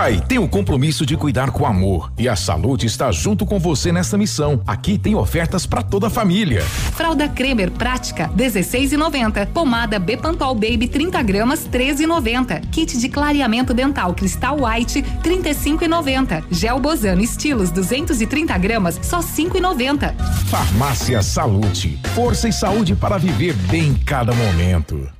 Pai tem o compromisso de cuidar com amor e a saúde está junto com você nessa missão. Aqui tem ofertas para toda a família. Fralda Cremer prática 16,90. Pomada Bepantol Baby 30 gramas 13,90. Kit de clareamento dental Cristal White 35,90. Gel Bozano Estilos 230 gramas só 5,90. Farmácia Salute, força e saúde para viver bem cada momento.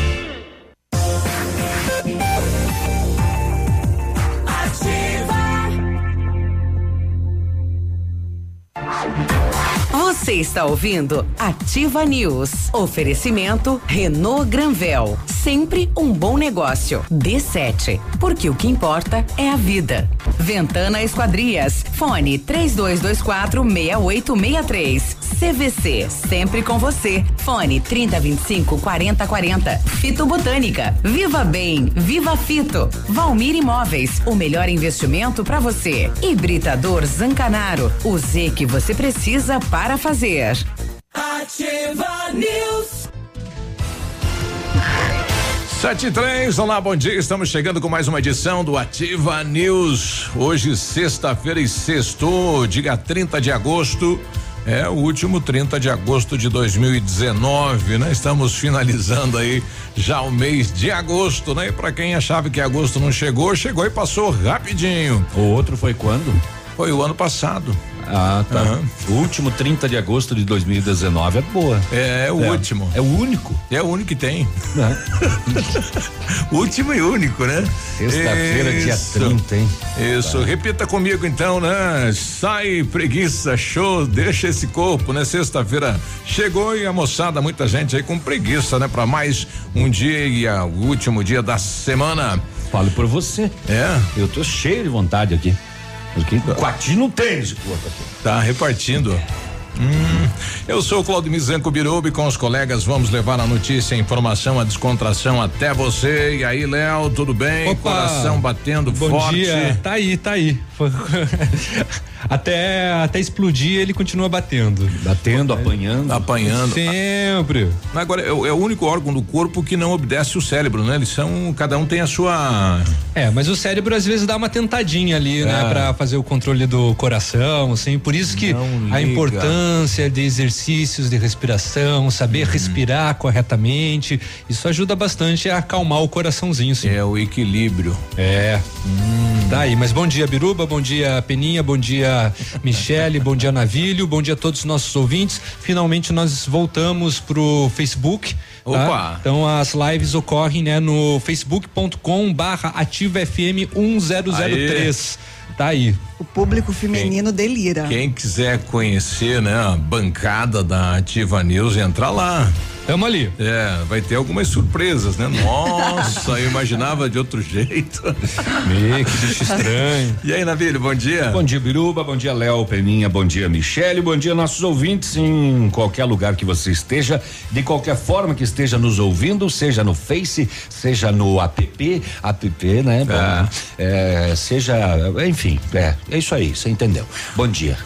Você está ouvindo Ativa News. Oferecimento Renault Granvel. Sempre um bom negócio. D7. Porque o que importa é a vida. Ventana Esquadrias. Fone 3224 6863. CVC. Sempre com você. Fone 3025 4040. Fito Botânica. Viva Bem. Viva Fito. Valmir Imóveis. O melhor investimento para você. Hibridador Zancanaro. O Z que você precisa para fazer. Ativa News. Sete e três, olá, bom dia. Estamos chegando com mais uma edição do Ativa News. Hoje, sexta-feira e sexto, dia 30 de agosto. É o último 30 de agosto de 2019, né? Estamos finalizando aí já o mês de agosto, né? E para quem achava que agosto não chegou, chegou e passou rapidinho. O outro foi quando? Foi o ano passado. Ah, tá. Uhum. O último 30 de agosto de 2019 é boa. É, é o é. último. É o único. É o único que tem. último e único, né? Sexta-feira, dia 30, hein? Isso. Tá. Repita comigo então, né? Sai preguiça, show, deixa esse corpo, né? Sexta-feira chegou e a moçada, muita gente aí com preguiça, né? Para mais um dia e o último dia da semana. Falo por você. É. Eu tô cheio de vontade aqui. Porque Quati não tem esse corpo aqui. Tá repartindo. Hum, eu sou o Claudio Mizanco Birubi, com os colegas vamos levar a notícia, a informação, a descontração até você. E aí, Léo, tudo bem? Opa, Coração batendo bom forte. Dia. Tá aí, tá aí. até até explodir ele continua batendo. Batendo, apanhando. Apanhando. Sempre. Agora, é, é, o único órgão do corpo que não obedece o cérebro, né? Eles são, cada um tem a sua. É, mas o cérebro às vezes dá uma tentadinha ali, né? é. né? Pra fazer o controle do coração, assim. Por isso que a importância de exercícios de respiração, saber hum. respirar corretamente, isso ajuda bastante a acalmar o coraçãozinho, sim. É o equilíbrio. É. Hum. Tá aí, mas bom dia, Biruba, bom dia, Peninha, bom dia, Michele, bom dia, Navilho, bom dia a todos os nossos ouvintes. Finalmente nós voltamos pro Facebook. Tá? Opa! Tá? Então as lives ocorrem, né, no facebook.com barra ativa FM 1003. Tá aí. O público feminino quem, delira. Quem quiser conhecer, né, a bancada da Ativa News, entra lá. Tamo ali. É, vai ter algumas surpresas, né? Nossa, eu imaginava de outro jeito. Me, que bicho estranho. E aí, Navilho, bom dia. Bom dia, Biruba, bom dia, Léo, Peninha, bom dia, Michele, bom dia, nossos ouvintes em qualquer lugar que você esteja, de qualquer forma que esteja nos ouvindo, seja no Face, seja no app, app, né? Bom, é, seja, enfim, é, é isso aí, você entendeu. Bom dia.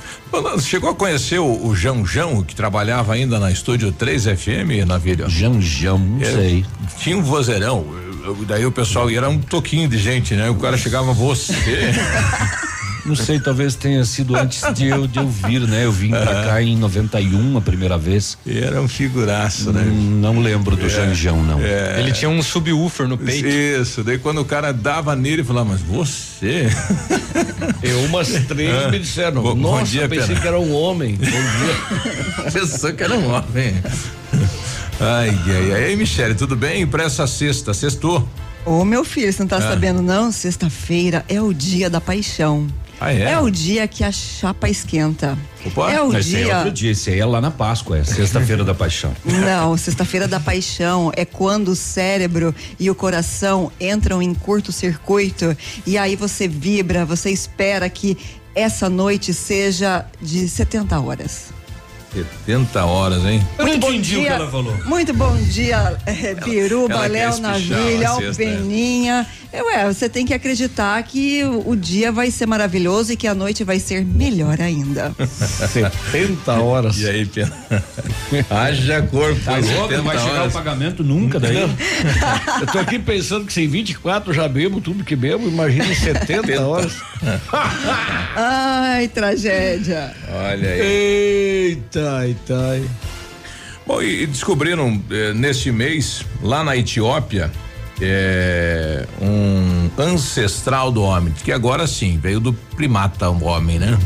Chegou a conhecer o, o Jão Jão, que trabalhava ainda na Estúdio 3 FM, na Vila? Jão Jão, não sei. Tinha um vozeirão, daí o pessoal ia, era um toquinho de gente, né? O cara chegava, você. Não sei, talvez tenha sido antes de eu, de eu vir, né? Eu vim pra cá em 91 a primeira vez. E era um figuraço, né? Não lembro do é, Janjão, não. É. Ele tinha um subwoofer no peito. Isso, daí quando o cara dava nele, falava, mas você? Eu umas três me disseram, bom, nossa, bom dia, pensei que era um homem. Bom dia. Pensou que era um homem. Ai, ai, ai. Aí, Michele, tudo bem? Pra essa sexta, sextou? Ô, meu filho, você não tá ah. sabendo, não? Sexta-feira é o dia da paixão. Ah, é? é o dia que a chapa esquenta. Opa, é o Esse aí é dia. outro dia, esse aí é lá na Páscoa, é sexta-feira da paixão. Não, sexta-feira da paixão é quando o cérebro e o coração entram em curto-circuito e aí você vibra, você espera que essa noite seja de 70 horas. 70 horas, hein? Eu Muito bom entendi o dia. que ela falou. Muito bom dia, eh, Biruba, ela quer Léo Navilha, é. Alpeninha. É, Ué, você tem que acreditar que o, o dia vai ser maravilhoso e que a noite vai ser melhor ainda. 70 horas. E aí, Pena? Haja corpo, Tá louco, não 70 vai chegar o horas. pagamento nunca daí. Eu tô aqui pensando que se em 24 já bebo tudo que bebo, imagina em 70 horas. Ai, tragédia. Olha aí. Eita, eita. Bom, e e descobriram eh, neste mês, lá na Etiópia, eh, um ancestral do homem, que agora sim veio do primata o homem, né?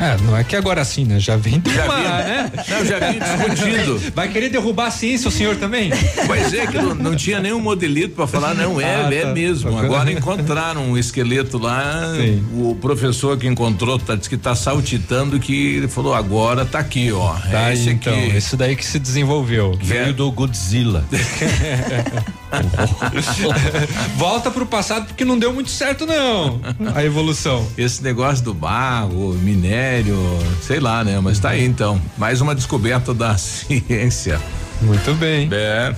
É, não é que agora sim, né? Já vem de Já uma, vinha- né? Não, já vinha discutindo. Vai querer derrubar a ciência o senhor também? Pois é, que não, não tinha nenhum modelito para falar, não, é, Ah, é tá. mesmo. Agora encontraram um esqueleto lá, Sim. o professor que encontrou tá, disse que tá saltitando que ele falou, agora tá aqui, ó. Tá é esse então, aqui. esse daí que se desenvolveu. Veio do Godzilla. Volta pro passado porque não deu muito certo não. A evolução. Esse negócio do barro, minério, sei lá, né? Mas tá aí então. Mais uma descoberta da ciência. Muito bem. É.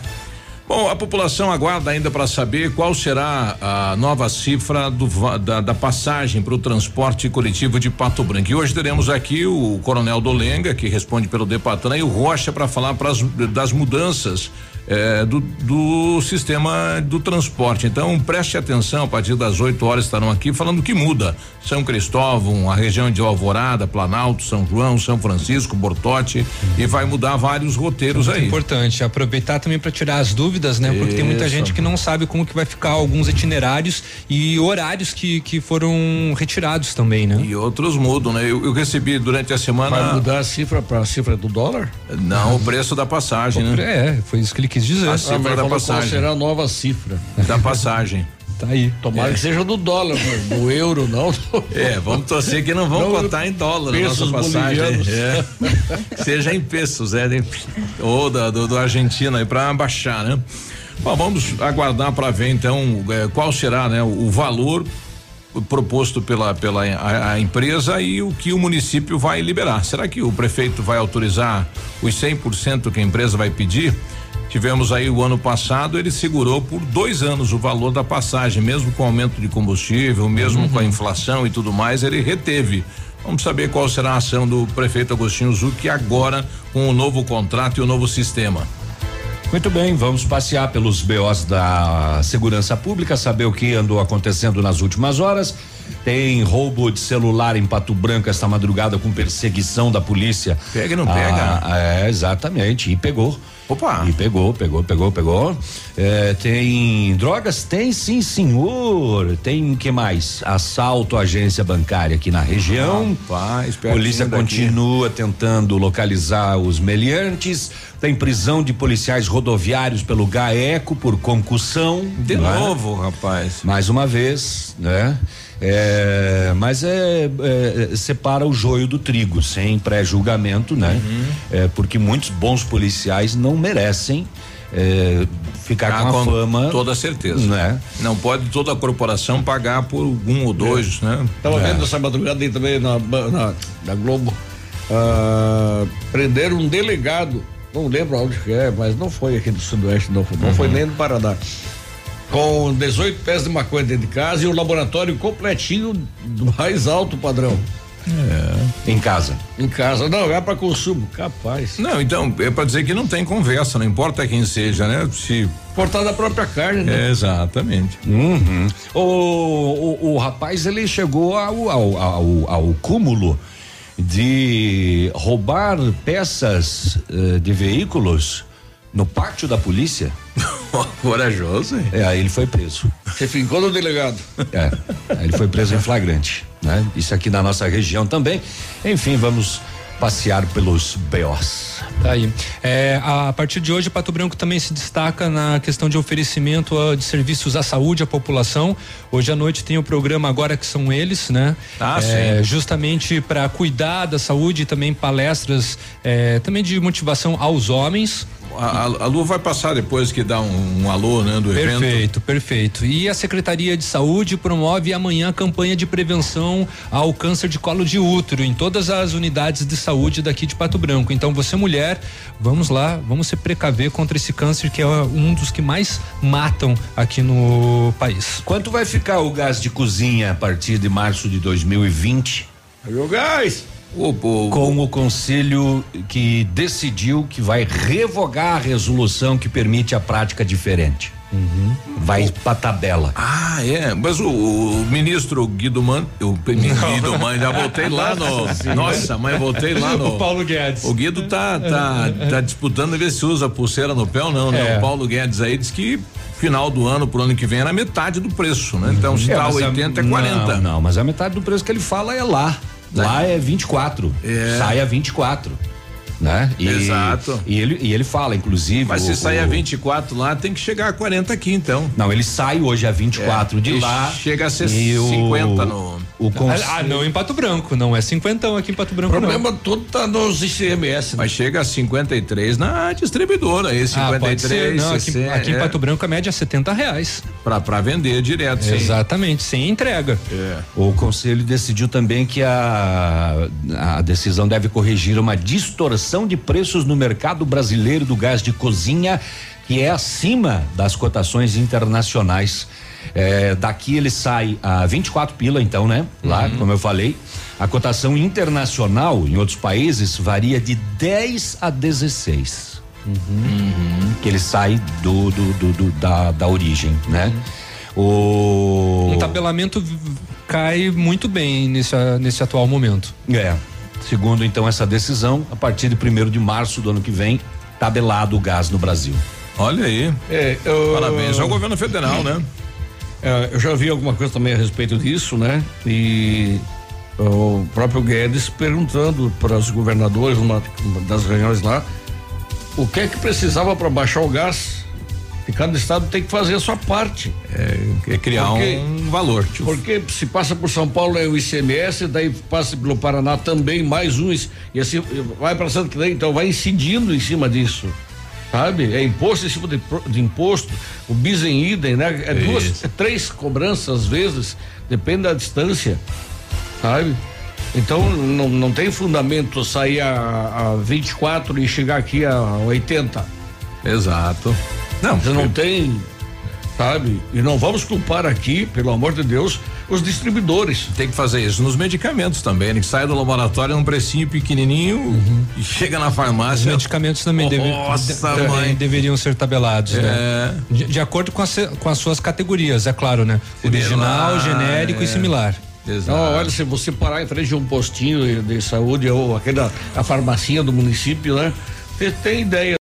Bom, a população aguarda ainda para saber qual será a nova cifra do da, da passagem para o transporte coletivo de Pato Branco. E hoje teremos aqui o Coronel Dolenga, que responde pelo Depatran, e o Rocha para falar pras, das mudanças eh, do, do sistema do transporte. Então, preste atenção, a partir das 8 horas estarão aqui falando que muda. São Cristóvão, a região de Alvorada, Planalto, São João, São Francisco, Bortote, e vai mudar vários roteiros aí. Importante aproveitar também para tirar as dúvidas, né? Porque tem muita Isso. gente que não sabe como que vai ficar alguns itinerários e horários que, que foram retirados também, né? E outros mudam, né? Eu, eu recebi durante a semana. Vai mudar a cifra para a cifra do dólar? Não, o preço da passagem, né? É, foi isso que ele quis dizer. A cifra Ah, mas da falou qual passagem. será a nova cifra? Da passagem. Tá aí. Tomara que seja do dólar, né? do euro não. É, vamos torcer que não vão Não, cotar em dólar a nossa passagem. É. Seja em pesos, é. né? Ou da, do, do Argentina aí para baixar, né? Bom, vamos aguardar para ver então eh, qual será, né, o, o valor proposto pela pela a, a empresa e o que o município vai liberar. Será que o prefeito vai autorizar os 100% que a empresa vai pedir? Tivemos aí o ano passado, ele segurou por dois anos o valor da passagem, mesmo com o aumento de combustível, mesmo com a inflação e tudo mais, ele reteve. Vamos saber qual será a ação do prefeito Agostinho Zucchi agora com o novo contrato e o novo sistema. Muito bem, vamos passear pelos BOs da segurança pública, saber o que andou acontecendo nas últimas horas. Tem roubo de celular em Pato Branco esta madrugada com perseguição da polícia. Pega e não pega? Ah, é, exatamente. E pegou. Opa! E pegou, pegou, pegou, pegou. É, tem drogas? Tem sim, senhor. Tem que mais? Assalto à agência bancária aqui na região. Rapaz, Polícia daqui. continua tentando localizar os meliantes. Tem prisão de policiais rodoviários pelo GAECO por concussão. De é? novo, rapaz. Mais uma vez, né? É, mas é, é, separa o joio do trigo, sem pré-julgamento, né? Uhum. É, porque muitos bons policiais não merecem é, ficar Ah, com a com fama. Toda certeza. Né? Não pode toda a corporação pagar por um ou dois, né? Tava É. vendo essa madrugada aí também na, na, na Globo. Ah, prenderam um delegado, não lembro onde que é, mas não foi aqui do Sudoeste, não, foi- não foi nem do Paraná. Com 18 pés de maconha dentro de casa e o laboratório completinho do mais alto padrão. Em casa. Em casa, não, é para consumo, capaz. Não, então, é pra dizer que não tem conversa, não importa quem seja, né? Se. Portar da própria carne, né? É, exatamente. Uhum. O, o, o rapaz ele chegou ao, ao, ao, ao cúmulo de roubar peças eh, de veículos no pátio da polícia. Corajoso, hein? É, aí ele foi preso. Você ficou no delegado. É, aí ele foi preso em flagrante, né? Isso aqui na nossa região também. Enfim, vamos passear pelos BOs. Tá aí. É, a partir de hoje, Pato Branco também se destaca na questão de oferecimento uh, de serviços à saúde à população. Hoje à noite tem o programa Agora que são eles, né? Ah, é, sim. Justamente para cuidar da saúde e também palestras é, também de motivação aos homens. A, a, Lu vai passar depois que dá um, um alô, né, do evento. Perfeito, perfeito. E a Secretaria de Saúde promove amanhã a campanha de prevenção ao câncer de colo de útero em todas as unidades de saúde daqui de Pato Branco. Então, você mulher, vamos lá, vamos se precaver contra esse câncer que é um dos que mais matam aqui no país. Quanto vai ficar o gás de cozinha a partir de março de 2020? Aí o gás. O, o, Com o conselho que decidiu que vai revogar a resolução que permite a prática diferente. Vai pra tabela. Ah, é. Mas o, o ministro Guido Man, o Guido Man, já voltei lá no. Nossa, mãe, voltei lá no. O Paulo Guedes. O Guido tá, tá, tá disputando ver se usa pulseira no pé ou não, né? É. O Paulo Guedes aí diz que final do ano pro ano que vem era metade do preço, né? Então se É, tá mas a- 80 é 40. Não, não, mas a metade do preço que ele fala é lá. Lá é 24. É. Sai a 24. Né? E, Exato. E ele, e ele fala, inclusive. Mas o- se sair a o- 24 lá, tem que chegar a 40 aqui, então. Não, ele sai hoje a 24 É, de lá. chega a ser e o- 50 no- O cons- Ah, não em Pato Branco, não é cinquentão aqui em Pato O Branco não. problema todo tá nos ICMS. Né? Mas chega a 53 na distribuidora aí, Ah, pode 53, ser. Não, aqui, 60, aqui em é, Pato Branco a média é 70 reais. pra, pra vender direto, sim. Exatamente, sem entrega. É. O conselho decidiu também que a, a decisão deve corrigir uma distorção de preços no mercado brasileiro do gás de cozinha, que é acima das cotações internacionais. É, daqui ele sai a 24 pila, então, né? Lá, como eu falei. A cotação internacional em outros países varia de 10 a 16. Que ele sai do, do, do- do- da, da origem, né? O Um tabelamento cai muito bem nesse, nesse atual momento. É. Segundo então essa decisão, a partir de 1 de março do ano que vem, tabelado o gás no Brasil. Olha aí. É, eu- Parabéns ao governo federal, né? É, eu já vi alguma coisa também a respeito disso, né? E o próprio Guedes perguntando para os governadores numa das reuniões lá o que é que precisava para baixar o gás. E cada estado tem que fazer a sua parte. É, é criar Porque- um valor. Tipo, Porque se passa por São Paulo é o ICMS, daí passa pelo Paraná também mais um e assim vai para Santa Catarina, então vai incidindo em cima disso. Sabe? É imposto em cima de, de imposto, o bis em idem, né? É duas, Isso. três cobranças às vezes, depende da distância, sabe? Então não, não tem fundamento sair a, a 24 e chegar aqui a 80. Exato. Não, Você não tem, sabe? E não vamos culpar aqui, pelo amor de Deus, os distribuidores. tem que fazer isso nos medicamentos também, né? Que sai do laboratório num precinho pequenininho e chega na Os farmácia. medicamentos também, deve- Nossa, de- também deveriam ser tabelados, né? É. De, de acordo com, as- com as suas categorias, é claro, né? Original, Similar, genérico é. e similar. Exato. Olha, se você parar em frente de um postinho de saúde ou aquela a farmacinha do município, né? Você tem ideia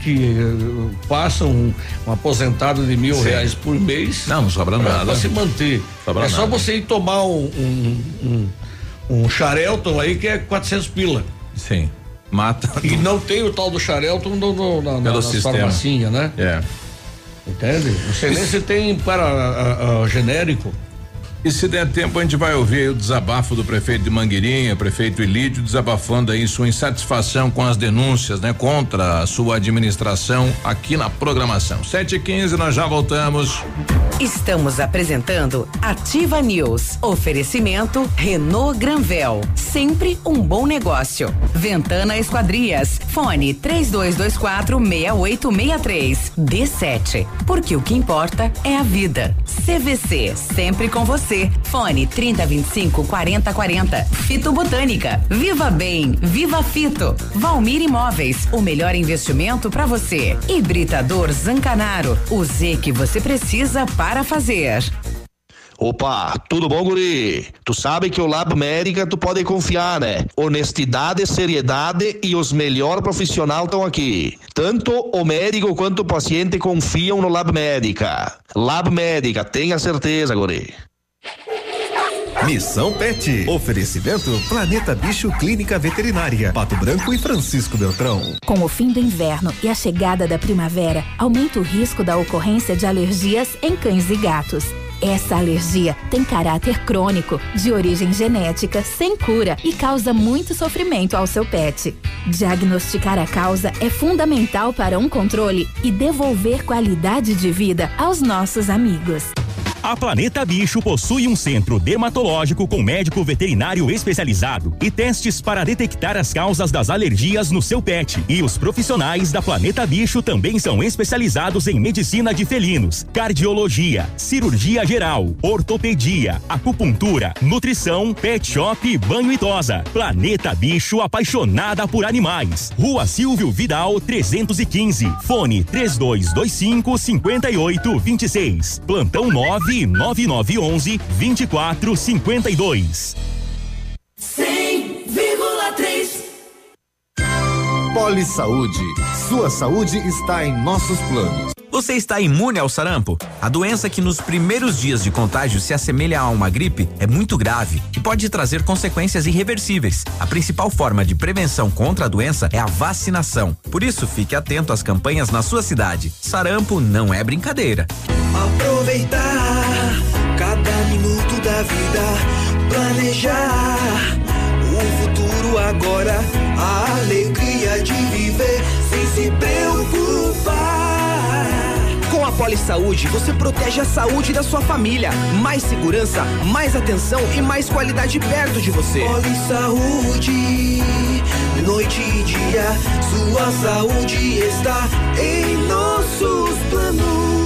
que eh, passa um, um aposentado de mil Sim. reais por mês? Não, não sobra pra- nada. Pra se manter. Sobra é só nada. você ir tomar um, um, um, Xarelton aí que é 400 pila. Sim. Mata. E não tem o tal do Xarelton no, no, na, na, Pelo sistema. farmacinha, né? É. Entende? Não sei nem se tem para a- a- genérico. E se der tempo, a gente vai ouvir o desabafo do prefeito de Mangueirinha, prefeito Ilídio, desabafando aí sua insatisfação com as denúncias, né, contra a sua administração aqui na programação. Sete e quinze, nós já voltamos. Estamos apresentando Ativa News. Oferecimento Renault Granvel. Sempre um bom negócio. Ventana Esquadrias. Fone 3224 6863. D7. Porque o que importa é a vida. CVC. Sempre com você. Fone 3025 4040. Fito Botânica. Viva Bem. Viva Fito. Valmir Imóveis. O melhor investimento para você. Hibridador Zancanaro. O Z que você precisa para fazer. Opa, tudo bom, guri? Tu sabe que o Lab Médica tu pode confiar, né? Honestidade, seriedade e os melhores profissionais estão aqui. Tanto o médico quanto o paciente confiam no Lab Médica. Lab Médica, tenha certeza, guri. Missão Pet. Oferecimento Planeta Bicho Clínica Veterinária. Pato Branco e Francisco Beltrão. Com o fim do inverno e a chegada da primavera, aumenta o risco da ocorrência de alergias em cães e gatos. Essa alergia tem caráter crônico, de origem genética, sem cura e causa muito sofrimento ao seu pet. Diagnosticar a causa é fundamental para um controle e devolver qualidade de vida aos nossos amigos. A Planeta Bicho possui um centro dermatológico com médico veterinário especializado e testes para detectar as causas das alergias no seu pet. E os profissionais da Planeta Bicho também são especializados em medicina de felinos, cardiologia, cirurgia geral, ortopedia, acupuntura, nutrição, pet shop banho e tosa. Planeta Bicho apaixonada por animais. Rua Silvio Vidal 315. Fone 3225 5826. Plantão 9 9911 2452. 100,3 Poli Saúde. Sua saúde está em nossos planos. Você está imune ao sarampo? A doença que nos primeiros dias de contágio se assemelha a uma gripe é muito grave e pode trazer consequências irreversíveis. A principal forma de prevenção contra a doença é a vacinação. Por isso, fique atento às campanhas na sua cidade. Sarampo não é brincadeira. Aproveitar cada minuto da vida, planejar o futuro agora, a alegria se preocupar. Com a Poli Saúde, você protege a saúde da sua família. Mais segurança, mais atenção e mais qualidade perto de você. Poli Saúde, noite e dia, sua saúde está em nossos planos.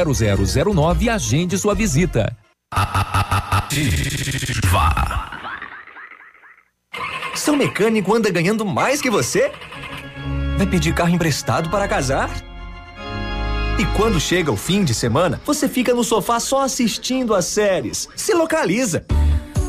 0009 e agende sua visita. Seu mecânico anda ganhando mais que você? Vai pedir carro emprestado para casar? E quando chega o fim de semana, você fica no sofá só assistindo as séries. Se localiza.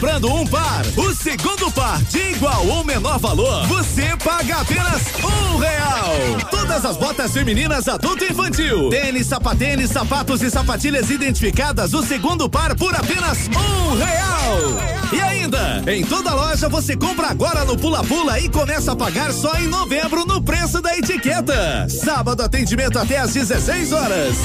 Comprando um par, o segundo par de igual ou menor valor, você paga apenas um real. Todas as botas femininas adulto e infantil, tênis, sapatênis, sapatos e sapatilhas identificadas, o segundo par por apenas um real. E ainda, em toda loja você compra agora no Pula Pula e começa a pagar só em novembro no preço da etiqueta. Sábado atendimento até às 16 horas.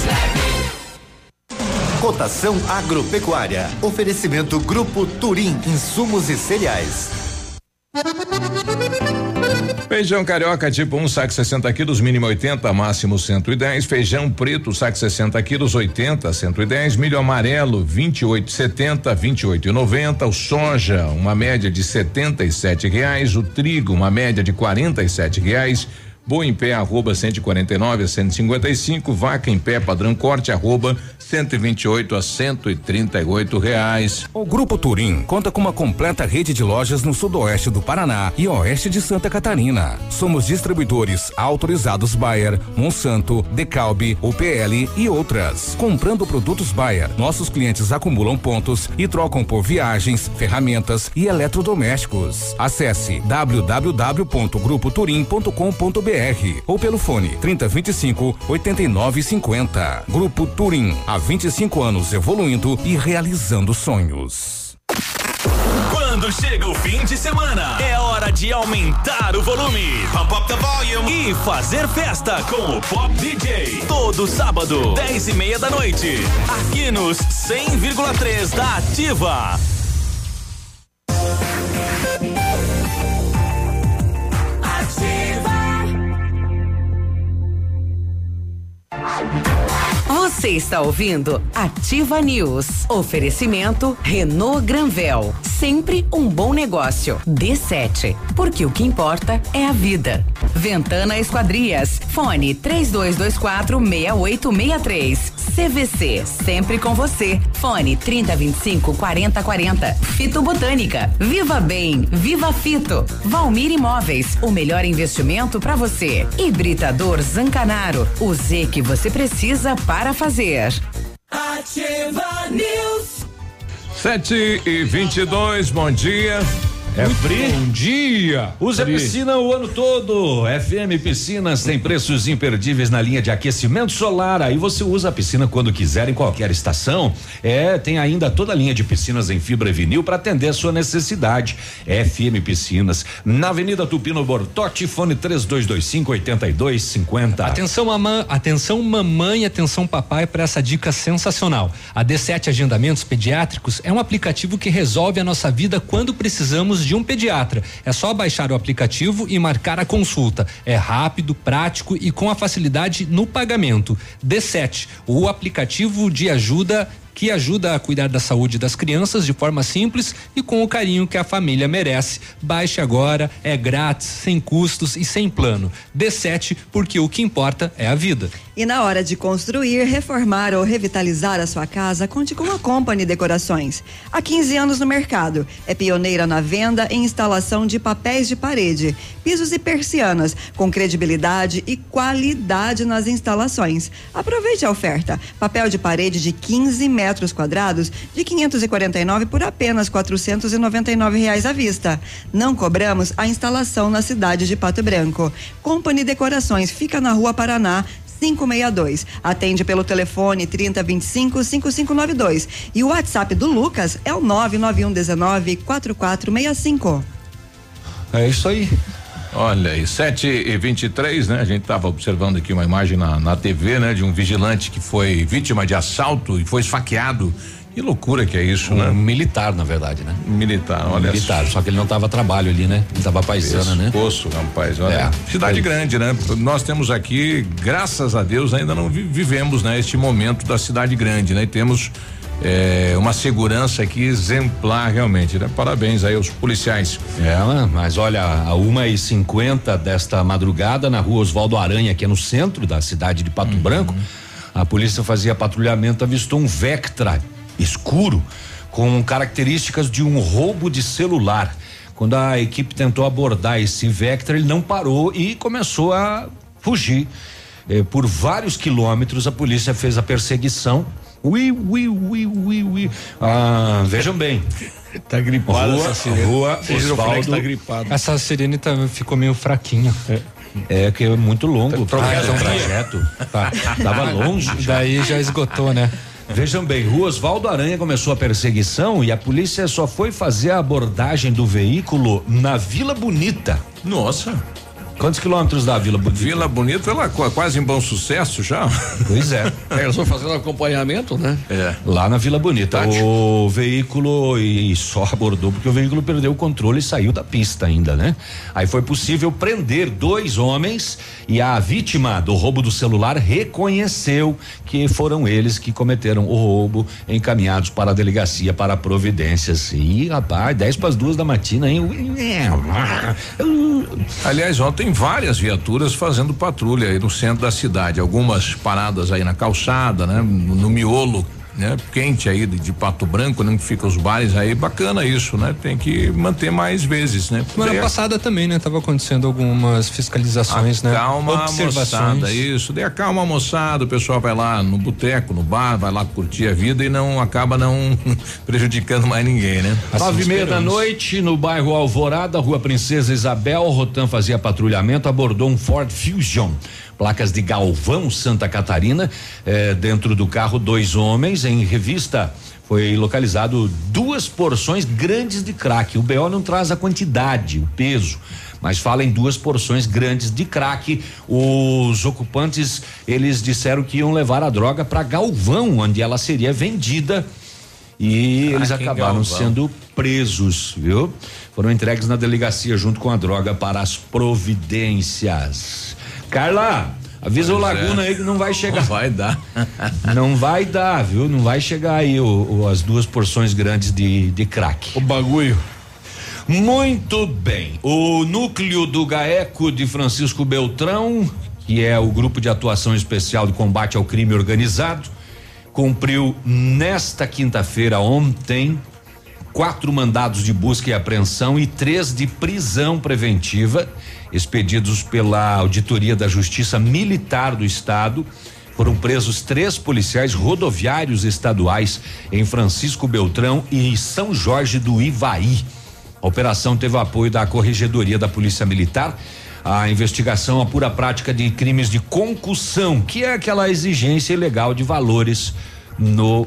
Cotação agropecuária. Oferecimento Grupo Turim, insumos e cereais. Feijão carioca tipo 1, um, saco 60 quilos, mínimo 80, máximo 110. Feijão preto, saco 60 quilos, 80, 110. Milho amarelo, 28,70, 28,90. O soja, uma média de 77 reais. O trigo, uma média de 47 reais. Boa em pé, arroba 149 a 155. Vaca em pé, padrão corte, arroba 128 a 138 reais. O Grupo Turim conta com uma completa rede de lojas no sudoeste do Paraná e oeste de Santa Catarina. Somos distribuidores autorizados Bayer, Monsanto, Decalbe, UPL e outras. Comprando produtos Bayer, nossos clientes acumulam pontos e trocam por viagens, ferramentas e eletrodomésticos. Acesse www.grupoturim.com.br ou pelo fone 3025 8950. Grupo Turim, há 25 anos evoluindo e realizando sonhos. Quando chega o fim de semana, é hora de aumentar o volume. Pump up the volume. E fazer festa com o Pop DJ. Todo sábado, 10 e meia da noite. Aqui nos 100,3 da Ativa. Bye. Você está ouvindo Ativa News. Oferecimento Renault Granvel. Sempre um bom negócio. D7. Porque o que importa é a vida. Ventana Esquadrias. Fone 3224 6863. CVC. Sempre com você. Fone 3025 4040. Fito Botânica. Viva Bem. Viva Fito. Valmir Imóveis. O melhor investimento para você. Hibridador Zancanaro. O Z que você precisa para fazer. Ativa News. 7 e 22 bom dia. É Pri? Bom dia. Use a Pri. piscina o ano todo. FM Piscinas tem preços imperdíveis na linha de aquecimento solar. Aí você usa a piscina quando quiser, em qualquer estação. É, tem ainda toda a linha de piscinas em fibra e vinil para atender a sua necessidade. FM Piscinas, na Avenida Tupino Bortote, fone 3225 8250. Atenção, mamã, atenção mamãe, atenção papai para essa dica sensacional. A D7 Agendamentos Pediátricos é um aplicativo que resolve a nossa vida quando precisamos de um pediatra. É só baixar o aplicativo e marcar a consulta. É rápido, prático e com a facilidade no pagamento. D7, o aplicativo de ajuda que ajuda a cuidar da saúde das crianças de forma simples e com o carinho que a família merece. Baixe agora, é grátis, sem custos e sem plano. D7, porque o que importa é a vida. E na hora de construir, reformar ou revitalizar a sua casa, conte com a Company Decorações. Há 15 anos no mercado, é pioneira na venda e instalação de papéis de parede, pisos e persianas, com credibilidade e qualidade nas instalações. Aproveite a oferta. Papel de parede de 15 metros quadrados de 549 por apenas 499 reais à vista. Não cobramos a instalação na cidade de Pato Branco. Company Decorações fica na Rua Paraná 562. Atende pelo telefone 3025 5592. E o WhatsApp do Lucas é o 991 19 4465. É isso aí. Olha aí, 7 e 23 né? A gente estava observando aqui uma imagem na, na TV, né? De um vigilante que foi vítima de assalto e foi esfaqueado. Que loucura que é isso, Um né? militar, na verdade, né? Militar, olha Militar, só que ele não tava a trabalho ali, né? Ele tava paisana, né? Poço, rapaz, olha. É. Cidade grande, né? Nós temos aqui, graças a Deus, ainda não vi- vivemos, né? Este momento da cidade grande, né? E temos eh, uma segurança aqui exemplar realmente, né? Parabéns aí aos policiais. É, mas olha, a uma e cinquenta desta madrugada na rua Oswaldo Aranha, que é no centro da cidade de Uhum. Pato Branco, a polícia fazia patrulhamento, avistou um Vectra escuro com características de um roubo de celular. Quando a equipe tentou abordar esse Vectra, ele não parou e começou a fugir. Eh, por vários quilômetros, a polícia fez a perseguição. Ui, ui, ui, ui, ui. Ah, vejam bem. Tá gripada Rua, essa sirene. rua como é Osvaldo. tá gripado. Essa sirene tá, ficou meio fraquinha. É que é muito longo o Ah, então trajeto. Tá, tava longe. Daí já esgotou, né? Vejam bem, Rua Osvaldo Aranha começou a perseguição e a polícia só foi fazer a abordagem do veículo na Vila Bonita. Nossa. Quantos quilômetros da Vila Bonita? Vila Bonita, ela qu- quase em bom sucesso já. Pois é. É, eles vão fazendo acompanhamento, né? É. Lá na Vila Bonita. O veículo e só abordou porque o veículo perdeu o controle e saiu da pista ainda, né? Aí foi possível prender dois homens e a vítima do roubo do celular reconheceu que foram eles que cometeram o roubo, encaminhados para a delegacia para providências. Ih, rapaz, 10 para as duas da matina, hein? Aliás, ontem várias viaturas fazendo patrulha aí no centro da cidade, algumas paradas aí na calçada, né? No miolo, né? Quente aí de, de Pato Branco, né? Que fica os bares aí, bacana isso, né? Tem que manter mais vezes, né? Semana passada também, né? Tava acontecendo algumas fiscalizações, né? Acalma a Observações. moçada, isso. Acalma a moçada, o pessoal vai lá no boteco, no bar, vai lá curtir a vida e não acaba não prejudicando mais ninguém, né? Nove e meia da noite, no bairro Alvorada, Rua Princesa Isabel, Rotan fazia patrulhamento, abordou um Ford Fusion. Placas de Galvão, Santa Catarina. Eh, dentro do carro, dois homens. Em revista, foi localizado duas porções grandes de crack. O BO não traz a quantidade, o peso. Mas fala em duas porções grandes de crack. Os ocupantes, eles disseram que iam levar a droga para Galvão, onde ela seria vendida. E eles Crack em acabaram sendo presos, viu? Foram entregues na delegacia junto com a droga para as providências. Carla, Avisa Pois o Laguna é. aí que não vai chegar. Não vai dar. Não vai dar, viu? Não vai chegar aí o, o- as duas porções grandes de, de crack. O bagulho. Muito bem. O núcleo do GAECO de Francisco Beltrão, que é o grupo de atuação especial de combate ao crime organizado, cumpriu nesta quinta-feira, ontem, quatro mandados de busca e apreensão e três de prisão preventiva, expedidos pela Auditoria da Justiça Militar do Estado. Foram presos três policiais rodoviários estaduais em Francisco Beltrão e São Jorge do Ivaí. A operação teve apoio da Corregedoria da Polícia Militar. A investigação apura a prática de crimes de concussão, que é aquela exigência ilegal de valores no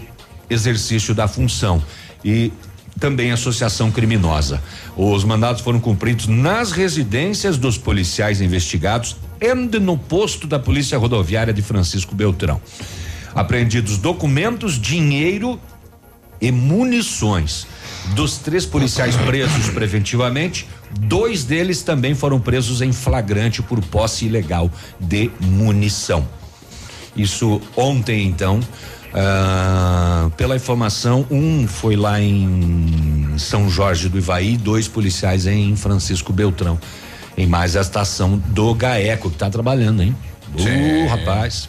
exercício da função. E também associação criminosa. Os mandados foram cumpridos nas residências dos policiais investigados e no posto da Polícia Rodoviária de Francisco Beltrão. Apreendidos documentos, dinheiro e munições. Dos três policiais presos preventivamente, dois deles também foram presos em flagrante por posse ilegal de munição. Isso ontem, então. Ah, pela informação, um foi lá em São Jorge do Ivaí, dois policiais em Francisco Beltrão. Em mais a estação do GAECO, que está trabalhando, hein? Sim. Uh, rapaz.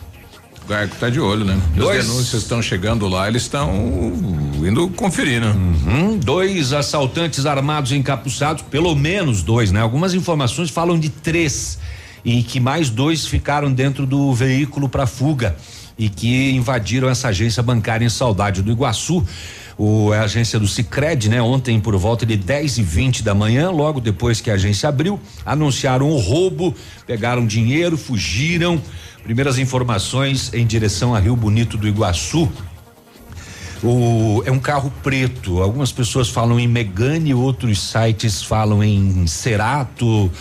O Garco tá de olho, né? E As Dois- denúncias estão chegando lá, eles estão indo conferir, né? Uhum, dois assaltantes armados encapuçados, pelo menos dois, né? Algumas informações falam de três e que mais dois ficaram dentro do veículo para fuga e que invadiram essa agência bancária em Saudade do Iguaçu. O, a agência do Cicred, né? Ontem por volta de 10 e 20 da manhã, logo depois que a agência abriu, anunciaram o roubo, pegaram dinheiro, fugiram. Primeiras informações em direção a Rio Bonito do Iguaçu. O, é um carro preto. Algumas pessoas falam em Megane, outros sites falam em Cerato.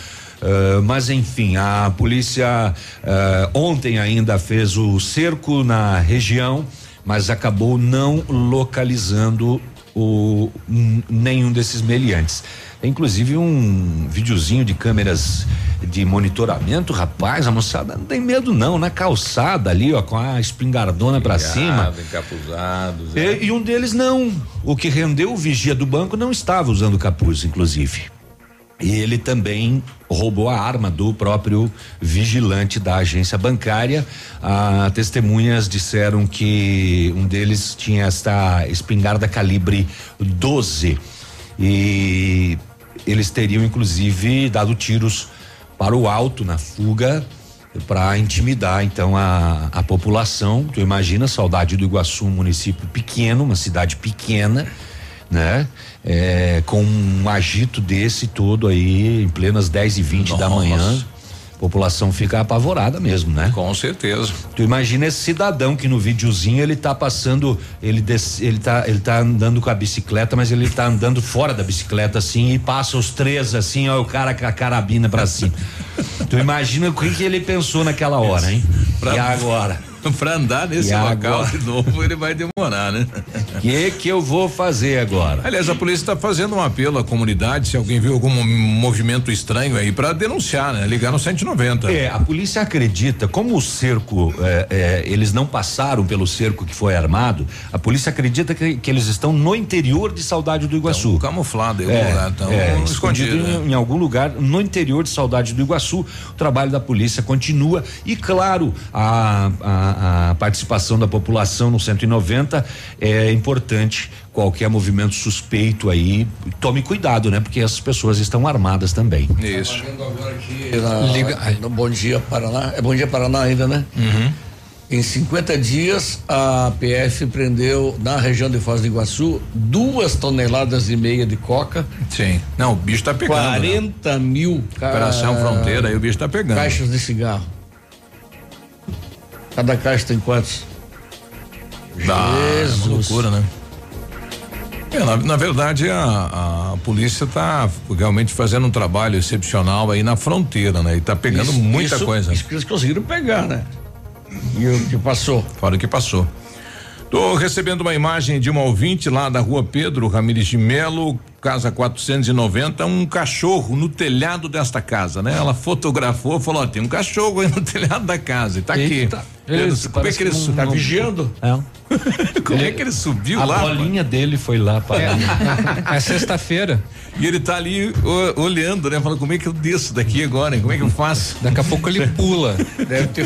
Ah, mas enfim, a polícia ah, ontem ainda fez o cerco na região, mas acabou não localizando o, n- nenhum desses meliantes. Inclusive um videozinho de câmeras de monitoramento, rapaz, a moçada não tem medo não, na calçada ali, ó, com a espingardona pra cima. Encapuzados. E, e um deles não. O que rendeu o vigia do banco não estava usando capuz, inclusive. E ele também roubou a arma do próprio vigilante da agência bancária. Ah, testemunhas disseram que um deles tinha esta espingarda calibre 12 e eles teriam inclusive dado tiros para o alto na fuga para intimidar então a, a população. Tu imagina Saudade do Iguaçu, um município pequeno, uma cidade pequena, né? É, com um agito desse todo aí, em plenas 10 e 20 da Nossa. manhã. A população fica apavorada mesmo, né? Com certeza. Tu imagina esse cidadão que no videozinho ele tá passando, ele des, ele tá ele tá andando com a bicicleta, mas ele tá andando fora da bicicleta assim e passa os três assim, ó, o cara com a carabina pra cima. tu imagina o que que ele pensou naquela hora, hein? Pra- e agora? pra andar nesse E local agora? de novo, ele vai demorar, né? O que que eu vou fazer agora? Aliás, a polícia está fazendo um apelo à comunidade, se alguém viu algum movimento estranho aí, para denunciar, né? Ligar no 190. É, a polícia acredita, como o cerco, é, é, eles não passaram pelo cerco que foi armado, a polícia acredita que, que eles estão no interior de Saudade do Iguaçu. camuflado em algum lugar, tão escondido, em, né? em algum lugar no interior de Saudade do Iguaçu. O trabalho da polícia continua e, claro, a, a- a participação da população no 190 é importante. Qualquer movimento suspeito aí, tome cuidado, né? Porque essas pessoas estão armadas também. Isso. Na- Liga- no Bom Dia Paraná. É Bom Dia Paraná ainda, né? Em 50 dias, a PF prendeu na região de Foz do Iguaçu duas toneladas e meia de coca. Sim. Não, o bicho tá pegando. 40 mil. ca- Operação Fronteira, aí o bicho tá pegando. Caixas de cigarro. Cada caixa tem quantos? Ah, é Jesus. loucura, né? É, na, na verdade, a, a polícia tá realmente fazendo um trabalho excepcional aí na fronteira, né? E tá pegando Isso- muita isso- coisa. Isso que eles conseguiram pegar, né? E o que passou? Fora o que passou. Tô recebendo uma imagem de uma ouvinte lá da rua Pedro Ramires de Melo, casa 490, um cachorro no telhado desta casa, né? Ela fotografou, falou: ó, tem um cachorro aí no telhado da casa e tá Eita. aqui. Como é que ele subiu? Tá vigiando? Como é que ele subiu a lá? bolinha dele foi lá para. É sexta-feira. E ele tá ali o- olhando, né? Falando, como é que eu desço daqui agora? hein? Como é que eu faço? Daqui a pouco ele pula.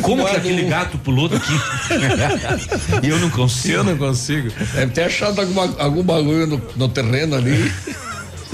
Como que aquele gato pulou daqui? e eu não consigo. Eu não consigo. Deve ter achado alguma, algum bagulho no, no terreno ali.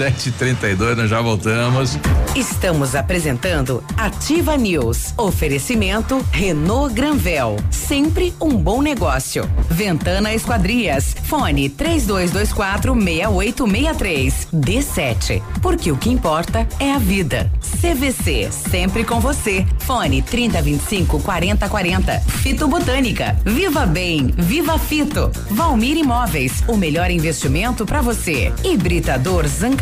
7h32, nós já voltamos. Estamos apresentando Ativa News. Oferecimento Renault Granvel. Sempre um bom negócio. Ventana Esquadrias. Fone 3224 6863. D7. Porque o que importa é a vida. CVC. Sempre com você. Fone 3025 4040. Fito Botânica. Viva Bem. Viva Fito. Valmir Imóveis. O melhor investimento para você. Hibridador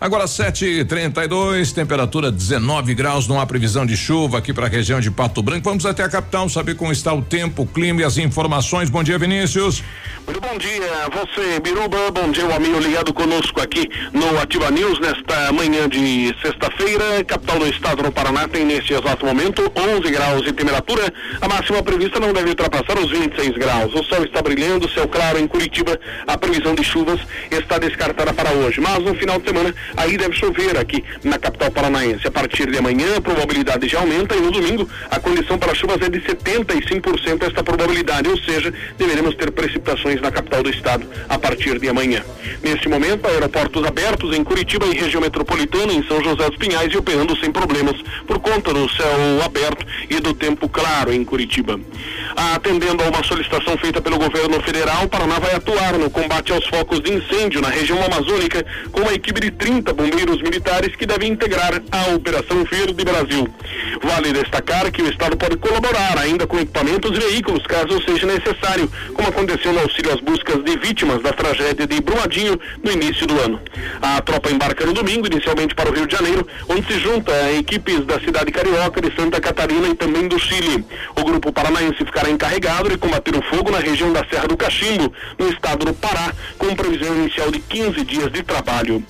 Agora 7h32, temperatura 19 graus, não há previsão de chuva aqui para a região de Pato Branco. Vamos até a capital saber como está o tempo, o clima e as informações. Bom dia, Vinícius. Muito bom dia, você, Biruba. Bom dia, o amigo ligado conosco aqui no Ativa News nesta manhã de sexta-feira. Capital do estado no Paraná tem nesse exato momento 11 graus de temperatura. A máxima prevista não deve ultrapassar os 26 graus. O sol está brilhando, céu claro em Curitiba. A previsão de chuvas está descartada para hoje, mas no final de semana aí deve chover aqui na capital paranaense. A partir de amanhã, a probabilidade já aumenta e no domingo a condição para chuvas é de 75% esta probabilidade, ou seja, deveremos ter precipitações na capital do estado a partir de amanhã. Neste momento, aeroportos abertos em Curitiba e região metropolitana, em São José dos Pinhais e operando sem problemas por conta do céu aberto e do tempo claro em Curitiba. Atendendo a uma solicitação feita pelo governo federal, Paraná vai atuar no combate aos focos de incêndio na região amazônica com uma equipe de 30 bombeiros militares que devem integrar a Operação Verde Brasil. Vale destacar que o Estado pode colaborar ainda com equipamentos e veículos, caso seja necessário, como aconteceu no auxílio às buscas de vítimas da tragédia de Brumadinho no início do ano. A tropa embarca no domingo, inicialmente para o Rio de Janeiro, onde se junta a equipes da cidade carioca, de Santa Catarina e também do Chile. O grupo paranaense ficará encarregado de combater o fogo na região da Serra do Cachimbo, no estado do Pará, com previsão inicial de 15 dias de trabalho.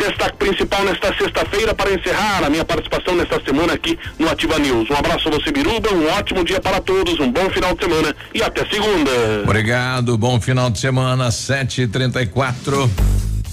Destaque principal nesta sexta-feira para encerrar a minha participação nesta semana aqui no Ativa News. Um abraço a você, Biruba, um ótimo dia para todos, um bom final de semana e até segunda. Obrigado, bom final de semana, 7h34.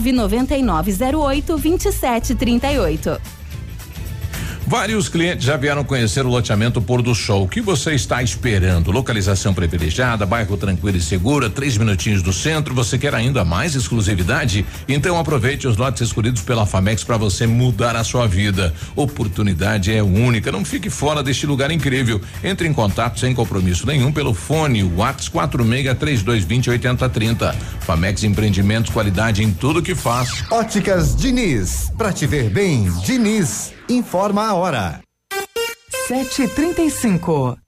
99908 2738. Vários clientes já vieram conhecer o loteamento Pôr do Sol. O que você está esperando? Localização privilegiada, bairro tranquilo e seguro, três minutinhos do centro. Você quer ainda mais exclusividade? Então aproveite os lotes escolhidos pela Famex para você mudar a sua vida. Oportunidade é única. Não fique fora deste lugar incrível. Entre em contato sem compromisso nenhum pelo fone WhatsApp 46 3220 8030. Famex Empreendimentos, qualidade em tudo que faz. Óticas Diniz, pra te ver bem, Diniz, informa a hora. 7h35.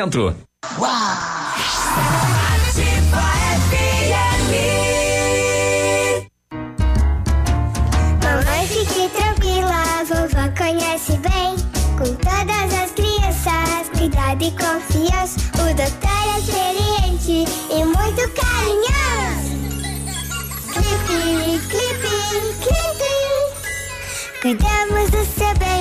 Fique tranquila, vovó conhece bem. Com todas as crianças, cuidado e confiança. O doutor é experiente e muito carinhoso. Clipe, clipe, clipe. Cuidamos do seu bem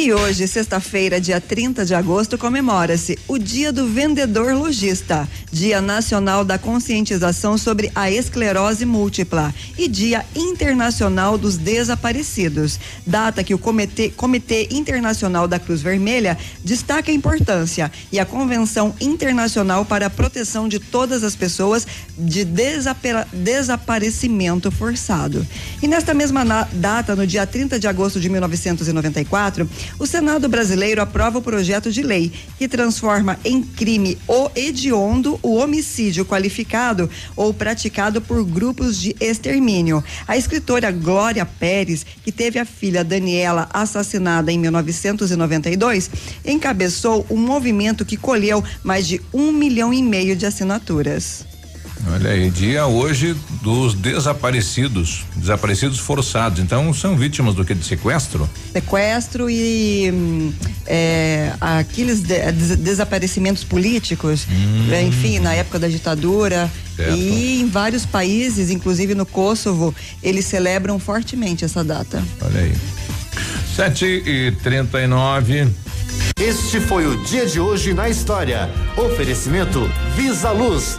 E hoje, sexta-feira, dia 30 de agosto, comemora-se o Dia do Vendedor Logista, Dia Nacional da Conscientização sobre a Esclerose Múltipla e Dia Internacional dos Desaparecidos. Data que o Comitê, Comitê Internacional da Cruz Vermelha destaca a importância e a Convenção Internacional para a Proteção de Todas as Pessoas de Desaparecimento Forçado. E nesta mesma data, no dia 30 de agosto de 1994, o Senado brasileiro aprova o projeto de lei que transforma em crime o hediondo o homicídio qualificado ou praticado por grupos de extermínio. A escritora Glória Pérez, que teve a filha Daniela assassinada em 1992, encabeçou um movimento que colheu mais de um milhão e meio de assinaturas. Olha aí, dia hoje dos desaparecidos, desaparecidos forçados. Então são vítimas do que de sequestro? Sequestro e hum, é, aqueles de, des, desaparecimentos políticos, Hum. né, enfim, na época da ditadura. Certo. E em vários países, inclusive no Kosovo, eles celebram fortemente essa data. Olha aí. 7 e 39 Este foi o dia de hoje na história. Oferecimento Visa Luz.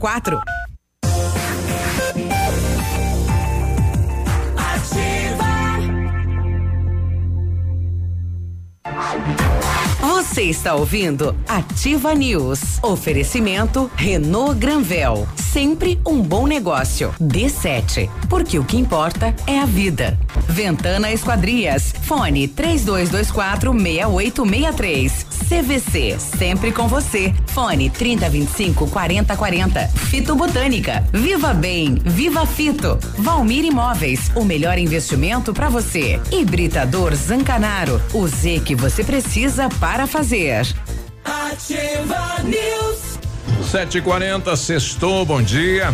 quatro. Você está ouvindo Ativa News. Oferecimento Renault Granvel. Sempre um bom negócio. D7. Porque o que importa é a vida. Ventana Esquadrias. Fone 3224 6863. CVC. Sempre com você. Fone 3025 4040. Fito Botânica. Viva Bem. Viva Fito. Valmir Imóveis. O melhor investimento para você. Hibridador Zancanaro. O Z que você precisa para fazer. Ativa News. 7h40, sextou, bom dia.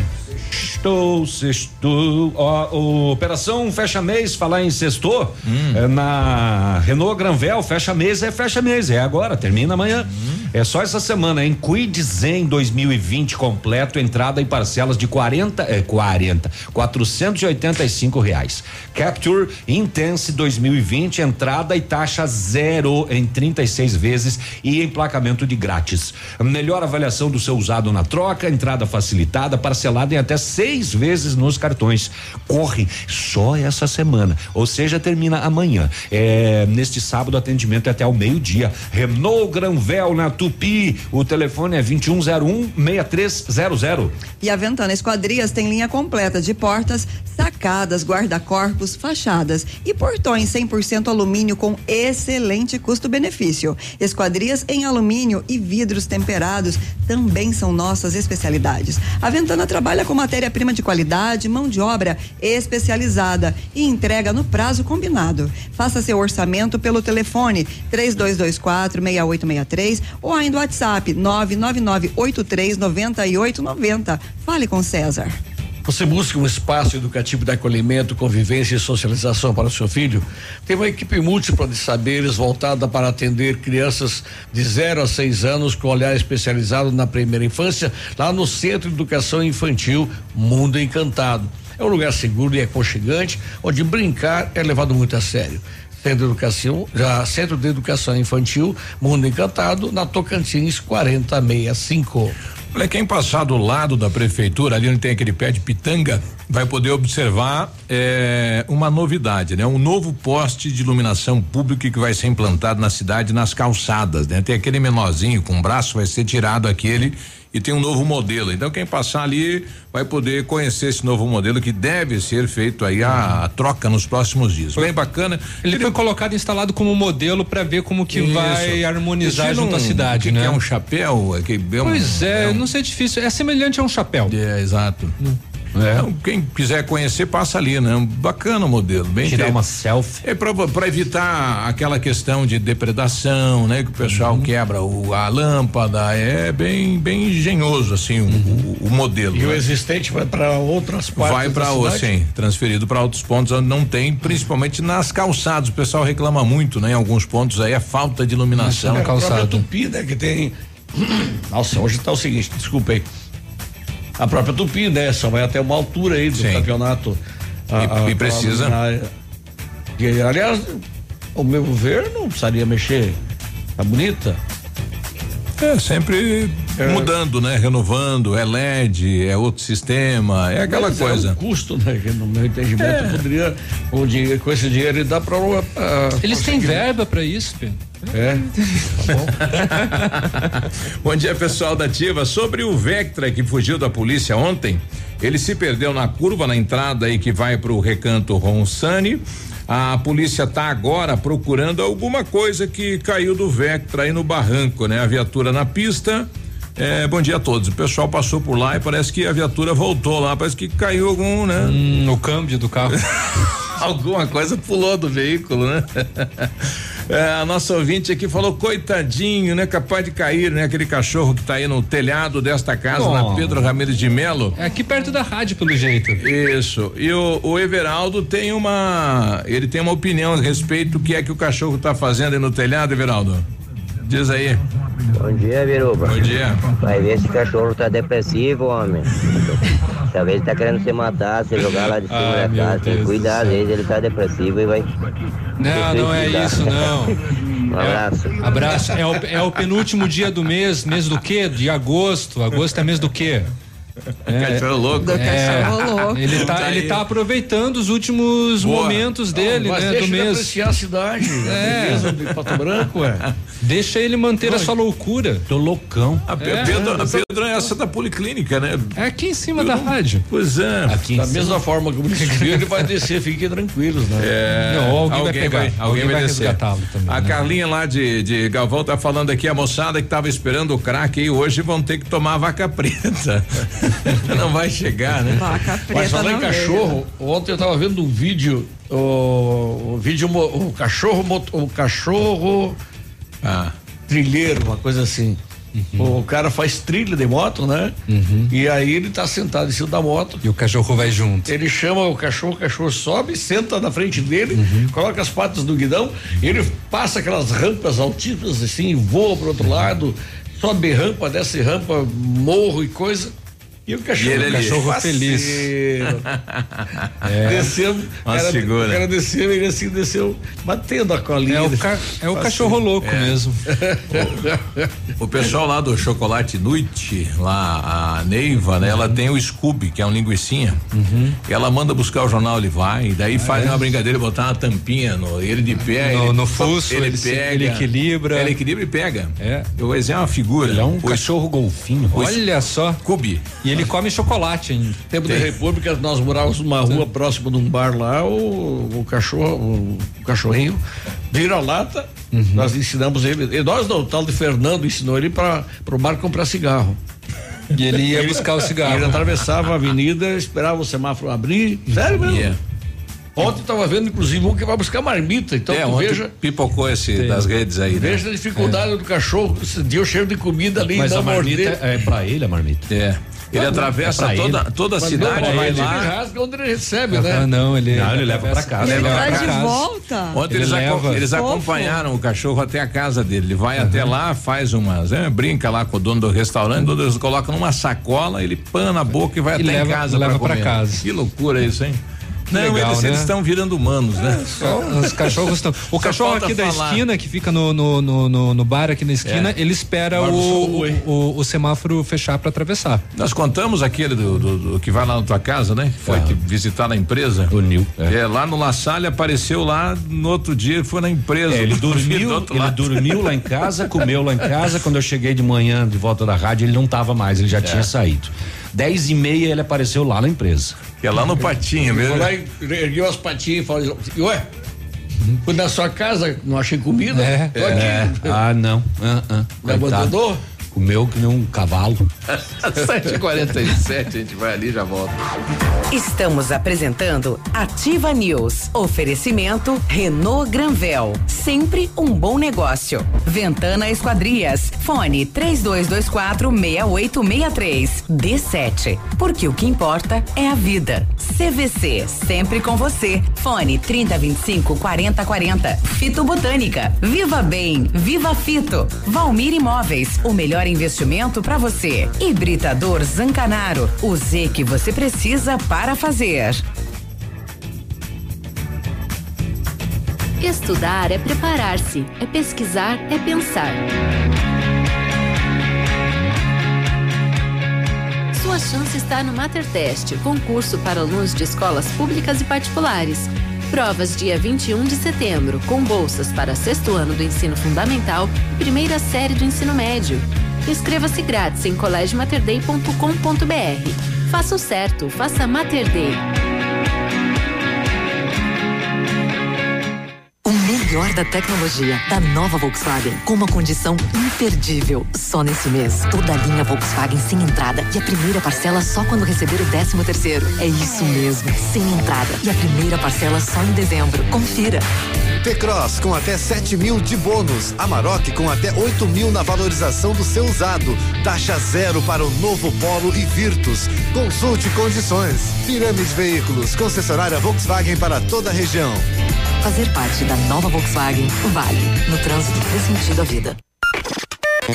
Sextou, sextou. Ó, o Operação Fecha Mês, falar em sextou, é na Renault Granvel, fecha mês é fecha mês, é agora, termina amanhã. É só essa semana, hein? Quid Zen 2020 completo, entrada em parcelas de 40, é 40, 485 reais. Capture Intense 2020, entrada e taxa zero em 36 vezes e emplacamento de grátis. Melhor avaliação do seu usado na troca, entrada facilitada, parcelada em até seis vezes nos cartões. Corre só essa semana, ou seja, termina amanhã. É, neste sábado, atendimento é até o meio-dia. Renault Granvel na Tupi. O telefone é 2101 6300. E a Ventana Esquadrias tem linha completa de portas, sacadas, guarda-corpos, fachadas e portões 100% alumínio com excelente custo-benefício. Esquadrias em alumínio e vidros temperados também são nossas especialidades. A Ventana trabalha com matéria-prima de qualidade, mão de obra especializada e entrega no prazo combinado. Faça seu orçamento pelo telefone 3224 6863 ou ainda o WhatsApp 999 83 9890. Fale com César. Você busca um espaço educativo de acolhimento, convivência e socialização para o seu filho? Tem uma equipe múltipla de saberes voltada para atender crianças de 0 a 6 anos com olhar especializado na primeira infância, lá no Centro de Educação Infantil Mundo Encantado. É um lugar seguro e aconchegante, onde brincar é levado muito a sério. Centro de Educação, já Centro de Educação Infantil Mundo Encantado, na Tocantins 4065. Olha, quem passar do lado da prefeitura, ali onde tem aquele pé de pitanga, vai poder observar eh, uma novidade, né? Um novo poste de iluminação pública que vai ser implantado na cidade nas calçadas, né? Tem aquele menorzinho com braço, vai ser tirado aquele e tem um novo modelo. Então quem passar ali vai poder conhecer esse novo modelo que deve ser feito aí a, a troca nos próximos dias. Bem bacana. Ele, foi colocado instalado como modelo para ver como que Isso. vai harmonizar junto à cidade, que né? que é um chapéu? É que é um- Pois é, é um- não sei difícil. É semelhante a um chapéu. É, exato. Então, quem quiser conhecer, passa ali, né? Bacana o modelo, bem Tirar feito. uma selfie. É para evitar aquela questão de depredação, né? Que o pessoal Uhum. quebra o, a lâmpada, é bem bem engenhoso assim o, o- o modelo. E o né? existente vai para outras partes Vai para o sim, transferido para outros pontos onde não tem, principalmente nas calçadas. O pessoal reclama muito, né? Em alguns pontos aí é falta de iluminação. É, a própria Tupi, né, que tem. Nossa, hoje tá o seguinte, desculpa aí. A própria Tupi, né? Só vai até uma altura aí do Sim. campeonato. E- e precisa. E, aliás, ao meu ver, não precisaria mexer. Tá bonita? É, sempre mudando, né? Renovando, é LED, é outro sistema, é aquela Mas coisa. É um custo, né? Que no meu entendimento poderia, com, o dinheiro, com esse dinheiro, ele dá para. Eles têm verba para isso, Pedro. É. Bom dia, pessoal da Ativa. Sobre o Vectra que fugiu da polícia ontem, ele se perdeu na curva na entrada aí que vai para o recanto Ronsani. A polícia está agora procurando alguma coisa que caiu do Vectra aí no barranco, né? A viatura na pista. É, bom dia a todos. O pessoal passou por lá e parece que a viatura voltou lá, parece que caiu algum, né? Hum, o câmbio do carro. Alguma coisa pulou do veículo, né? É, a nossa ouvinte aqui falou, coitadinho, né? Capaz de cair, né? Aquele cachorro que tá aí no telhado desta casa, na Oh. Pedro Ramirez de Melo. É aqui perto da rádio, pelo jeito. Isso. E o, o Everaldo tem uma. Ele tem uma opinião a respeito do que é que o cachorro tá fazendo aí no telhado, Everaldo. Diz aí. Bom dia, Biruba. Bom dia. Vai ver se o cachorro tá depressivo, homem. Talvez ele tá querendo se matar, se jogar lá de cima Ai, da casa. Tem que cuidar, às vezes ele tá depressivo e vai. Não, não é isso, não. Um abraço. Abraço. É o, é o penúltimo dia do mês, mês do quê? De agosto. Agosto é mês do quê? Cachorro louco. Do cachorro louco. Ele tá, ele tá aproveitando os últimos Boa. momentos dele, Mas né? deixa Do ele mês. apreciar a cidade, a É. beleza de Pato Branco, é. Deixa ele manter a sua loucura. Tô loucão. A É, Pedro, é. a Pedro é essa da Policlínica, né? É aqui em cima da rádio. Pois é. Aqui Da cima. mesma forma que o subir, ele vai descer, fiquem tranquilos, né? É, Não, alguém vai pegar, alguém vai descer. resgatá-lo também, A né? Carlinha lá de, de Galvão tá falando aqui, a moçada que tava esperando o craque aí hoje vão ter que tomar a vaca preta. Não vai chegar, né? Vaca preta Mas falando em não veio. cachorro, ontem eu tava vendo um vídeo, o, o vídeo, o cachorro, o cachorro Ah, trilheiro, uma coisa assim. O cara faz trilha de moto, né? E aí ele tá sentado em cima da moto. E o cachorro vai junto. Ele chama o cachorro, o cachorro sobe, senta na frente dele, coloca as patas no guidão, ele passa aquelas rampas altíssimas assim, voa pro outro lado, sobe rampa, desce rampa, morro e coisa. E o cachorro, ele ali, cachorro faceiro. feliz. Desceu, o Uma cara, figura. o cara desceu, ele assim desceu, batendo a colinha. É o, ca- é o cachorro louco mesmo. O pessoal lá do Chocolate Nuit, lá a Neiva, né? Ela tem o Scooby, que é um linguicinha. E ela manda buscar o jornal, ele vai, e daí faz uma brincadeira, botar uma tampinha no ele de pé. No- ele, no fuso, ele, ele pega. ele equilibra. Ele equilibra e pega. É. O Zé é uma figura. Ele é um cachorro golfinho. Olha só. Scooby. E ele come chocolate ainda. Tempo da República, nós morávamos numa rua próxima de um bar lá, o, o cachorro, o, o cachorrinho vira lata, Uhum. nós ensinamos ele, e nós não, o tal de Fernando ensinou ele para o bar comprar cigarro. E ele ia buscar o cigarro. Ele atravessava a avenida, esperava o semáforo abrir, sério mesmo. Yeah. Ontem estava vendo, inclusive, um que vai buscar marmita, então é, tu ontem veja, pipocou esse das redes aí. né? veja a dificuldade do cachorro, deu cheiro de comida ali, Mas não a marmita morder. é pra ele a marmita. É. Ele Ah, atravessa é toda, ele. toda a Mas cidade, não, vai ele lá. rasga onde ele recebe, né? Ah, não, ele. Não, ele leva pra casa. Ele leva pra de casa. volta. Ontem Ele eles, aco- leva. eles Fofo. acompanharam o cachorro até a casa dele. Ele vai até lá, faz umas. é, brinca lá com o dono do restaurante, eles colocam numa sacola, ele pana na boca e vai E até leva- em casa leva pra, pra casa. Que loucura isso, hein? Não, legal, eles né? eles estão virando humanos, né? Os cachorros estão. O cachorro aqui da falar. esquina, que fica no, no, no, no- bar aqui na esquina, É. ele espera o, Subway. o, o semáforo fechar pra atravessar. Nós contamos aquele do, do- do que vai lá na tua casa, né? Foi te visitar na empresa. O Nil. É. lá no La Salle apareceu lá, no outro dia foi na empresa. É, ele do dormiu, ele lado. dormiu lá em casa, comeu lá em casa. Quando eu cheguei de manhã de volta da rádio, ele não tava mais, ele já tinha saído. Dez e meia ele apareceu lá na empresa. Que é lá no patinho Foi mesmo. lá e ergueu as patinhas e falou, ué, fui na sua casa, não achei comida? É. Tô aqui. Ah, não. Ah, ah, Me abandonou? Comeu que nem um cavalo. 7h47, a gente vai ali e já volta. Estamos apresentando Ativa News. Oferecimento Renault Granvel. Sempre um bom negócio. Ventana Esquadrias. Fone 3224 6863. D7. Porque o que importa é a vida. CVC. Sempre com você. Fone 3025 4040. Fito Botânica. Viva Bem. Viva Fito. Valmir Imóveis. O melhor investimento para você. Hibridador Zancanaro. O Z que você precisa para fazer. Estudar é preparar-se, é pesquisar, é pensar. Sua chance está no MaterTest, concurso para alunos de escolas públicas e particulares. Provas dia 21 de setembro, com bolsas para sexto ano do ensino fundamental e primeira série do ensino médio. Inscreva-se grátis em colégiomaterday.com.br. Faça o certo, faça Mater. Melhor da tecnologia da nova Volkswagen, com uma condição imperdível. Só nesse mês, toda a linha Volkswagen sem entrada e a primeira parcela só quando receber o 13 terceiro. É isso mesmo, sem entrada e a primeira parcela só em dezembro. Confira. T-Cross com até 7 mil de bônus. Amarok com até 8 mil na valorização do seu usado. Taxa zero para o novo Polo e Virtus. Consulte condições. Pirâmide Veículos, concessionária Volkswagen para toda a região. Fazer parte da nova Volkswagen vale. No trânsito, dê sentido à vida.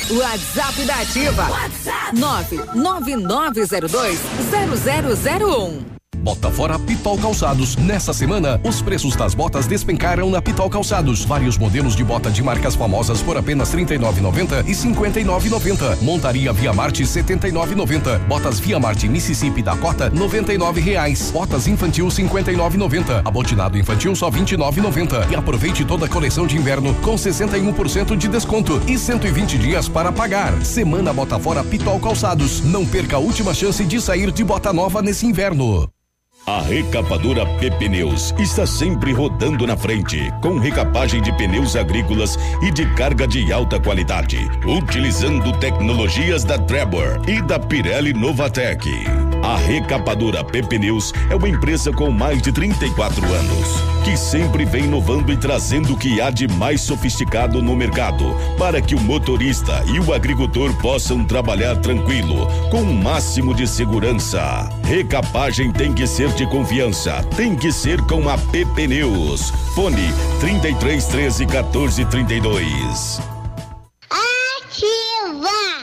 WhatsApp da Ativa. WhatsApp 999020001. Bota fora Pitol Calçados. Nessa semana, os preços das botas despencaram na Pitol Calçados. Vários modelos de bota de marcas famosas por apenas R$ 39,90 e R$ 59,90. Montaria Via Marte R$ 79,90. Botas Via Marte Mississippi Dakota 99 reais. Botas infantil R$ 59,90. Abotinado infantil só R$ 29,90. E aproveite toda a coleção de inverno com 61% de desconto e 120 dias para pagar. Semana Bota fora Pitol Calçados. Não perca a última chance de sair de bota nova nesse inverno. A recapadora PP Pneus está sempre rodando na frente, com recapagem de pneus agrícolas e de carga de alta qualidade, utilizando tecnologias da Trevor e da Pirelli Novatec. A recapadora Pneus é uma empresa com mais de 34 anos, que sempre vem inovando e trazendo o que há de mais sofisticado no mercado, para que o motorista e o agricultor possam trabalhar tranquilo, com o máximo de segurança. Recapagem tem que ser de confiança, tem que ser com a News. Fone 33 13 14 32. Ativa!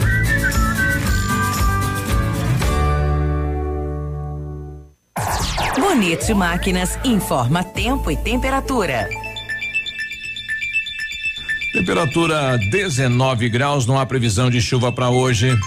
Bonito Máquinas informa tempo e temperatura. Temperatura 19 graus, não há previsão de chuva para hoje.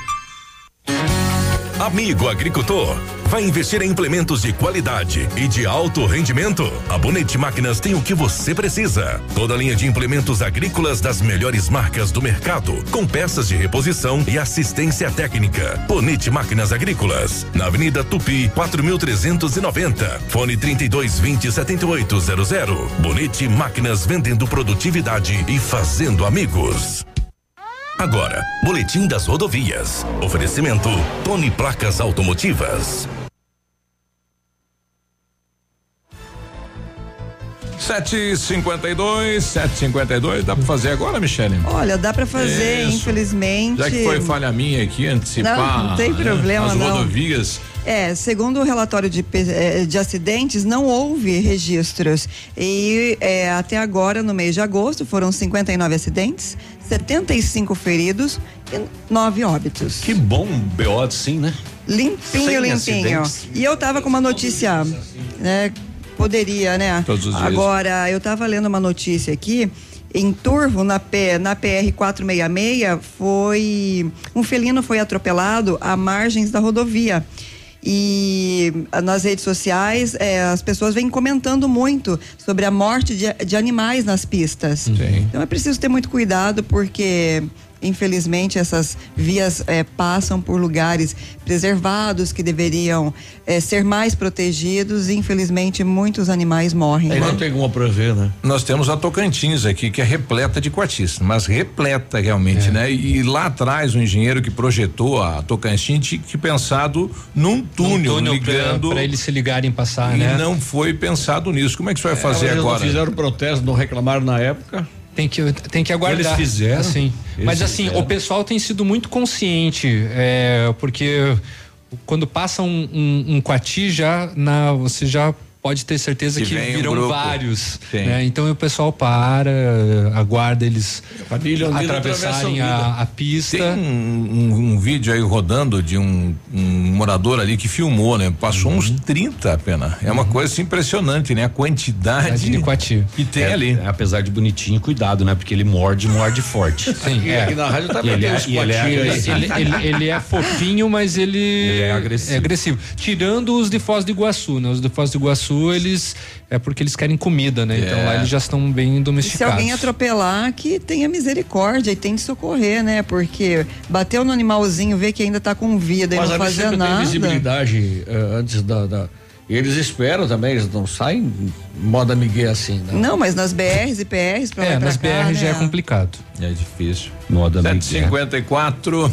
Amigo agricultor, vai investir em implementos de qualidade e de alto rendimento? A Bonete Máquinas tem o que você precisa. Toda a linha de implementos agrícolas das melhores marcas do mercado, com peças de reposição e assistência técnica. Bonete Máquinas Agrícolas, na Avenida Tupi, 4390. Fone 3220 7800. Bonete Máquinas vendendo produtividade e fazendo amigos. Agora, Boletim das Rodovias. Oferecimento Tony Placas Automotivas. Sete cinquenta e dois, sete cinquenta e dois, dá pra fazer agora, Michele? Olha, dá pra fazer, Isso. infelizmente. Já que foi falha minha aqui, antecipar. Não, não tem né, problema, As não. rodovias. É, segundo o relatório de, eh, de acidentes, não houve registros. E eh, até agora, no mês de agosto, foram 59 acidentes, 75 feridos e 9 óbitos. Que bom BO sim, né? Limpinho, Sem limpinho. acidentes. E eu tava com uma notícia, né? Poderia, né? Todos os dias. Agora, eu tava lendo uma notícia aqui. Em Turvo, na, P, na PR 466, foi. Um felino foi atropelado à margens da rodovia. E nas redes sociais, eh, as pessoas vêm comentando muito sobre a morte de, de animais nas pistas. Então é preciso ter muito cuidado, porque infelizmente essas vias eh, passam por lugares preservados que deveriam eh, ser mais protegidos e infelizmente muitos animais morrem. Aí né? não tem como prever, né? Nós temos a Tocantins aqui, que é repleta de quartistas, mas repleta realmente, né? E, lá atrás, o engenheiro que projetou a Tocantins tinha que pensado num túnel, túnel pra- ligando. pra eles se ligarem e passar, e né? não foi pensado nisso. Como é que você vai fazer eles agora? Não fizeram protesto, não reclamaram na época. Tem que, tem que aguardar. Eles fizeram. Assim. Eles Mas assim, fizeram. o pessoal tem sido muito consciente, é, porque quando passa um, um, um coati já, na, você já pode ter certeza Que que, vem um vários. Né? Então o pessoal para, aguarda eles Andina atravessarem atravessa a a, pista. Tem um, um- um vídeo aí rodando de um, um morador ali que filmou, né? Passou uns 30 apenas. É uma coisa assim, impressionante, né? A quantidade de coati. que tem É, ali. Apesar de bonitinho, cuidado, né? Porque ele morde, morde forte. Sim, é. aqui na rádio tá ele, é, e ele é agressivo. Ele, ele- ele é fofinho, mas ele, Ele é agressivo. agressivo. Tirando os de Foz do Iguaçu, né? Os de Foz do Iguaçu, eles é porque eles querem comida, né? Então É. lá eles já estão bem E se domesticados. alguém atropelar, que tenha misericórdia e tem de socorrer, né? Porque bateu no animalzinho, vê que ainda tá com vida Mas e não fazer nada. tem visibilidade eh, antes da, da- E eles esperam também, eles não saem moda amiguê assim, né? Não, mas nas BRs e PRs pra lá É, pra nas cá, BR já é né? complicado. É difícil. Moda 754.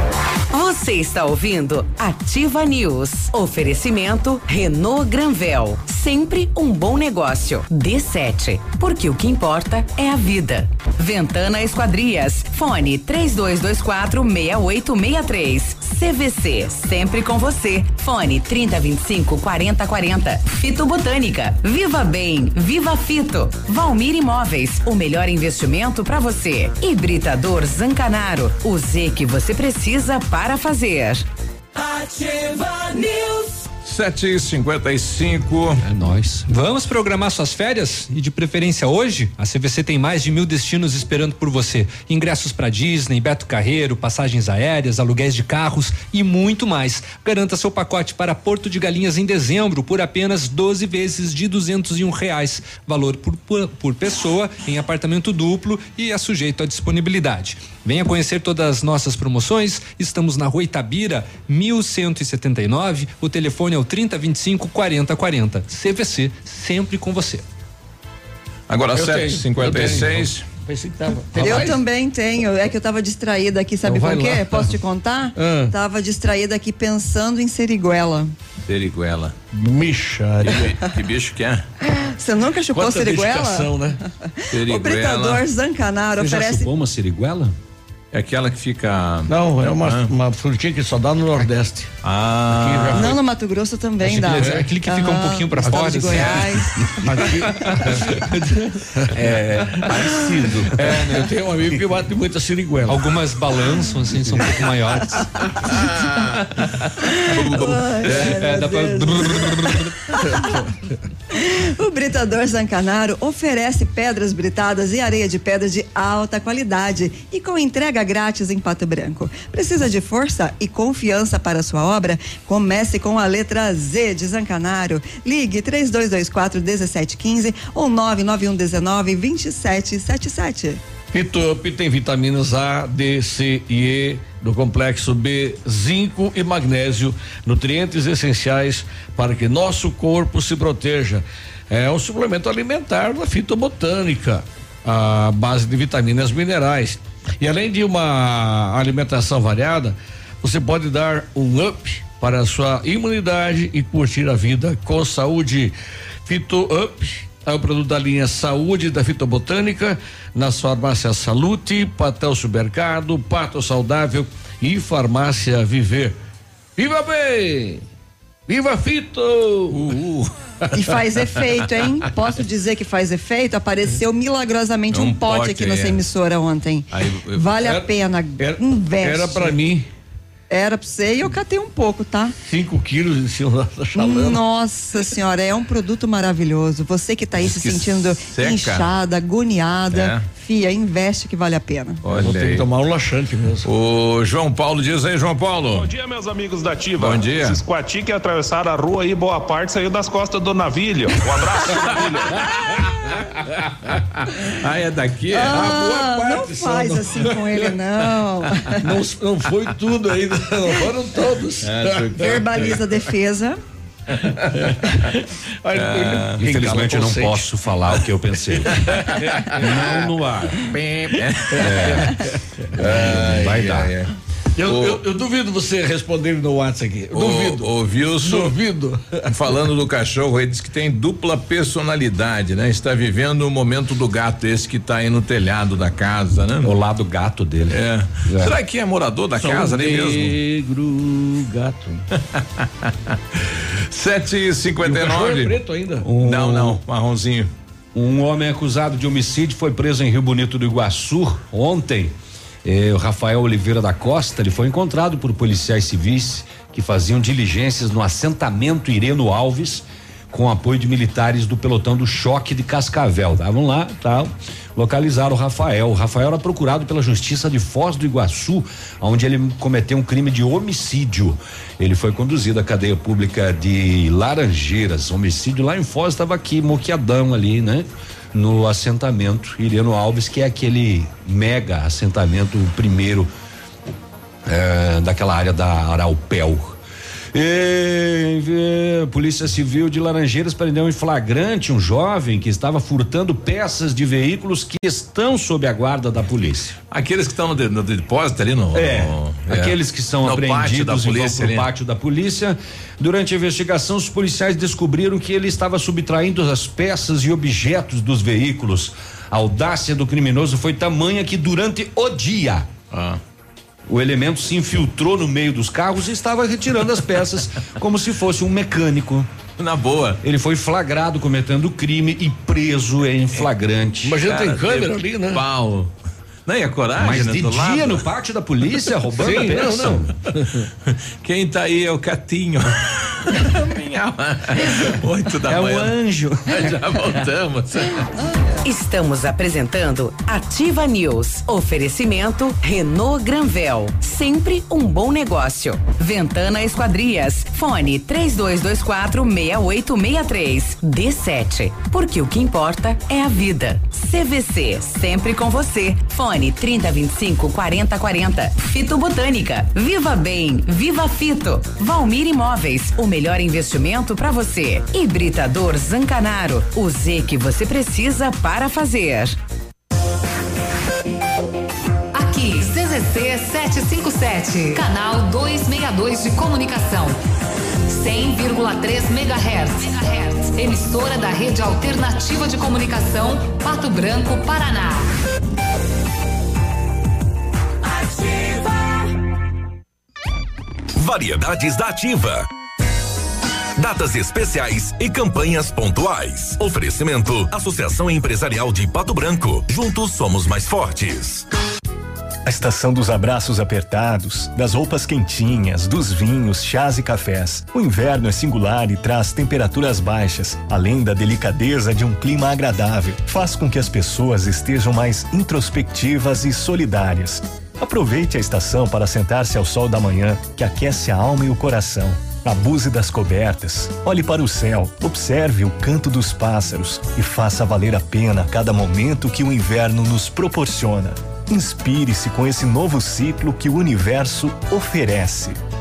Você está ouvindo Ativa News. Oferecimento Renault Granvel. Sempre um bom negócio. D7. Porque o que importa é a vida. Ventana Esquadrias. Fone 3224 6863. CVC. Sempre com você. Fone 3025 4040. Fito Botânica. Viva Bem. Viva Fito. Valmir Imóveis. O melhor investimento para você. Hibridador Zancanaro. O Z que você precisa para fazer. Ativa News. sete e cinquenta e cinco. É nós. Vamos programar suas férias e de preferência hoje? A CVC tem mais de mil destinos esperando por você. Ingressos para Disney, Beto Carreiro, passagens aéreas, aluguéis de carros e muito mais. Garanta seu pacote para Porto de Galinhas em dezembro por apenas 12 vezes de duzentos e um reais. Valor por, por, por pessoa em apartamento duplo e é sujeito à disponibilidade. Venha conhecer todas as nossas promoções. Estamos na Rua Itabira, 1179. O telefone é o 3025 4040. CVC, sempre com você. Agora Eu tenho, 7h56. Pensei que tava. Eu também tenho, é que eu tava distraída aqui, sabe Então quê? lá. Posso te contar? Ah. Tava distraída aqui pensando em seriguela. Seriguela. Micharia. Que, que bicho que é? Você nunca chupou Quanta seriguela? né? O britador Zancanaro Você já chupou uma seriguela? É aquela que fica. Não, é uma, Ah. uma frutinha que só dá no Nordeste. Ah. Não, no Mato Grosso também dá. Aquele, aquele que fica um pouquinho para Estado fora. de assim. Goiás. É, parecido. É, né, eu tenho um amigo que bate muita siriguela. Algumas balançam, assim, são um pouco maiores. é, dá pra... O Britador Zancanaro oferece pedras britadas e areia de pedra de alta qualidade e com entrega grátis em Pato Branco. Precisa de força e confiança para sua obra? Comece com a letra Z de Zancanaro. Ligue 3224 1715 ou 99119 2777. Pitup tem vitaminas A, D, C e E do complexo B, zinco e magnésio, nutrientes essenciais para que nosso corpo se proteja. É um suplemento alimentar da fitobotânica, a base de vitaminas minerais. E além de uma alimentação variada, você pode dar um up para a sua imunidade e curtir a vida com saúde. Fito Up é o produto da linha Saúde da Fitobotânica, nas farmácias Salute, Patel Supermercado, Pato Saudável e Farmácia Viver. Viva bem! Viva Fito! E faz efeito, hein? Posso dizer que faz efeito? Apareceu milagrosamente É um, um pote, pote aqui aí, nessa é. emissora ontem. Aí, eu- vale a era- pena. era- Investe. Era pra mim. Era pra você e eu catei um pouco, tá? Cinco quilos em cima da chalana. Nossa senhora, é um produto maravilhoso. Você que tá aí Diz se sentindo seca. inchada, agoniada, É. fia, investe que vale a pena. Olha Vou ter que tomar um laxante mesmo. O João Paulo diz aí, João Paulo. Bom dia, meus amigos da Ativa. Bom dia. Esses quati que atravessaram a rua aí, boa parte saiu das costas do navilho. Um abraço, navilho. ah, é daqui? Ah, boa não parte só, faz não. assim com ele, não. Não, não foi tudo ainda, não foram todos. É, Verbaliza a defesa. Ah, infelizmente eu não posso falar o que eu pensei. não no ar. É. Vai dar. Eu, O- eu- eu duvido você responder no WhatsApp aqui. Eu O, duvido. o Wilson, Duvido. falando do cachorro, ele diz que tem dupla personalidade, né? Está vivendo o momento do gato, esse que está aí no telhado da casa, né? O lado gato dele. É. É. Será que é morador da Sou casa ali mesmo? Negro gato. Sete e cinquenta e E nove. é preto ainda? Não, não, marronzinho. Um homem acusado de homicídio foi preso em Rio Bonito do Iguaçu ontem. Eh, o Rafael Oliveira da Costa, ele foi encontrado por policiais civis que faziam diligências no assentamento Ireno Alves com apoio de militares do pelotão do choque de Cascavel. Estavam lá, tal, localizaram o Rafael. O Rafael era procurado pela Justiça de Foz do Iguaçu, onde ele cometeu um crime de homicídio. Ele foi conduzido à cadeia pública de Laranjeiras. Homicídio lá em Foz estava aqui, moqueadão ali, né? No assentamento Ireno Alves, que é aquele mega assentamento, o primeiro eh, daquela área da Araupel. E, eh, Polícia Civil de Laranjeiras prendeu em flagrante um jovem que estava furtando peças de veículos que estão sob a guarda da polícia. Aqueles que estão no, de- no depósito ali no. É, no- aqueles que são no pátio apreendidos e polícia pro ali. pátio da polícia. Durante a investigação, os policiais descobriram que ele estava subtraindo as peças e objetos dos veículos. A audácia do criminoso foi tamanha que durante o dia Ah. O elemento se infiltrou no meio dos carros e estava retirando as peças como se fosse um mecânico. Na boa. Ele foi flagrado cometendo crime e preso em flagrante. Imagina, tem câmera tem ali, né? Pau. Não, e a coragem, Mas né, de dia lado? no pátio da polícia roubando Sim, a não, não. Quem tá aí é o Catinho. Minha Oito da É o manhã. anjo. Já voltamos. Estamos apresentando Ativa News. Oferecimento Renault Granvel. Sempre um bom negócio. Ventana Esquadrias. Fone 3224 6863. D7. Porque o que importa é a vida. CVC. Sempre com você. Fone 3025 4040. Fito Botânica. Viva Bem. Viva Fito. Valmir Imóveis. O melhor investimento para você. Hibridador Zancanaro. O Z que você precisa para fazer. Aqui, CZC 757, canal 262 de comunicação. 100,3 MHz. Emissora da Rede Alternativa de Comunicação, Pato Branco, Paraná. Variedades da Ativa. Datas especiais e campanhas pontuais. Oferecimento: Associação Empresarial de Pato Branco. Juntos somos mais fortes. A estação dos abraços apertados, das roupas quentinhas, dos vinhos, chás e cafés. O inverno é singular e traz temperaturas baixas, além da delicadeza de um clima agradável. Faz com que as pessoas estejam mais introspectivas e solidárias. Aproveite a estação para sentar-se ao sol da manhã, que aquece a alma e o coração. Abuse das cobertas, olhe para o céu, observe o canto dos pássaros e faça valer a pena cada momento que o inverno nos proporciona. Inspire-se com esse novo ciclo que o universo oferece.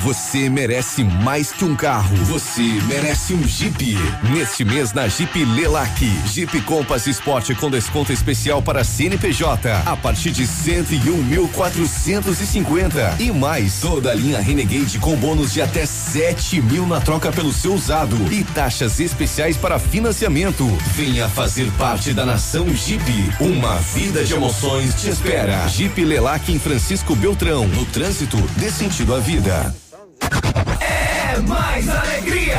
Você merece mais que um carro. Você merece um Jeep. Neste mês na Jeep Lelac. Jeep Compass Sport com desconto especial para CNPJ a partir de 101.450 e mais toda a linha Renegade com bônus de até 7 mil na troca pelo seu usado e taxas especiais para financiamento. Venha fazer parte da nação Jeep. Uma vida de emoções te espera. Jeep Lelac em Francisco Beltrão. No trânsito, dê sentido à vida. É mais alegria!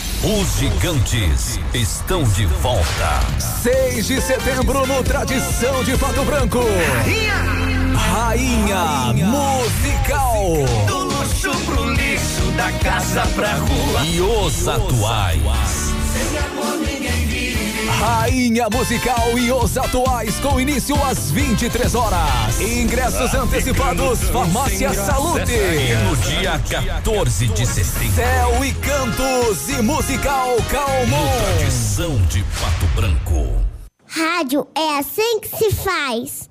Os gigantes estão de volta. 6 de setembro no Tradição de Pato Branco. Rainha Musical. Do luxo pro lixo, da casa pra rua. E os atuais. Sem amor ninguém vive. Rainha Musical e os atuais com início às 23 horas. Ingressos antecipados, Farmácia Salute. No dia 14 de setembro. Céu e Cantos e Musical Calmon. Tradição de Pato Branco. Rádio é assim que se faz.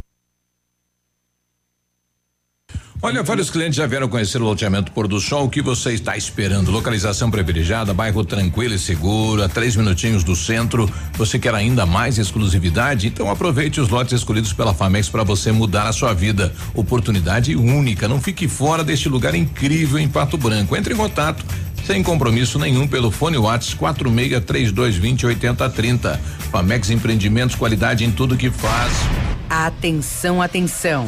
Olha, vários clientes já vieram conhecer o loteamento Pôr do Sol. O que você está esperando? Localização privilegiada, bairro tranquilo e seguro, a três minutinhos do centro. Você quer ainda mais exclusividade? Então aproveite os lotes escolhidos pela Famex para você mudar a sua vida. Oportunidade única. Não fique fora deste lugar incrível em Pato Branco. Entre em contato sem compromisso nenhum pelo fone Whats 46 3220 8030. Famex Empreendimentos, qualidade em tudo que faz. Atenção, atenção.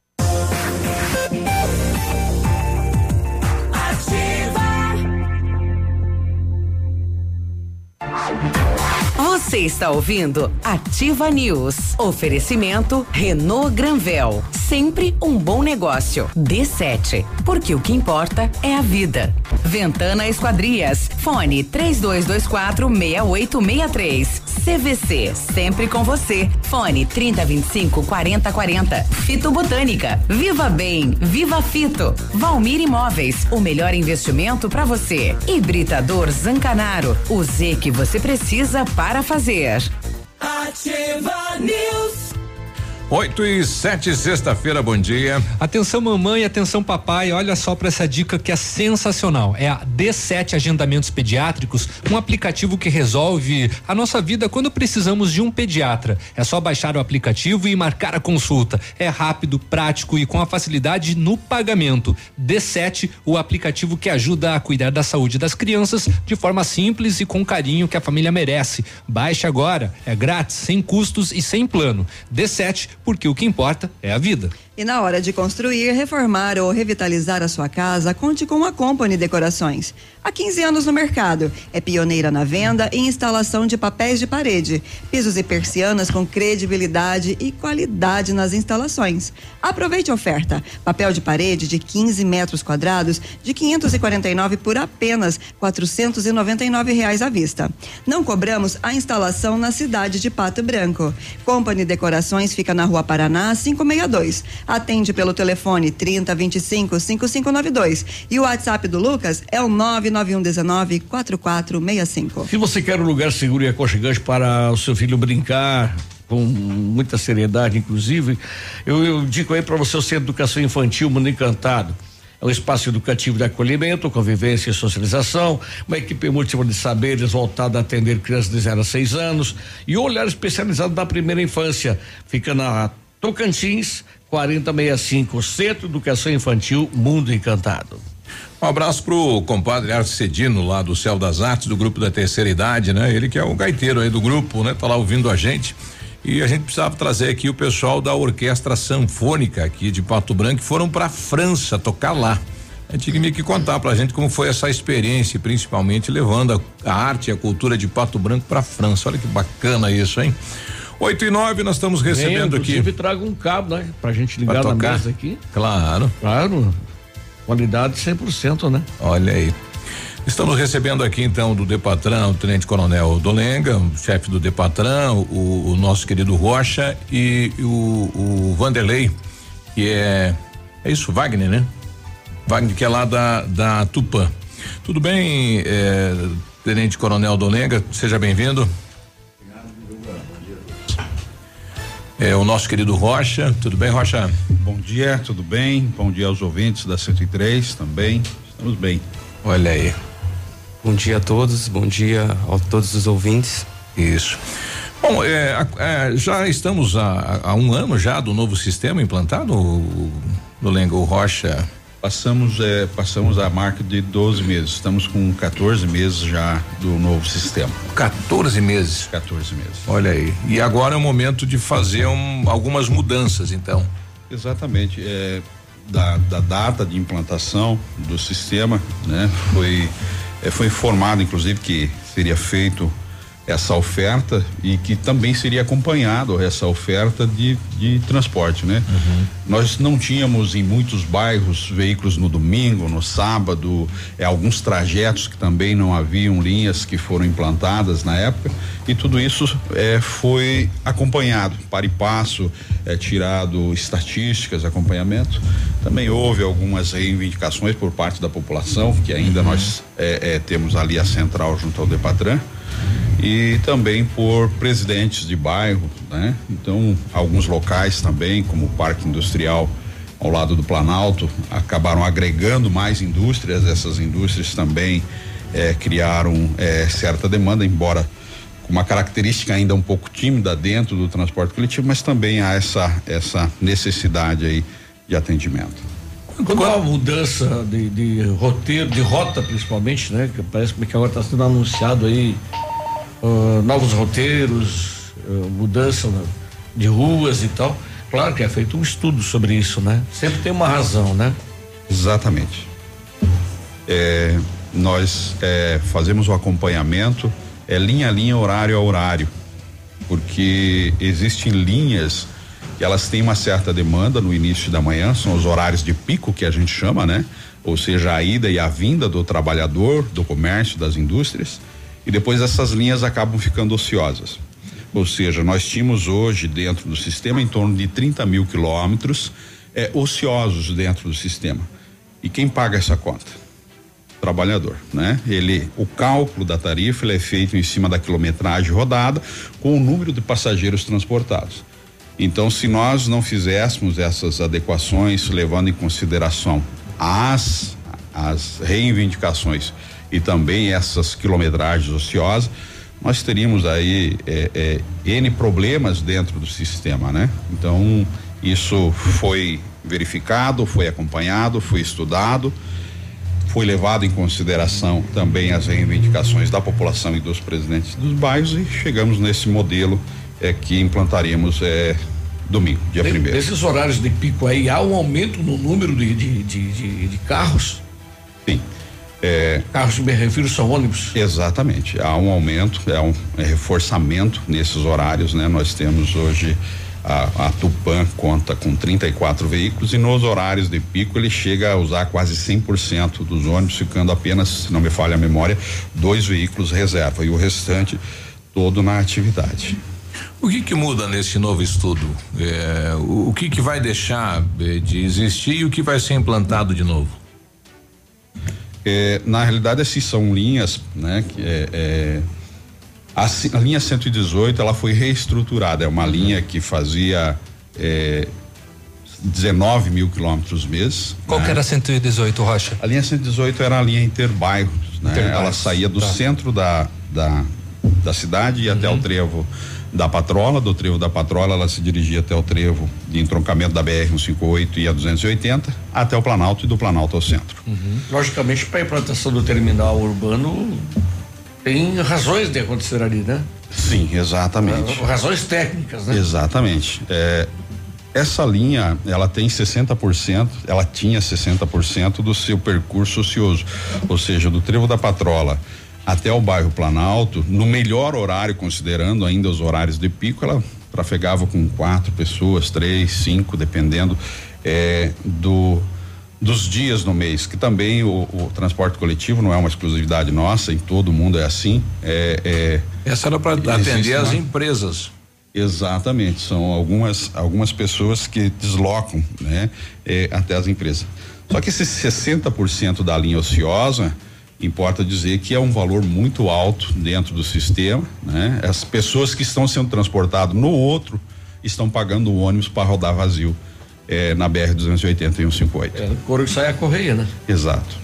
Você está ouvindo Ativa News. Oferecimento Renault Granvel. Sempre um bom negócio. D7. Porque o que importa é a vida. Ventana Esquadrias. Fone 3224 6863. CVC. Sempre com você. Fone 3025 4040. Fito Botânica. Viva Bem. Viva Fito. Valmir Imóveis. O melhor investimento para você. Hibridador Zancanaro. O Z que você precisa para fazer. Ativa News. 8 e 7, sexta-feira, bom dia. Atenção mamãe, atenção papai, olha só para essa dica que é sensacional. É a D7 Agendamentos Pediátricos, um aplicativo que resolve a nossa vida quando precisamos de um pediatra. É só baixar o aplicativo e marcar a consulta. É rápido, prático e com a facilidade no pagamento. D7, o aplicativo que ajuda a cuidar da saúde das crianças de forma simples e com carinho que a família merece. Baixe agora, é grátis, sem custos e sem plano. D7 porque o que importa é a vida. E na hora de construir, reformar ou revitalizar a sua casa, conte com a Company Decorações. Há 15 anos no mercado, é pioneira na venda e instalação de papéis de parede, pisos e persianas com credibilidade e qualidade nas instalações. Aproveite a oferta: papel de parede de 15 metros quadrados de 549 por apenas 499 reais à vista. Não cobramos a instalação na cidade de Pato Branco. Company Decorações fica na Rua Paraná 562. Atende pelo telefone 30 25 5592 e o WhatsApp do Lucas é o 991 19 4465. Se você quer um lugar seguro e aconchegante para o seu filho brincar, com muita seriedade, inclusive, eu, eu digo aí para você o Centro de Educação Infantil Mundo Encantado. É um espaço educativo de acolhimento, convivência e socialização, uma equipe múltipla de saberes voltada a atender crianças de 0 a 6 anos e um olhar especializado na primeira infância. Fica na Tocantins, 4065, Centro Educação Infantil Mundo Encantado. Um abraço pro compadre Arcedino lá do Céu das Artes, do grupo da terceira idade, né? Ele que é o gaiteiro aí do grupo, né? Tá lá ouvindo a gente. E a gente precisava trazer aqui o pessoal da Orquestra Sanfônica aqui de Pato Branco que foram para França tocar lá. A gente tinha que contar pra gente como foi essa experiência, principalmente levando a, a arte e a cultura de Pato Branco para França. Olha que bacana isso, hein? 8 e 9, nós estamos recebendo aqui. Inclusive, traga um cabo, né? Pra gente ligar Pra na mesa aqui. Claro. Claro. Qualidade 100%, né? Olha aí. Estamos recebendo aqui então do Depatran, o Tenente Coronel Dolenga, o chefe do Depatran, o, o nosso querido Rocha e o, o Vanderlei, que é. É isso, Wagner, né? Wagner, que é lá da, da Tupã. Tudo bem, eh, Tenente Coronel Dolenga? Seja bem-vindo. É, o nosso querido Rocha. Tudo bem, Rocha? Bom dia, tudo bem? Bom dia aos ouvintes da 103 também. Estamos bem. Olha aí. Bom dia a todos, bom dia a todos os ouvintes. Isso. Bom, é, é, já estamos há, há um ano já do novo sistema implantado, o, o Lenga, o Rocha. Passamos, é, passamos a marca de 12 meses. Estamos com 14 meses já do novo sistema. 14 meses? 14 meses. Olha aí. E agora é o momento de fazer um- algumas mudanças, então. Exatamente. É, da, da data de implantação do sistema, né? Foi, é, foi informado, inclusive, que seria feito essa oferta e que também seria acompanhado essa oferta de, de transporte, né? Nós não tínhamos em muitos bairros veículos no domingo, no sábado, é, alguns trajetos que também não haviam linhas que foram implantadas na época e tudo isso é, foi acompanhado, para e passo, é, tirado estatísticas, acompanhamento. Também houve algumas reivindicações por parte da população, que ainda nós é, é, temos ali a central junto ao Depatran. E também por presidentes de bairro, né? Então, alguns locais também, como o Parque Industrial ao lado do Planalto, acabaram agregando mais indústrias. Essas indústrias também eh, criaram eh, certa demanda, embora com uma característica ainda um pouco tímida dentro do transporte coletivo, mas também há essa essa necessidade aí de atendimento. Há uma mudança de, de roteiro, de rota principalmente, né? Que parece que agora está sendo anunciado aí uh, novos roteiros, uh, mudança de ruas e tal. Claro que é feito um estudo sobre isso, né? Sempre tem uma razão, né? Exatamente. É, nós é, fazemos o acompanhamento, é linha a linha, horário a horário, porque existem linhas que elas têm uma certa demanda no início da manhã, são os horários de pico que a gente chama, né? Ou seja, a ida e a vinda do trabalhador, do comércio, das indústrias, e depois essas linhas acabam ficando ociosas. Ou seja, nós tínhamos hoje dentro do sistema em torno de 30 mil quilômetros é, ociosos dentro do sistema. E quem paga essa conta? Trabalhador, né? Ele, o cálculo da tarifa é feito em cima da quilometragem rodada com o número de passageiros transportados. Então, se nós não fizéssemos essas adequações, levando em consideração as, as reivindicações e também essas quilometragens ociosas, nós teríamos aí é, é, N problemas dentro do sistema, né? Então, isso foi verificado, foi acompanhado, foi estudado, foi levado em consideração também as reivindicações da população e dos presidentes dos bairros e chegamos nesse modelo é que implantaríamos é, domingo, dia primeiro. Nesses horários de pico aí, há um aumento no número de, de, de, de carros? Sim. É, carros, me refiro, são ônibus? Exatamente. Há um aumento, é um é reforçamento nesses horários, né? Nós temos hoje a, a Tupan conta com 34 veículos e nos horários de pico ele chega a usar quase 100% dos ônibus, ficando apenas, se não me falha a memória, dois veículos reserva e o restante todo na atividade. O que que muda nesse novo estudo? É, o, o, que que vai deixar é, de existir e o que vai ser implantado de novo? É, na realidade, essas são linhas, né? Que é, é a, a, linha 118 ela foi reestruturada. É uma uhum. linha que fazia 19 é, mil quilômetros mês. Qual né? que era a 118, Rocha? A linha 118 era a linha interbairros, né? Interbairros, ela saía do tá. centro da, da, da cidade e uhum. até o trevo da Patrola, do trevo da Patrola, ela se dirigia até o trevo de entroncamento da BR 158 e a 280, até o Planalto e do Planalto ao centro. Uhum. Logicamente, para a implantação do terminal urbano, tem razões de acontecer ali, né? Sim, exatamente. Uh, razões técnicas, né? Exatamente. É, essa linha, ela tem 60%, ela tinha 60% do seu percurso ocioso, ou seja, do trevo da Patrola até o bairro Planalto, no melhor horário, considerando ainda os horários de pico, ela trafegava com quatro pessoas, três, cinco, dependendo é, do dos dias no mês, que também o, o, transporte coletivo não é uma exclusividade nossa, em todo mundo é assim. É, é, Essa era para atender as empresas. Exatamente, são algumas algumas pessoas que deslocam, né, é, até as empresas. Só que esses 60% da linha ociosa, Importa dizer que é um valor muito alto dentro do sistema, né? As pessoas que estão sendo transportadas no outro estão pagando o ônibus para rodar vazio eh, na BR 280 e 158. É, coro que sai a correia, né? Exato.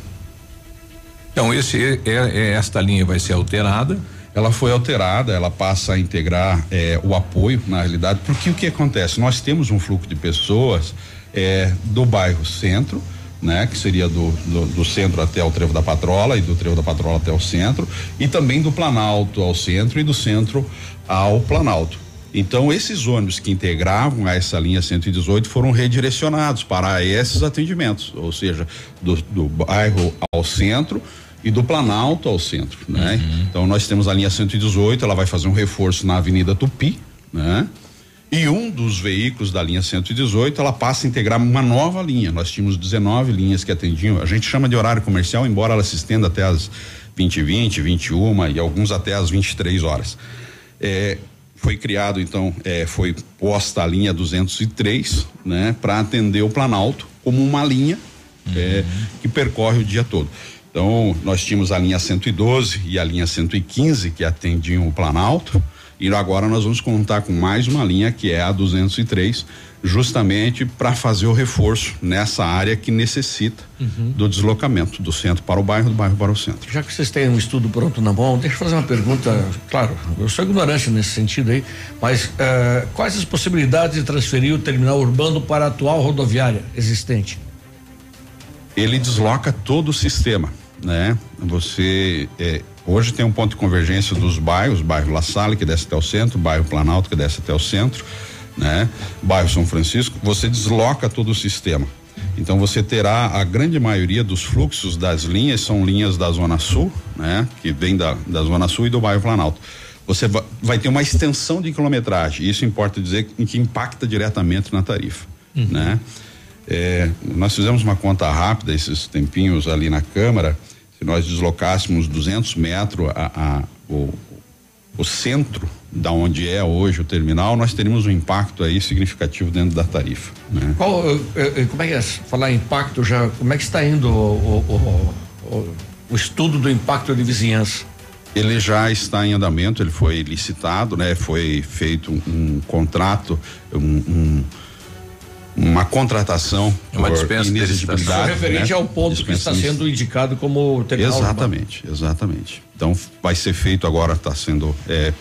Então esse é, é, é, esta linha vai ser alterada. Ela foi alterada, ela passa a integrar eh, o apoio na realidade, porque o que acontece? Nós temos um fluxo de pessoas eh, do bairro Centro né? Que seria do, do, do, centro até o Trevo da Patrola e do Trevo da Patrola até o centro e também do Planalto ao centro e do centro ao Planalto. Então, esses ônibus que integravam essa linha 118 foram redirecionados para esses atendimentos, ou seja, do, do bairro ao centro e do Planalto ao centro, né? Uhum. Então, nós temos a linha 118, ela vai fazer um reforço na Avenida Tupi, né? E um dos veículos da linha 118, ela passa a integrar uma nova linha. Nós tínhamos 19 linhas que atendiam, a gente chama de horário comercial, embora ela se estenda até as 20 20, 21 e alguns até as 23 horas. É, foi criado então, é, foi posta a linha 203, né, para atender o Planalto como uma linha é, uhum. que percorre o dia todo. Então, nós tínhamos a linha 112 e a linha 115 que atendiam o Planalto, e agora nós vamos contar com mais uma linha que é a 203, justamente para fazer o reforço nessa área que necessita Uhum. do deslocamento do centro para o bairro, do bairro para o centro. Já que vocês têm um estudo pronto na mão, deixa eu fazer uma pergunta. Claro, eu sou ignorante nesse sentido aí, mas eh, quais as possibilidades de transferir o terminal urbano para a atual rodoviária existente? ele desloca todo o sistema, né? Você eh, hoje tem um ponto de convergência dos bairros, bairro La Salle que desce até o centro, bairro Planalto que desce até o centro, né? Bairro São Francisco, você desloca todo o sistema. Então você terá a grande maioria dos fluxos das linhas são linhas da Zona Sul, né? Que vem da, da Zona Sul e do bairro Planalto. Você va- vai ter uma extensão de quilometragem. Isso importa dizer que impacta diretamente na tarifa, né? É, nós fizemos uma conta rápida esses tempinhos ali na Câmara. Se nós deslocássemos 200 metros a, a- o, o centro da onde é hoje o terminal, nós teríamos um impacto aí significativo dentro da tarifa. Né? Qual, eh, eh, como é que é? Falar impacto já, como é que está indo o, o- o- o- o estudo do impacto de vizinhança? Ele já está em andamento, ele foi licitado, né? Foi feito um, um contrato, um, um- uma contratação Uma por dispensa referente né? ao ponto que está sendo indicado como terminal urbano. Exatamente, exatamente. Então vai ser feito agora, está sendo é,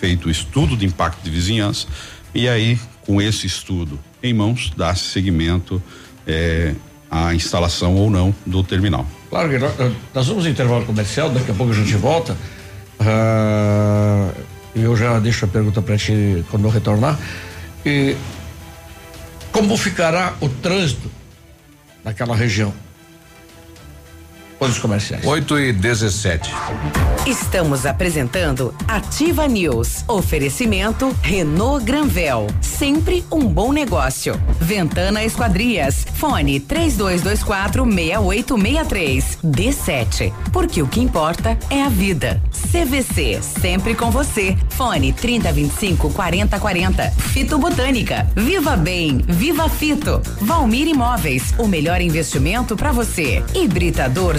feito o estudo de impacto de vizinhança e aí com esse estudo em mãos dá seguimento é, à instalação ou não do terminal. Claro que nós, nós vamos em intervalo comercial, daqui a pouco a gente volta. Ah, eu já deixo a pergunta para ti quando eu retornar. E como ficará o trânsito naquela região? Depois dos comerciais. 8 e 17. Estamos apresentando Ativa News. Oferecimento Renault Granvel. Sempre um bom negócio. Ventana Esquadrias. Fone 3224 6863. D7. Porque o que importa é a vida. CVC. Sempre com você. Fone 3025 4040. Fito Botânica. Viva Bem. Viva Fito. Valmir Imóveis. O melhor investimento para você. Hibridador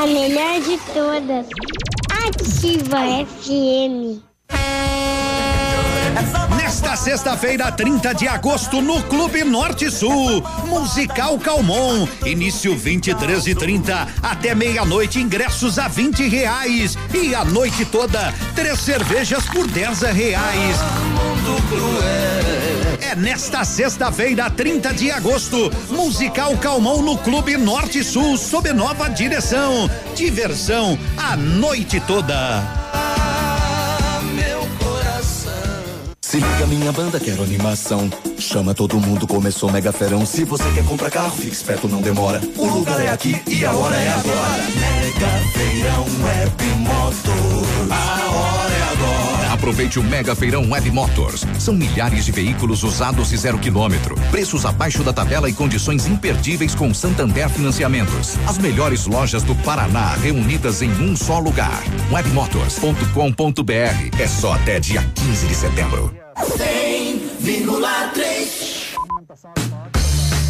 A melhor de todas. Ativa FM. Nesta sexta-feira, 30 de agosto, no Clube Norte Sul, Musical Calmon. Início 23 e 30 até meia-noite, ingressos a 20 reais. E a noite toda, três cervejas por 10 reais. É nesta sexta-feira, 30 de agosto, Musical Calmon no Clube Norte Sul, sob nova direção. Diversão a noite toda. Se liga, minha banda, quero animação. Chama todo mundo, começou mega ferão. Se você quer comprar carro, fique esperto, não demora. O lugar é aqui e a hora é agora. Mega Feirão Web Motos. A hora. Aproveite o Mega Feirão Web Motors. São milhares de veículos usados e zero quilômetro. Preços abaixo da tabela e condições imperdíveis com Santander Financiamentos. As melhores lojas do Paraná reunidas em um só lugar. Webmotors.com.br. É só até dia 15 de setembro. 100,3.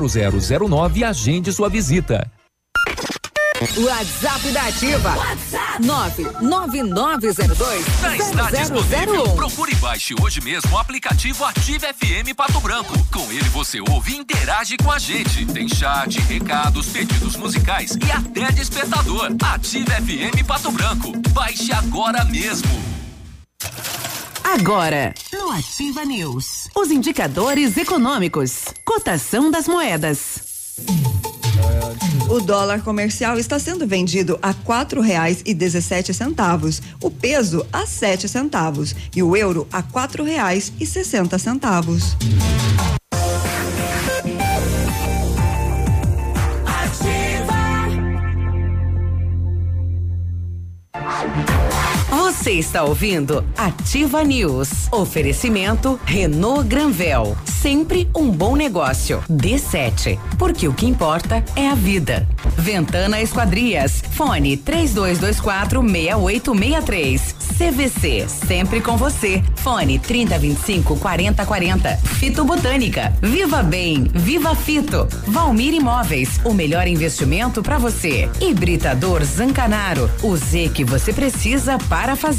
0009 e agende sua visita. WhatsApp da Ativa. WhatsApp 99902 Já está disponível. Procure e baixe hoje mesmo o aplicativo Ative FM Pato Branco. Com ele você ouve e interage com a gente. Tem chat, recados, pedidos musicais e até despertador. Ative FM Pato Branco. Baixe agora mesmo. Agora, no Ativa News, os indicadores econômicos, cotação das moedas. O dólar comercial está sendo vendido a quatro reais e dezessete centavos, o peso a sete centavos e o euro a quatro reais e sessenta centavos. Você está ouvindo Ativa News. Oferecimento Renault Granvel. Sempre um bom negócio. D7. Porque o que importa é a vida. Ventana Esquadrias. Fone 3224 6863. CVC. Sempre com você. Fone 3025 4040. Fito Botânica. Viva Bem. Viva Fito. Valmir Imóveis. O melhor investimento para você. Hibridador Zancanaro. O Z que você precisa para fazer.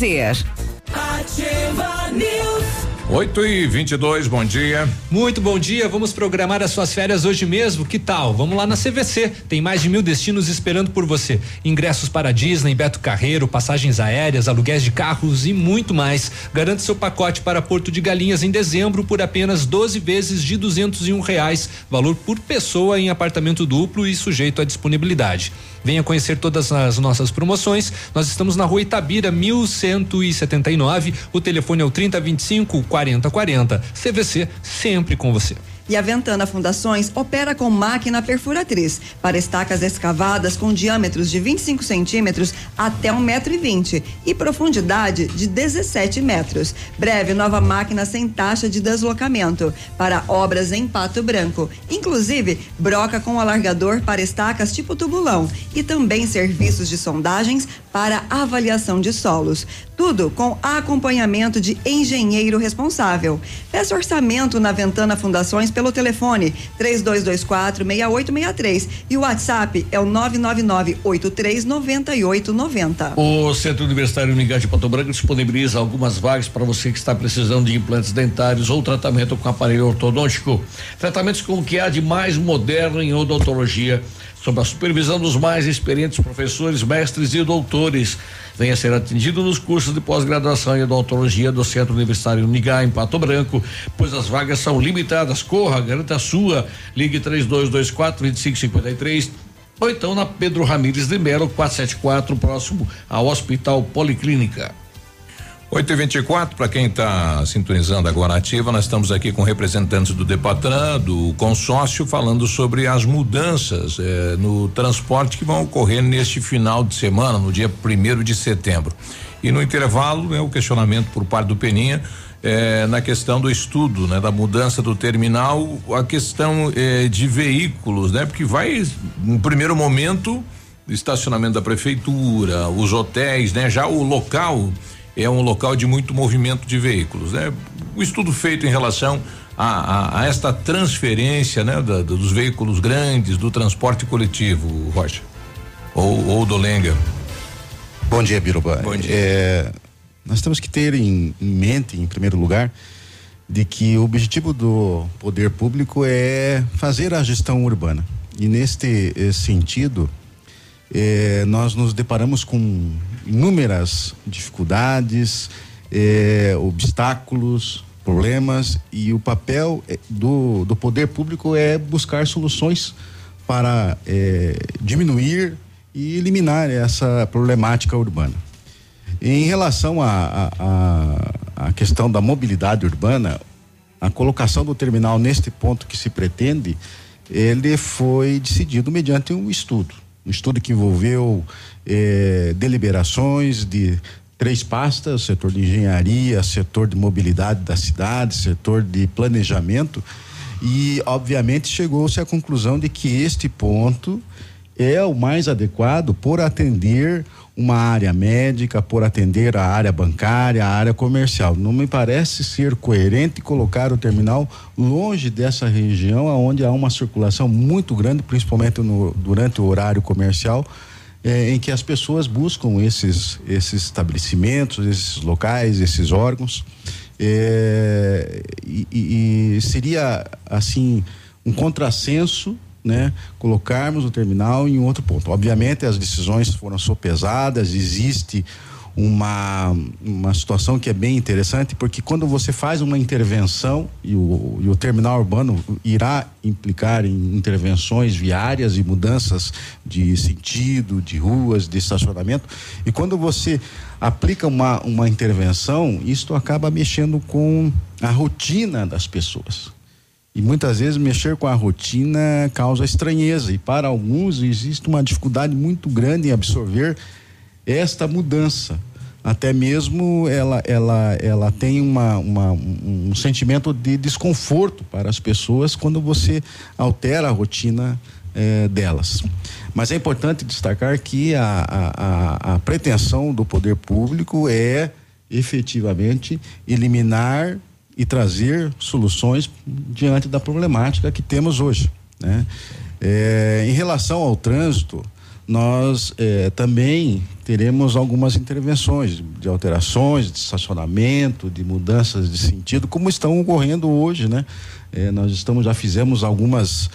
Ativa News. 8 e 22 bom dia. Muito bom dia. Vamos programar as suas férias hoje mesmo. Que tal? Vamos lá na CVC. Tem mais de mil destinos esperando por você. Ingressos para Disney, Beto Carreiro, passagens aéreas, aluguéis de carros e muito mais. Garante seu pacote para Porto de Galinhas em dezembro por apenas 12 vezes de duzentos e um reais. Valor por pessoa em apartamento duplo e sujeito à disponibilidade. Venha conhecer todas as nossas promoções. Nós estamos na rua Itabira, 1179. O telefone é o 3025 4040. CVC, sempre com você. E a Ventana Fundações opera com máquina perfuratriz para estacas escavadas com diâmetros de 25 centímetros até 1,20 metro e, vinte, e profundidade de 17 metros. Breve nova máquina sem taxa de deslocamento para obras em pato branco. Inclusive, broca com alargador para estacas tipo tubulão e também serviços de sondagens para avaliação de solos. Tudo com acompanhamento de engenheiro responsável. Peça orçamento na Ventana Fundações pelo telefone 3224 6863 e o WhatsApp é o 999 839890. O Centro Universitário Unigás de Pato Branco disponibiliza algumas vagas para você que está precisando de implantes dentários ou tratamento com aparelho ortodôntico. Tratamentos com o que há de mais moderno em odontologia sob a supervisão dos mais experientes professores, mestres e doutores. Venha ser atendido nos cursos de pós-graduação em odontologia do Centro Universitário Unigá, em Pato Branco, pois as vagas são limitadas. Corra, garanta a sua. Ligue 3224 2553 ou então na Pedro Ramires de Melo, 474, próximo ao Hospital Policlínica. 8 e 24 para quem está sintonizando agora ativa, nós estamos aqui com representantes do Depatran, do consórcio, falando sobre as mudanças eh, no transporte que vão ocorrer neste final de semana, no dia primeiro de setembro. E no intervalo, né, o questionamento por parte do Peninha eh, na questão do estudo, né, da mudança do terminal, a questão eh, de veículos, né, porque vai, no primeiro momento, estacionamento da prefeitura, os hotéis, né, já o local é um local de muito movimento de veículos. Né? O estudo feito em relação a, a, a esta transferência né, da, dos veículos grandes, do transporte coletivo, Rocha. Ou, ou do Lenga. Bom dia, Biruba. Bom dia. É, nós temos que ter em, em mente, em primeiro lugar, de que o objetivo do poder público é fazer a gestão urbana. E neste eh, sentido, eh, nós nos deparamos com inúmeras dificuldades, eh, obstáculos, problemas e o papel eh, do, do poder público é buscar soluções para eh, diminuir e eliminar essa problemática urbana. Em relação à questão da mobilidade urbana, a colocação do terminal neste ponto que se pretende, ele foi decidido mediante um estudo. Um estudo que envolveu eh, deliberações de três pastas, setor de engenharia, setor de mobilidade da cidade, setor de planejamento, e obviamente chegou-se à conclusão de que este ponto é o mais adequado por atender uma área médica, por atender a área bancária, a área comercial. Não me parece ser coerente colocar o terminal longe dessa região, onde há uma circulação muito grande, principalmente no, durante o horário comercial. Eh, em que as pessoas buscam esses, esses estabelecimentos, esses locais, esses órgãos. Eh, e, e seria, assim, um contrassenso né, colocarmos o terminal em outro ponto. Obviamente as decisões foram sopesadas, existe uma, uma situação que é bem interessante, porque quando você faz uma intervenção e o, e o terminal urbano irá implicar em intervenções viárias e mudanças de sentido, de ruas, de estacionamento, e quando você aplica uma, uma intervenção, isto acaba mexendo com a rotina das pessoas. E muitas vezes mexer com a rotina causa estranheza, e para alguns existe uma dificuldade muito grande em absorver esta mudança. Até mesmo ela, ela, ela tem uma, uma, um sentimento de desconforto para as pessoas quando você altera a rotina eh, delas. Mas é importante destacar que a, a, a, a pretensão do poder público é efetivamente eliminar e trazer soluções diante da problemática que temos hoje. Né? É, em relação ao trânsito, nós é, também teremos algumas intervenções de alterações, de estacionamento, de mudanças de sentido, como estão ocorrendo hoje, né? É, nós estamos já fizemos algumas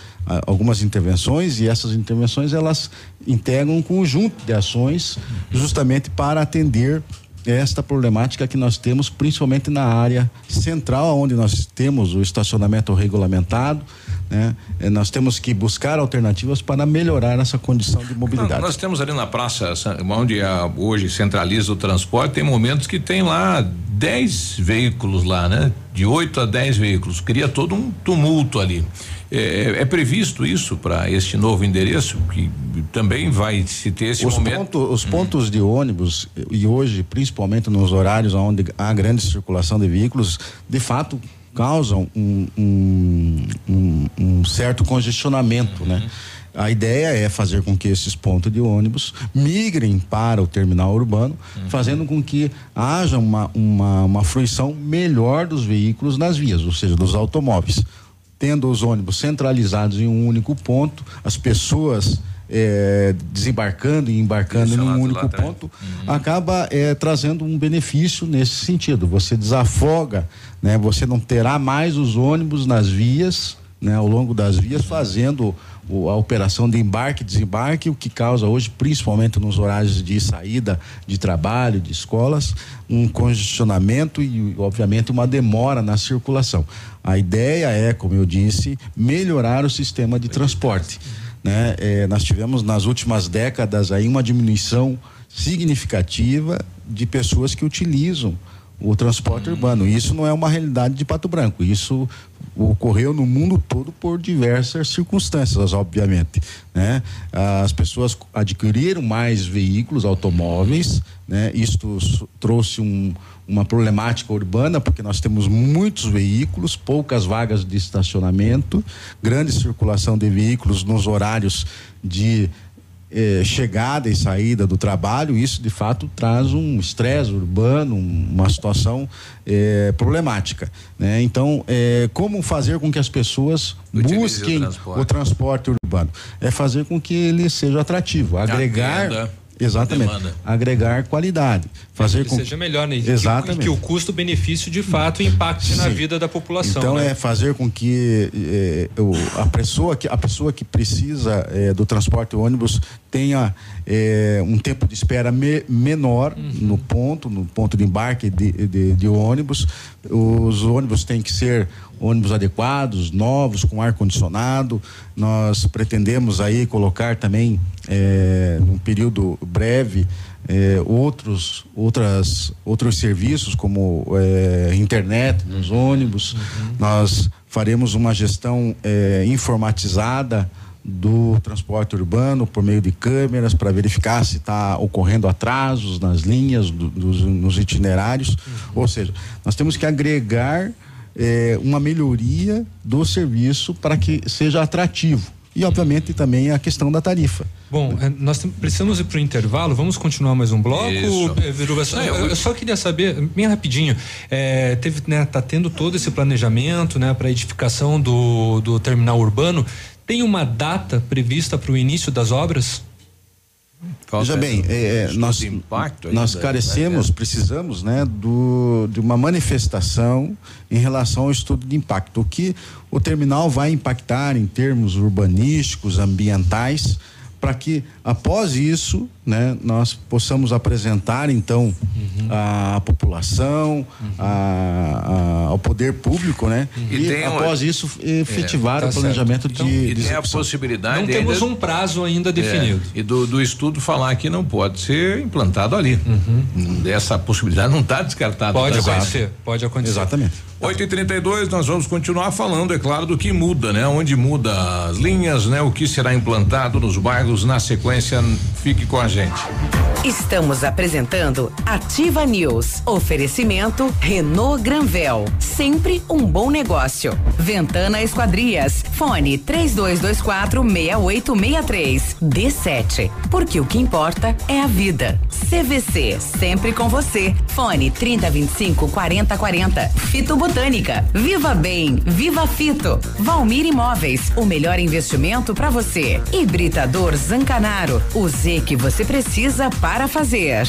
algumas intervenções e essas intervenções elas integram um conjunto de ações justamente para atender esta problemática que nós temos, principalmente na área central, onde nós temos o estacionamento regulamentado. Né? Eh, nós temos que buscar alternativas para melhorar essa condição de mobilidade. Nós temos ali na praça, onde a, hoje centraliza o transporte, tem momentos que tem lá 10 veículos lá, né? De 8 a 10 veículos. Cria todo um tumulto ali. É, é, previsto isso para este novo endereço que também vai se ter esse os momento. Ponto, os hum. pontos de ônibus e hoje, principalmente nos horários onde há grande circulação de veículos, de fato causam um, um, um, um certo congestionamento, né? uhum. né? A ideia é fazer com que esses pontos de ônibus migrem para o terminal urbano, uhum. fazendo com que haja uma, uma, uma fruição melhor dos veículos nas vias, ou seja, dos automóveis tendo os ônibus centralizados em um único ponto, as pessoas é, desembarcando e embarcando em um único ponto, uhum. acaba é, trazendo um benefício nesse sentido. Você desafoga, né? Você não terá mais os ônibus nas vias, né? Ao longo das vias, fazendo a operação de embarque e desembarque, o que causa hoje, principalmente nos horários de saída de trabalho, de escolas, um congestionamento e, obviamente, uma demora na circulação. A ideia é, como eu disse, melhorar o sistema de transporte. Né? É, nós tivemos nas últimas décadas aí uma diminuição significativa de pessoas que utilizam o transporte urbano. Isso não é uma realidade de Pato Branco. Isso ocorreu no mundo todo por diversas circunstâncias, obviamente, né? As pessoas adquiriram mais veículos, automóveis, né? Isto trouxe um, uma problemática urbana porque nós temos muitos veículos, poucas vagas de estacionamento, grande circulação de veículos nos horários de eh, chegada e saída do trabalho, isso de fato traz um estresse urbano, uma situação eh, problemática. Né? Então, eh, como fazer com que as pessoas Utilize busquem o transporte. o transporte. urbano? É fazer com que ele seja atrativo, agregar Exatamente. Agregar qualidade. Fazer que com seja melhor, né? Que- Exatamente. E que o custo-benefício de fato impacte na Sim. vida da população. Então né? é fazer com que o- a pessoa que a pessoa que precisa eh, do transporte ônibus tenha eh, um tempo de espera me- menor no ponto, no ponto de embarque de, de- de ônibus. Os ônibus têm que ser ônibus adequados, novos, com ar condicionado. Nós pretendemos aí colocar também eh, num período breve eh, outros outras outros serviços como eh, internet nos ônibus. Nós faremos uma gestão eh, informatizada do transporte urbano por meio de câmeras para verificar se está ocorrendo atrasos nas linhas do- dos, nos itinerários. Ou seja nós temos que agregar eh, uma melhoria do serviço para que seja atrativo e obviamente também a questão da tarifa Bom, eh, nós precisamos ir para o intervalo. Vamos continuar mais um bloco, eh, Viruba? Só- Não, eu- eu, só queria saber, bem rapidinho, eh, teve, né, tá tendo todo esse planejamento, né, para edificação do, do terminal urbano. Tem uma data prevista para o início das obras? Veja bem, é, é, nós, nós ainda, carecemos, precisamos, né, do, de uma manifestação em relação ao estudo de impacto. O que o terminal vai impactar em termos urbanísticos, ambientais, para que após isso, né, nós possamos apresentar então à população, a- a- ao poder público, né, E e, tem um- após isso efetivar É, tá o planejamento certo. Então, de, e de tem a possibilidade Não temos ainda- um prazo ainda definido. É, e do, do estudo falar que não pode ser implantado ali. Essa possibilidade não está descartada. Pode tá acontecer, certo? pode acontecer. Exatamente. 8 e 32 nós vamos continuar falando, é claro, do que muda, né? Onde muda as linhas, né? O que será implantado nos bairros na sequência. Fique com a gente. Estamos apresentando Ativa News. Oferecimento Renault Granvel. Sempre um bom negócio. Ventana Esquadrias. Fone 3224 6863. D7. Porque o que importa é a vida. CVC. Sempre com você. Fone 3025 4040. Fito Botânica. Viva Bem. Viva Fito. Valmir Imóveis. O melhor investimento para você. Hibridador Zancanaro. O Z que você precisa para fazer.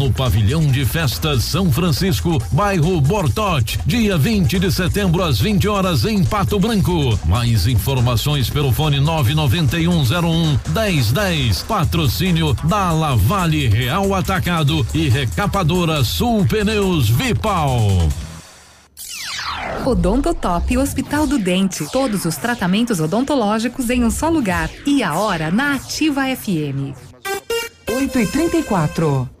no pavilhão de festas São Francisco, bairro Bortote, dia 20 de setembro às 20 horas em Pato Branco. Mais informações pelo fone 99101 1010. Patrocínio da Lavale Real Atacado e Recapadora Sul Pneus Vipal. Odontotop Hospital do Dente. Todos os tratamentos odontológicos em um só lugar. E a hora na Ativa FM. 8 e 34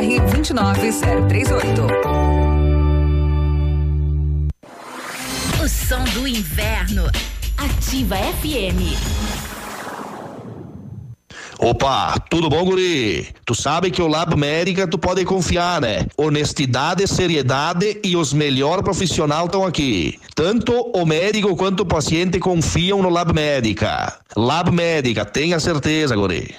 29038. O som do inverno. Ativa FM. Opa, tudo bom, guri? Tu sabe que o Lab Médica tu pode confiar, né? Honestidade, seriedade e os melhores profissionais estão aqui. Tanto o médico quanto o paciente confiam no Lab Médica. Lab Médica, tenha certeza, guri.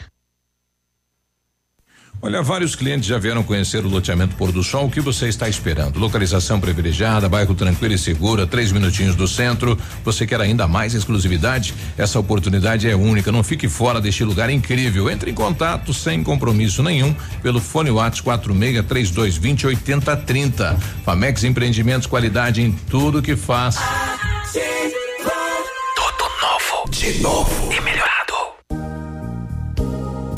Olha, vários clientes já vieram conhecer o loteamento Pôr do Sol. O que você está esperando? Localização privilegiada, bairro tranquilo e segura, três minutinhos do centro. Você quer ainda mais exclusividade? Essa oportunidade é única. Não fique fora deste lugar incrível. Entre em contato sem compromisso nenhum pelo fone Whats 46 3220 8030. Famex Empreendimentos, qualidade em tudo que faz. Tudo novo. De novo. E melhorado.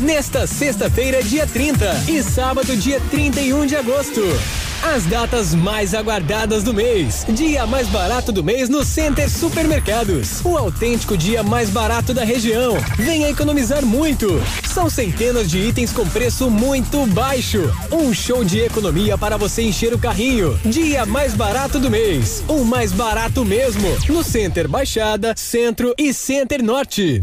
Nesta sexta-feira, dia 30 e sábado, dia 31 de agosto. As datas mais aguardadas do mês. Dia mais barato do mês no Center Supermercados. O autêntico dia mais barato da região. Venha economizar muito. São centenas de itens com preço muito baixo. Um show de economia para você encher o carrinho. Dia mais barato do mês. O mais barato mesmo. No Center Baixada, Centro e Center Norte.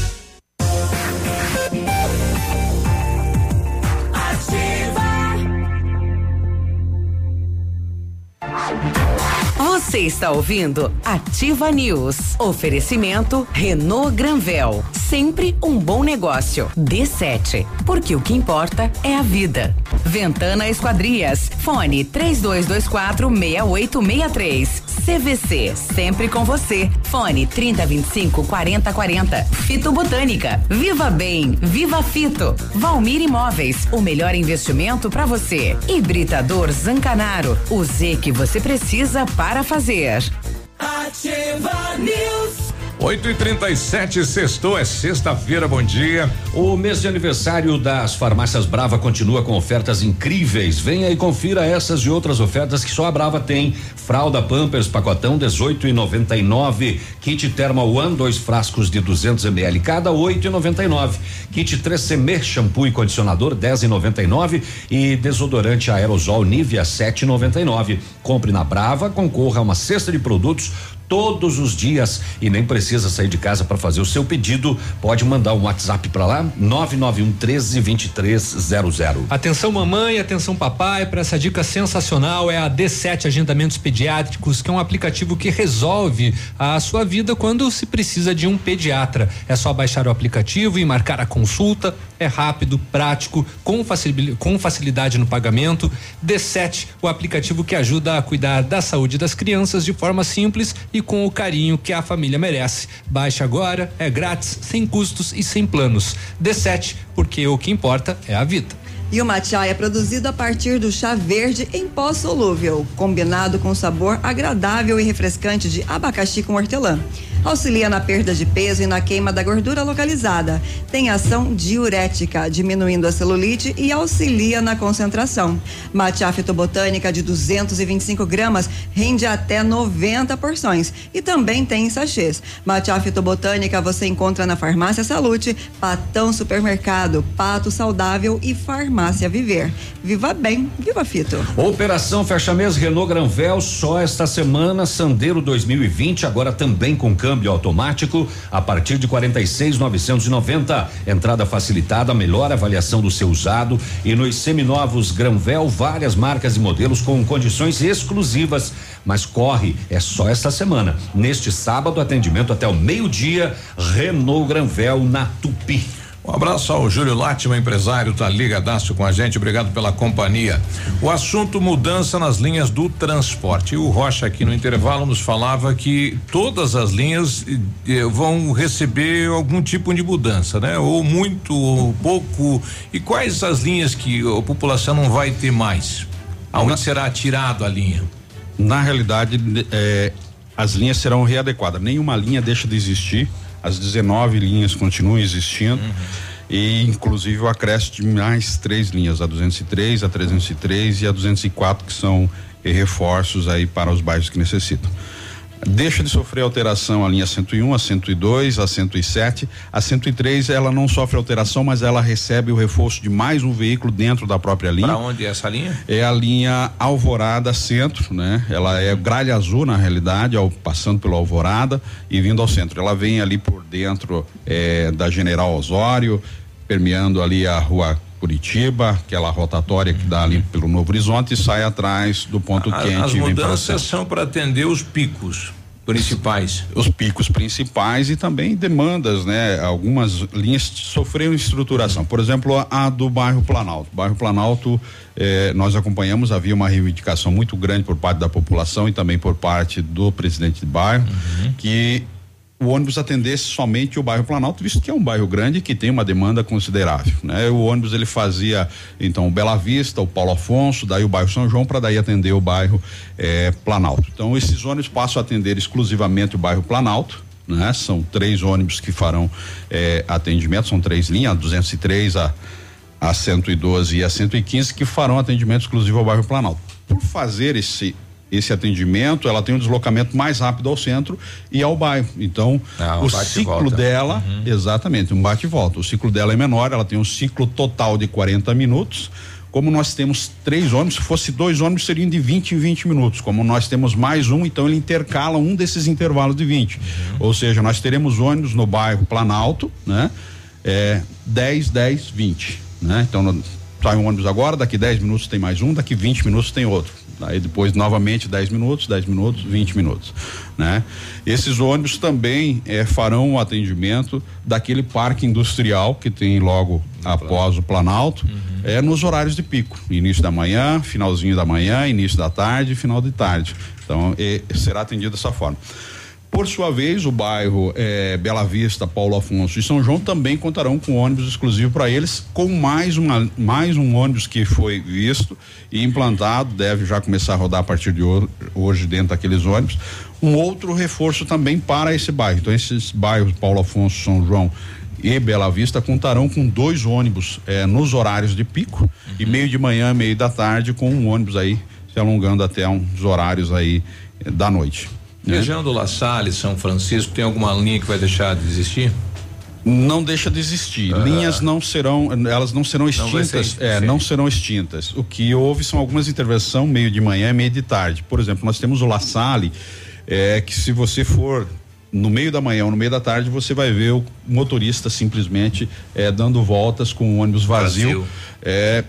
Você está ouvindo Ativa News. Oferecimento Renault Granvel. Sempre um bom negócio. D7. Porque o que importa é a vida. Ventana Esquadrias. Fone 3224 6863. CVC. Sempre com você. Fone 3025 4040. Fito Botânica. Viva Bem. Viva Fito. Valmir Imóveis. O melhor investimento para você. Hibridador Zancanaro. O Z que você precisa para fazer. Ativa News. 8 e 37 sextou, é sexta-feira, bom dia. O mês de aniversário das farmácias Brava continua com ofertas incríveis. Venha e confira essas e outras ofertas que só a Brava tem. Fralda Pampers pacotão 18 e 99. Kit Thermal One, dois frascos de 200 ml cada 8 e 99. Kit 3CM shampoo e condicionador 10 e 99 e desodorante aerosol Nivea 7 e 99. Compre na Brava, concorra a uma cesta de produtos todos os dias e nem precisa sair de casa para fazer o seu pedido. Pode mandar um WhatsApp para lá 991 13 2300. Atenção mamãe, atenção papai, para essa dica sensacional é a D7 Agendamentos Pediátricos, que é um aplicativo que resolve a sua vida quando se precisa de um pediatra. É só baixar o aplicativo e marcar a consulta. É rápido, prático, com facilidade, com facilidade no pagamento. D7, o aplicativo que ajuda a cuidar da saúde das crianças de forma simples e com o carinho que a família merece. Baixe agora, é grátis, sem custos e sem planos. D7, porque o que importa é a vida. E o matcha é produzido a partir do chá verde em pó solúvel, combinado com sabor agradável e refrescante de abacaxi com hortelã. Auxilia na perda de peso e na queima da gordura localizada. Tem ação diurética, diminuindo a celulite e auxilia na concentração. Matcha fitobotânica de 225 gramas rende até 90 porções e também tem em sachês. Matcha fitobotânica você encontra na Farmácia Salute, Patão Supermercado, Pato Saudável e Farmácia Viver. Viva bem, viva fito. Operação Fecha Mês Renault Granvel só esta semana, Sandeiro 2020, agora também com câmbio automático a partir de 46,990. Entrada facilitada, melhor avaliação do seu usado e nos seminovos Granvel várias marcas e modelos com condições exclusivas. Mas corre, é só esta semana. Neste sábado, atendimento até o meio-dia, Renault Granvel na Tupi. Um abraço ao Júlio Látima, empresário, tá ligadaço com a gente, obrigado pela companhia. O assunto mudança nas linhas do transporte. O Rocha aqui no intervalo nos falava que todas as linhas eh, vão receber algum tipo de mudança, né? Ou muito, ou pouco. E quais as linhas que a população não vai ter mais? Aonde será tirado a linha? Na realidade, eh, as linhas serão readequadas. Nenhuma linha deixa de existir as 19 linhas continuam existindo. Uhum. e inclusive o acréscimo de mais três linhas, a 203, a 303 e a 204, que são eh, reforços aí para os bairros que necessitam. Deixa de sofrer alteração a linha 101, a 102, a 107. A 103 ela não sofre alteração, mas ela recebe o reforço de mais um veículo dentro da própria linha. Para onde é essa linha? É a linha Alvorada Centro, né? Ela é gralha azul na realidade, ao, passando pelo Alvorada e vindo ao centro. Ela vem ali por dentro eh, da General Osório, permeando ali a rua Curitiba, aquela rotatória que dá ali pelo Novo Horizonte e sai atrás do ponto A- quente As o mudanças são para atender os picos principais. Os picos principais e também demandas, né? Algumas linhas sofreram estruturação. Por exemplo, a, a do bairro Planalto. Bairro Planalto, eh, nós acompanhamos, havia uma reivindicação muito grande por parte da população e também por parte do presidente de bairro, que o ônibus atendesse somente o bairro Planalto, visto que é um bairro grande que tem uma demanda considerável, né? O ônibus ele fazia então o Bela Vista, o Paulo Afonso, daí o bairro São João para daí atender o bairro eh, Planalto. Então esses ônibus passam a atender exclusivamente o bairro Planalto, né? São três ônibus que farão eh, atendimento, são três linhas, a 203, a a 112 e a 115 que farão atendimento exclusivo ao bairro Planalto. Por fazer esse esse atendimento, ela tem um deslocamento mais rápido ao centro e ao bairro. Então, um o ciclo dela, exatamente, um bate e volta. O ciclo dela é menor, ela tem um ciclo total de 40 minutos. Como nós temos três ônibus, se fosse dois ônibus seriam de 20 em 20 minutos. Como nós temos mais um, então ele intercala um desses intervalos de 20. Ou seja, nós teremos ônibus no bairro Planalto, né? É 10, 10, 20, né? Então sai um ônibus agora, daqui 10 minutos tem mais um, daqui 20 minutos tem outro. Aí depois novamente 10 minutos, 10 minutos, 20 minutos, né? Esses ônibus também eh, farão o atendimento daquele parque industrial que tem logo após o Planalto, é nos horários de pico, início da manhã, finalzinho da manhã, início da tarde, final de tarde. Então, eh, será atendido dessa forma. Por sua vez, o bairro eh, Bela Vista, Paulo Afonso e São João também contarão com ônibus exclusivo para eles, com mais, uma, mais um ônibus que foi visto e implantado, deve já começar a rodar a partir de ho- hoje dentro daqueles ônibus. Um outro reforço também para esse bairro. Então, esses bairros Paulo Afonso, São João e Bela Vista contarão com dois ônibus eh, nos horários de pico e meio de manhã, meio da tarde, com um ônibus aí se alongando até uns horários aí eh, da noite. Né? Região do La Salle, São Francisco, tem alguma linha que vai deixar de existir? Não deixa de existir. Ah. Linhas não serão, elas não serão Não extintas. é, extinta. não serão extintas. O que houve são algumas intervenções meio de manhã e meio de tarde. Por exemplo, nós temos o La Salle, é, que se você for no meio da manhã ou no meio da tarde, você vai ver o motorista simplesmente é, dando voltas com o ônibus vazio. Vazio. É,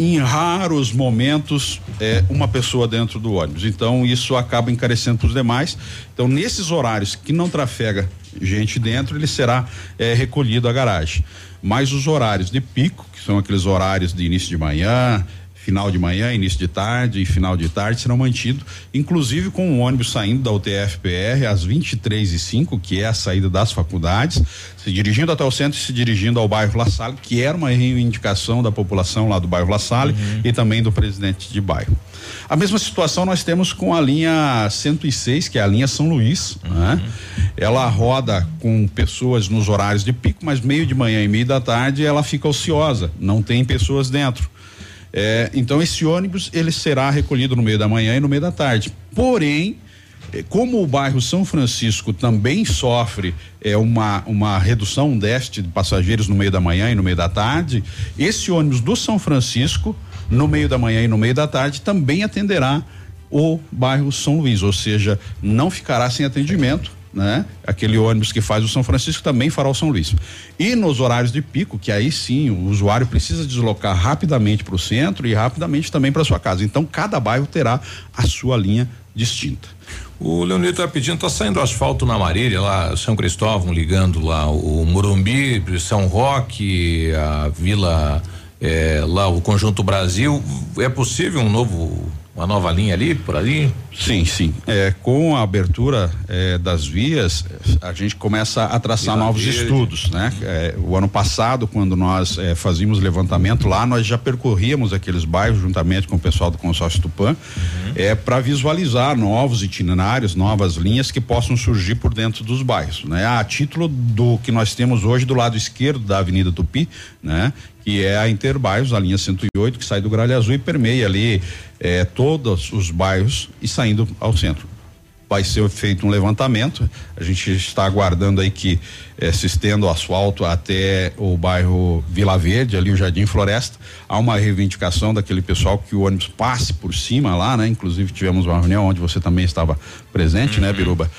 em raros momentos é, uma pessoa dentro do ônibus. Então isso acaba encarecendo para os demais. Então nesses horários que não trafega gente dentro, ele será é, recolhido à garagem. Mas os horários de pico, que são aqueles horários de início de manhã, final de manhã, início de tarde e final de tarde serão mantidos, inclusive com o ônibus saindo da UTF-PR às 23 e 5 que é a saída das faculdades, se dirigindo até o centro e se dirigindo ao bairro La Salle, que era uma reivindicação da população lá do bairro La Salle e também do presidente de bairro. A mesma situação nós temos com a linha 106, que é a linha São Luís, né? Ela roda com pessoas nos horários de pico, mas meio de manhã e meio da tarde ela fica ociosa, não tem pessoas dentro. É, então esse ônibus ele será recolhido no meio da manhã e no meio da tarde. Porém, eh, como o bairro São Francisco também sofre é, uma, uma redução, déficit de passageiros no meio da manhã e no meio da tarde, esse ônibus do São Francisco, no meio da manhã e no meio da tarde, também atenderá o bairro São Luís, ou seja, não ficará sem atendimento. Né? Aquele ônibus que faz o São Francisco também fará o São Luís. E nos horários de pico, que aí sim o usuário precisa deslocar rapidamente para o centro e rapidamente também para sua casa. Então cada bairro terá a sua linha distinta. O Leonito tá pedindo, tá saindo asfalto na Marília, lá São Cristóvão, ligando lá o Morumbi, São Roque, a Vila, eh, lá o Conjunto Brasil. É possível um novo, uma nova linha ali, por ali? Sim, sim. É, com a abertura é, das vias, a gente começa a traçar Vila novos Verde. estudos, né? É, o ano passado, quando nós é, fazíamos levantamento lá, nós já percorríamos aqueles bairros juntamente com o pessoal do consórcio Tupã, uhum. é para visualizar novos itinerários, novas linhas que possam surgir por dentro dos bairros, né? A título do que nós temos hoje do lado esquerdo da Avenida Tupi, né? Que é a Interbaios, a linha 108, que sai do Gralha Azul e permeia ali eh, todos os bairros e saindo ao centro. Vai ser feito um levantamento. A gente está aguardando aí que eh, se estenda o asfalto até o bairro Vila Verde, ali o Jardim Floresta. Há uma reivindicação daquele pessoal que o ônibus passe por cima lá, né? Inclusive tivemos uma reunião onde você também estava presente, né, uhum. né, Biruba?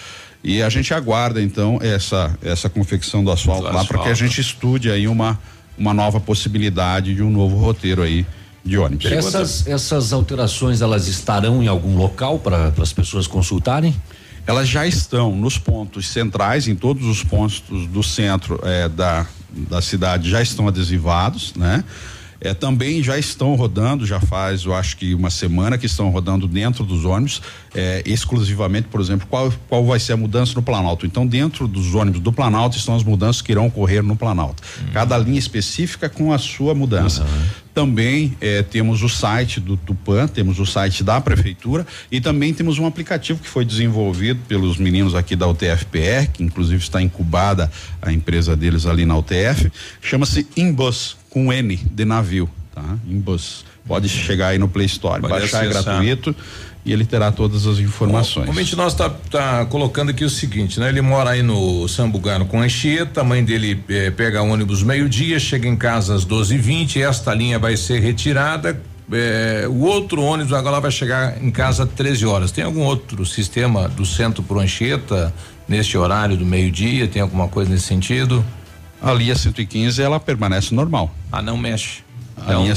E a gente aguarda então essa essa confecção do asfalto do lá para que a gente estude aí uma uma nova possibilidade de um novo roteiro aí de ônibus. Essas essas alterações elas estarão em algum local para as pessoas consultarem? Elas já estão nos pontos centrais, em todos os pontos do centro eh, da da cidade já estão adesivados, né? É, também já estão rodando, já faz, eu acho que uma semana que estão rodando dentro dos ônibus, é, exclusivamente, por exemplo, qual, qual vai ser a mudança no Planalto. Então, dentro dos ônibus do Planalto estão as mudanças que irão ocorrer no Planalto. Uhum. Cada linha específica com a sua mudança. Uhum. Também é, temos o site do Tupan, temos o site da prefeitura e também temos um aplicativo que foi desenvolvido pelos meninos aqui da UTFPR, que inclusive está incubada a empresa deles ali na UTF, chama-se Inbus com N de navio, tá? Imbus. Pode chegar aí no Play Store, Pode baixar, é acessar. é gratuito e ele terá todas as informações. O ouvinte nós tá, tá colocando aqui o seguinte, né? Ele mora aí no Sambugano com Anchieta, a mãe dele eh, pega ônibus meio-dia, chega em casa às 12h20, esta linha vai ser retirada. Eh, o outro ônibus agora vai chegar em casa às 13 horas. Tem algum outro sistema do centro pro Anchieta neste horário do meio-dia? Tem alguma coisa nesse sentido? A linha 115 ela permanece normal. Ah, não mexe. A, linha,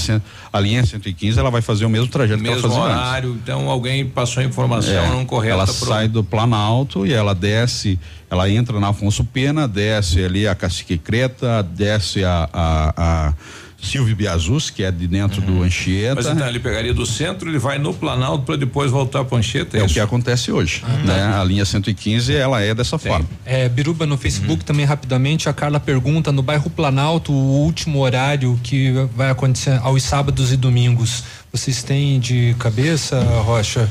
a linha 115 ela vai fazer o mesmo trajeto mesmo que ela fazia horário, antes. então alguém passou a informação é, não correta. Ela pro... sai do Planalto e ela desce, ela entra na Afonso Pena, desce ali a Cacique Creta, desce a, a, a Silvio Biazus, que é de dentro uhum. do Anchieta. Mas então ele pegaria do centro, ele vai no Planalto para depois voltar para o Anchieta. É, é o que acontece hoje, ah, né? Tá. A linha 115 ela é dessa Tem. forma. É, Biruba no Facebook uhum. também rapidamente a Carla pergunta no bairro Planalto o último horário que vai acontecer aos sábados e domingos. Vocês têm de cabeça, Rocha?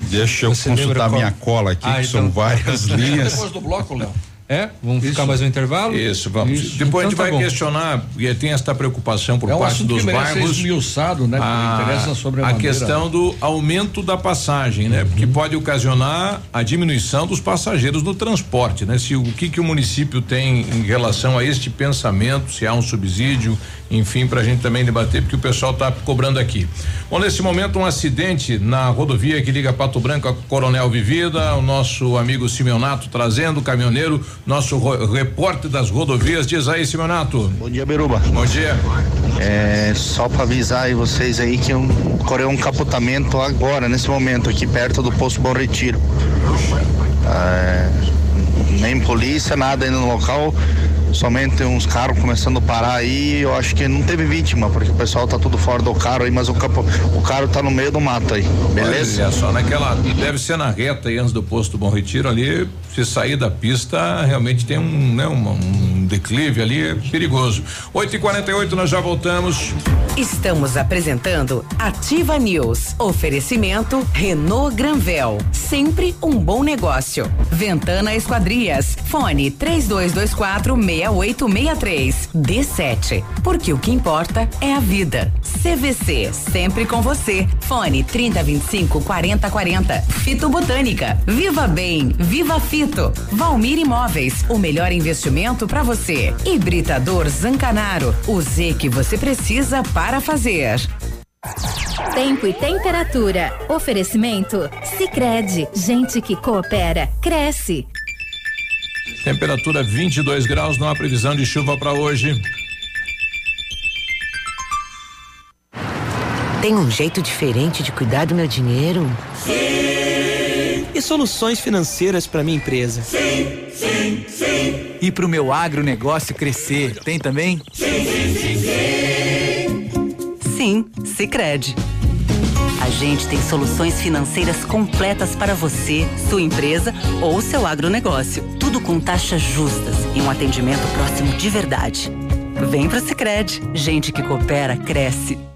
Deixa eu Você consultar minha cola aqui, ah, que então... são várias linhas. Depois do bloco, Léo. É? Vamos Isso. ficar mais um intervalo? Isso, vamos. Isso. Depois então, a gente então tá vai bom. questionar, porque tem esta preocupação por é parte dos que bairros. Esmiuçado, né? A, interessa sobre a, a questão do aumento da passagem, né? Uhum. Porque pode ocasionar a diminuição dos passageiros no transporte, né? Se o que que o município tem em relação a este pensamento, se há um subsídio, enfim, para a gente também debater, porque o pessoal está cobrando aqui. Bom, nesse momento, um acidente na rodovia que liga Pato Branco a Coronel Vivida, o nosso amigo Simeonato trazendo, caminhoneiro, nosso repórter das rodovias. Diz aí, Simeonato. Bom dia, Beruba. Bom dia. É, só para avisar aí vocês aí que eu ocorreu um capotamento agora, nesse momento, aqui perto do posto Bom Retiro. É, nem polícia, nada ainda no local somente uns carros começando a parar aí, eu acho que não teve vítima, porque o pessoal tá tudo fora do carro aí, mas o, capo, o carro tá no meio do mato aí, beleza? É só naquela, deve ser na reta aí antes do posto do Bom Retiro ali, se sair da pista, realmente tem um, né, um, declive ali, é perigoso. 8 e 48 nós já voltamos. Estamos apresentando Ativa News. Oferecimento Renault Granvel, sempre um bom negócio. Ventana Esquadrias, fone 3224 6863. D7, porque o que importa é a vida. CVC, sempre com você. Fone 3025 4040. Fito Botânica, Viva Bem, Viva Fito. Valmir Imóveis, o melhor investimento para você. Hibridador Zancanaro, o Z que você precisa para fazer. Tempo e temperatura. Oferecimento? Sicredi Gente que coopera, cresce. Temperatura 22 graus, não há previsão de chuva para hoje. Tem um jeito diferente de cuidar do meu dinheiro? Sim. E soluções financeiras para minha empresa? Sim, sim, sim. E para o meu agronegócio crescer? Tem também? Sim, sim, Sicredi gente tem soluções financeiras completas para você, sua empresa ou seu agronegócio. Tudo com taxas justas e um atendimento próximo de verdade. Vem pro Sicredi. Gente que coopera cresce.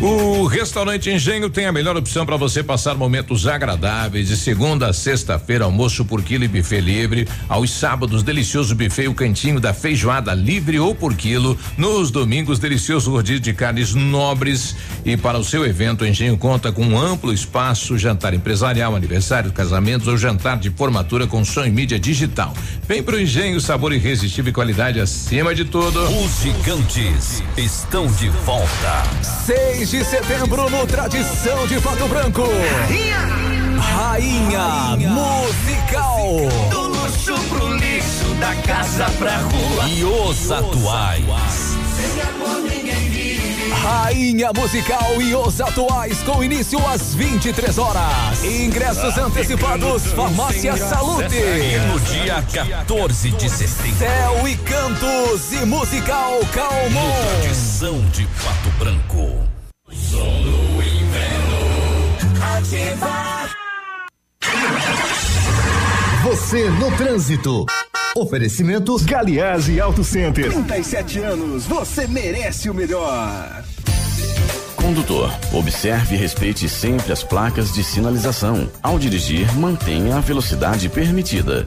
O Restaurante Engenho tem a melhor opção para você passar momentos agradáveis. De segunda a sexta-feira, almoço por quilo e buffet livre. Aos sábados, delicioso buffet o cantinho da feijoada livre ou por quilo. Nos domingos, delicioso rodízio de carnes nobres. E para o seu evento, o Engenho conta com um amplo espaço, jantar empresarial, aniversário, casamentos ou jantar de formatura com som e mídia digital. Vem pro Engenho, sabor irresistível e qualidade acima de tudo. Os gigantes estão de volta. Seis de setembro no Tradição de Pato Branco. Rainha, Rainha Musical. Do luxo pro lixo, da casa pra rua. E os atuais. Sem amor ninguém vive. Rainha Musical e os atuais com início às 23 horas. Ingressos antecipados, Farmácia Salute. No dia 14 de setembro. Céu e Cantos e Musical Calmon. No Tradição de Pato Branco. Som do inverno. Ativa. Você no trânsito. Oferecimento Galiase Auto Center. 37 anos, você merece o melhor. Condutor, observe e respeite sempre as placas de sinalização. Ao dirigir, mantenha a velocidade permitida.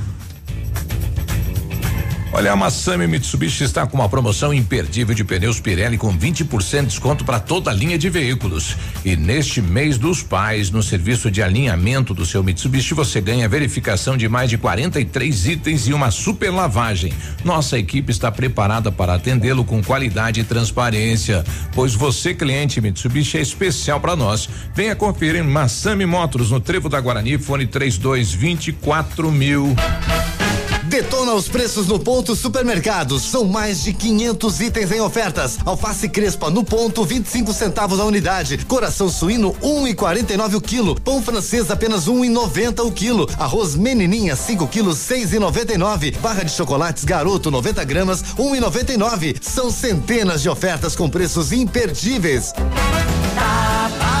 Olha, a Massami Mitsubishi está com uma promoção imperdível de pneus Pirelli com 20% de desconto para toda a linha de veículos. E neste mês dos pais, no serviço de alinhamento do seu Mitsubishi, você ganha verificação de mais de 43 itens e uma super lavagem. Nossa equipe está preparada para atendê-lo com qualidade e transparência, pois você, cliente Mitsubishi, é especial para nós. Venha conferir Massami Motors no Trevo da Guarani, fone 3224 mil. Detona os preços no ponto supermercados. São mais de 500 itens em ofertas. Alface crespa no ponto 25 centavos a unidade. Coração suíno 1,49 um o quilo. Pão francês apenas 1,90 um o quilo. Arroz menininha 5 quilos 6,99. Barra de chocolates garoto 90 gramas 1,99. São centenas de ofertas com preços imperdíveis. Tá barato,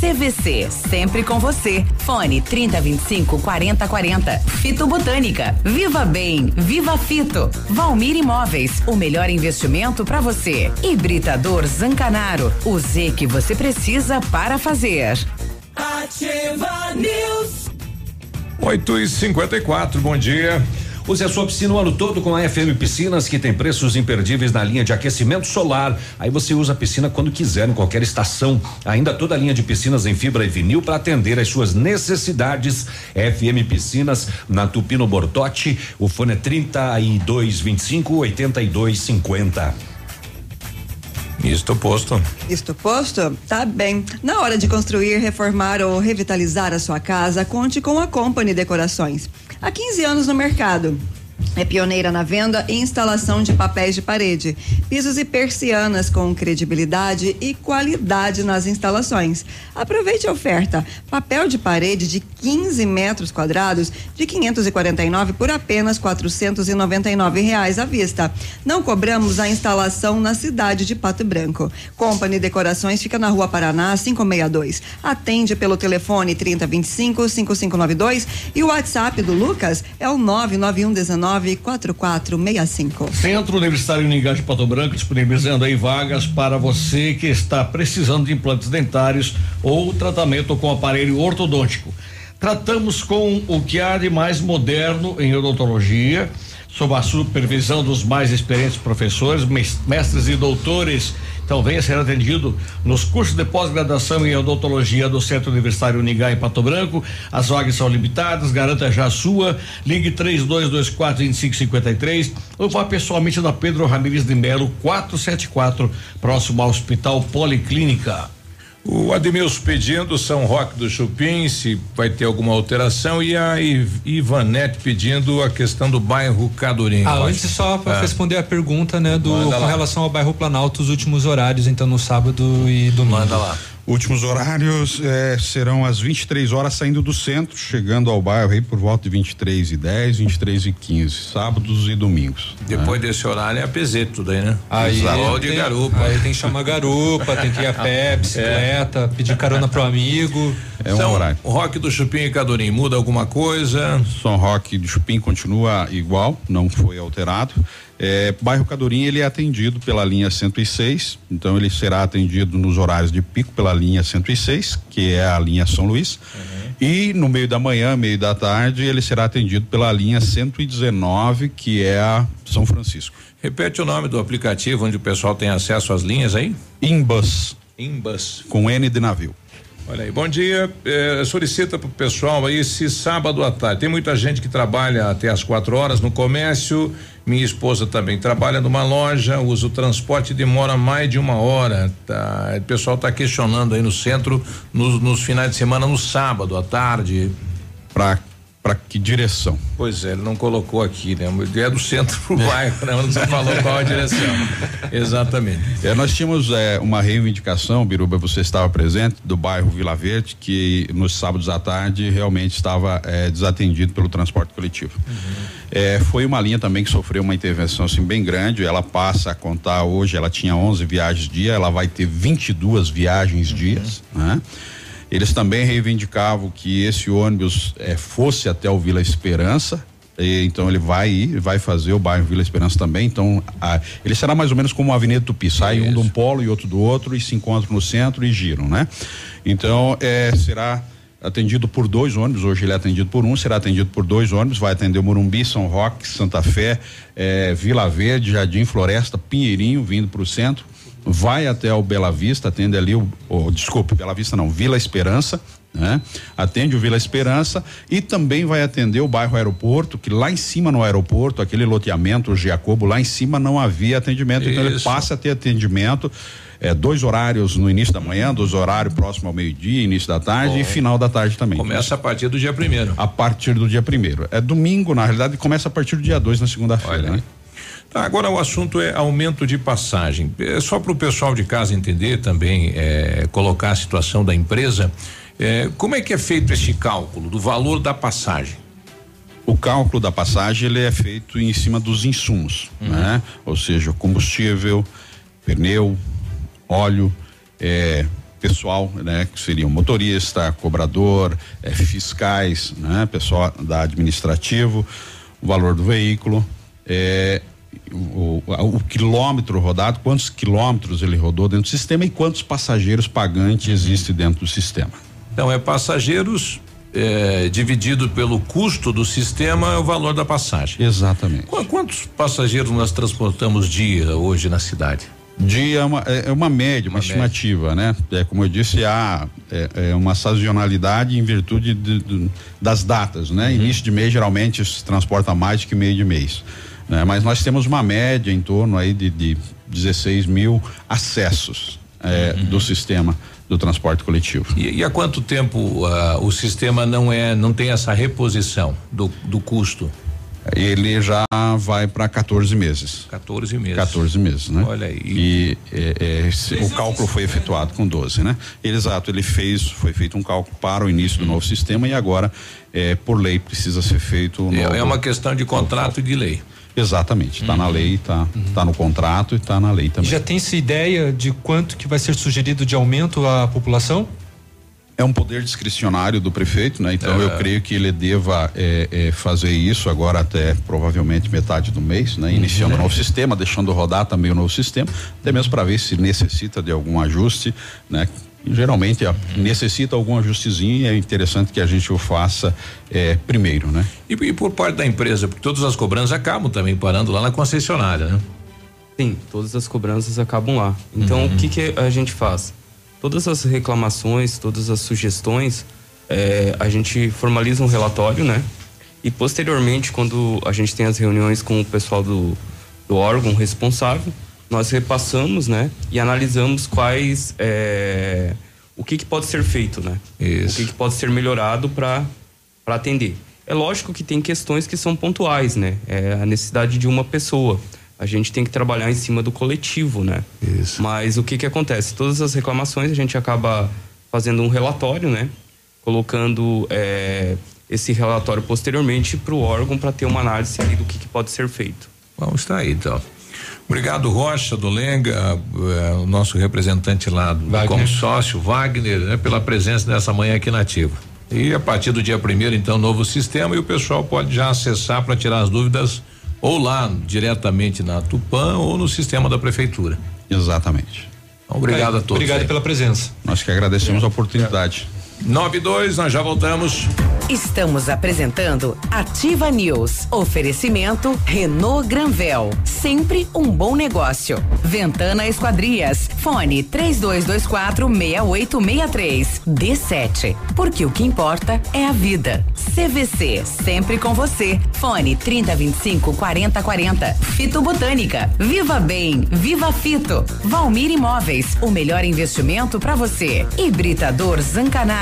CVC. Sempre com você. Fone 3025 4040. Fito Botânica. Viva Bem. Viva Fito. Valmir Imóveis. O melhor investimento para você. Hibridador Zancanaro. O Z que você precisa para fazer. Ativa News. 8 e 54 bom dia. Use a sua piscina o ano todo com a FM Piscinas, que tem preços imperdíveis na linha de aquecimento solar. Aí você usa a piscina quando quiser, em qualquer estação. Ainda toda a linha de piscinas em fibra e vinil para atender às suas necessidades. FM Piscinas, na Tupino Bortote. O fone é 3225 8250. Isto posto. Isto posto? Tá bem. Na hora de construir, reformar ou revitalizar a sua casa, conte com a Company Decorações. Há 15 anos no mercado. É pioneira na venda e instalação de papéis de parede, pisos e persianas com credibilidade e qualidade nas instalações. Aproveite a oferta: papel de parede de 15 metros quadrados de 549 por apenas 499 reais à vista. Não cobramos a instalação na cidade de Pato Branco. Company Decorações fica na Rua Paraná 562. Atende pelo telefone 3025 5592 e o WhatsApp do Lucas é o 99119 4465. Centro Universitário Uningá de Pato Branco disponibilizando aí vagas para você que está precisando de implantes dentários ou tratamento com aparelho ortodôntico. Tratamos com o que há de mais moderno em odontologia, sob a supervisão dos mais experientes professores, mestres e doutores então venha ser atendido nos cursos de pós-graduação em odontologia do Centro Universitário Unigá em Pato Branco. As vagas são limitadas, garanta já a sua. Ligue 3224 2553 ou vá pessoalmente na Pedro Ramires de Melo 474, próximo ao Hospital Policlínica. O Ademilson pedindo São Roque do Chupim, se vai ter alguma alteração, e a Ivanete pedindo a questão do bairro Cadorim. Ah, antes só para é. responder a pergunta, né, do Manda com lá. relação ao bairro Planalto, os últimos horários, então no sábado e domingo. Manda lá. Últimos horários eh, serão às 23 horas saindo do centro, chegando ao bairro aí por volta de 23 e 10, 23 e 15, sábados e domingos. Depois né? desse horário é a tudo aí, né? Aí de tem, garupa. Aí tem que chamar garupa, tem que ir a pé, bicicleta, é. pedir carona pro amigo. É um então, horário. O Rock do Chupim e Cadorim muda alguma coisa? São Roque do Chupim continua igual, não foi alterado. É, bairro Cadorim ele é atendido pela linha 106, então ele será atendido nos horários de pico pela linha 106, que é a linha São Luís. Uhum. E no meio da manhã, meio da tarde, ele será atendido pela linha 119, que é a São Francisco. Repete o nome do aplicativo onde o pessoal tem acesso às linhas aí? Imbus. Imbus. Com N de navio. Olha aí, bom dia. É, solicita para o pessoal aí se sábado à tarde. Tem muita gente que trabalha até as quatro horas no comércio. Minha esposa também trabalha numa loja, usa o transporte demora mais de uma hora. Tá? O pessoal está questionando aí no centro nos, nos finais de semana, no sábado à tarde. Para para que direção? Pois é, ele não colocou aqui, né? É do centro pro bairro, né? Não falou qual a direção. Exatamente. É, nós tínhamos é, uma reivindicação, Biruba, você estava presente, do bairro Vila Verde, que nos sábados à tarde realmente estava é, desatendido pelo transporte coletivo. Uhum. É, foi uma linha também que sofreu uma intervenção assim bem grande. Ela passa a contar hoje, ela tinha 11 viagens dia, ela vai ter 22 viagens uhum. dias, né? Eles também reivindicavam que esse ônibus eh, fosse até o Vila Esperança. E, então ele vai ir, vai fazer o bairro Vila Esperança também. Então a, ele será mais ou menos como a Avenida Tupi, sai Isso. um de um polo e outro do outro e se encontram no centro e giram, né? Então eh, será atendido por dois ônibus. Hoje ele é atendido por um, será atendido por dois ônibus. Vai atender o Morumbi, São Roque, Santa Fé, eh, Vila Verde, Jardim Floresta, Pinheirinho, vindo para o centro vai até o Bela Vista, atende ali o, o desculpe, Bela Vista não, Vila Esperança, né? Atende o Vila Esperança e também vai atender o bairro Aeroporto, que lá em cima no aeroporto, aquele loteamento, o Jacobo, lá em cima não havia atendimento, Isso. então ele passa a ter atendimento é, dois horários no início da manhã, dois horários próximo ao meio-dia, início da tarde Bom, e final da tarde também. Começa a partir do dia primeiro. A partir do dia primeiro. É domingo, na realidade, começa a partir do dia dois na segunda-feira, né? Tá, agora o assunto é aumento de passagem. É só para o pessoal de casa entender também, é, colocar a situação da empresa. É, como é que é feito esse cálculo do valor da passagem? O cálculo da passagem ele é feito em cima dos insumos, uhum. né? Ou seja, combustível, pneu, óleo, é, pessoal, né? Que seriam motorista, cobrador, é, fiscais, né? Pessoal da administrativo, o valor do veículo, é, o, o, quilômetro rodado, quantos quilômetros ele rodou dentro do sistema e quantos passageiros pagantes existe dentro do sistema. Então é passageiros é, dividido pelo custo do sistema é o valor da passagem. Exatamente. Qu quantos passageiros nós transportamos dia hoje na cidade? Dia é uma, é, é uma média, uma, uma estimativa, média. né? É, como eu disse, há é, é uma sazonalidade em virtude de, de, das datas, né? Uhum. Início de mês geralmente se transporta mais do que meio de mês. Né? Mas nós temos uma média em torno aí de, de 16 mil acessos é, uhum. do sistema do transporte coletivo. E, e há quanto tempo uh, o sistema não é, não tem essa reposição do, do custo? Ele já vai para 14 meses. 14 meses. 14 meses, né? Olha aí. E é, é, o cálculo foi efetuado com 12, né? Exato, ele fez, foi feito um cálculo para o início do novo sistema e agora, é, por lei, precisa ser feito. Um é, novo, é uma questão de contrato e de lei. Exatamente, está uhum. na lei, está uhum. tá no contrato e está na lei também. Já tem-se ideia de quanto que vai ser sugerido de aumento à população? É um poder discricionário do prefeito, né? Então é. eu creio que ele deva é, é, fazer isso agora até provavelmente metade do mês, né? Iniciando o uhum. novo sistema, deixando rodar também o novo sistema, até mesmo para ver se necessita de algum ajuste, né? Geralmente uhum. necessita algum ajustezinho e é interessante que a gente o faça é, primeiro, né? E, e, por parte da empresa, porque todas as cobranças acabam também parando lá na concessionária, né? Sim, todas as cobranças acabam lá. Então, uhum. o que, que a gente faz? Todas as reclamações, todas as sugestões, é, a gente formaliza um relatório, né? E posteriormente, quando a gente tem as reuniões com o pessoal do, do órgão responsável, nós repassamos, né? E analisamos quais é, o que, que, pode ser feito, né? Isso. O que, que pode ser melhorado para atender. É lógico que tem questões que são pontuais, né? É a necessidade de uma pessoa. A gente tem que trabalhar em cima do coletivo, né? Isso. Mas o que que acontece? Todas as reclamações a gente acaba fazendo um relatório, né? Colocando é, esse relatório posteriormente para o órgão para ter uma análise do que, que pode ser feito. Vamos estar aí, então. Obrigado, Rocha do Lenga, eh, o nosso representante lá do como sócio, Wagner, né, pela presença nessa manhã aqui nativa. E a partir do dia primeiro, então, novo sistema e o pessoal pode já acessar para tirar as dúvidas ou lá diretamente na Tupã ou no sistema da prefeitura. Exatamente. Então, obrigado é, a todos. Obrigado aí. pela presença. Nós que agradecemos é. a oportunidade. Nove dois, nós já voltamos. Estamos apresentando Ativa News. Oferecimento Renault Granvel. Sempre um bom negócio. Ventana Esquadrias. Fone 3224 6863. D7. Porque o que importa é a vida. CVC. Sempre com você. Fone 3025 4040. Fito Botânica. Viva Bem. Viva Fito. Valmir Imóveis. O melhor investimento para você. Hibridador Zancanaro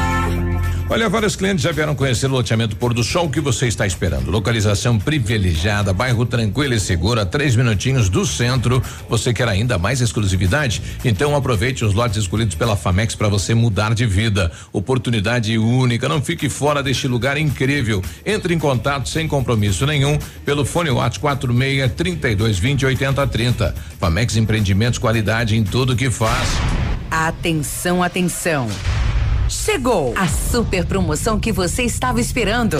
Olha, vários clientes já vieram conhecer o loteamento Pôr do Sol. Que você está esperando? Localização privilegiada, bairro tranquilo e seguro, a três minutinhos do centro. Você quer ainda mais exclusividade? Então aproveite os lotes escolhidos pela Famex para você mudar de vida. Oportunidade única. Não fique fora deste lugar incrível. Entre em contato sem compromisso nenhum pelo fone WhatsApp 46 32 20 80 30. Famex Empreendimentos, qualidade em tudo que faz. Atenção, atenção. Chegou a super promoção que você estava esperando.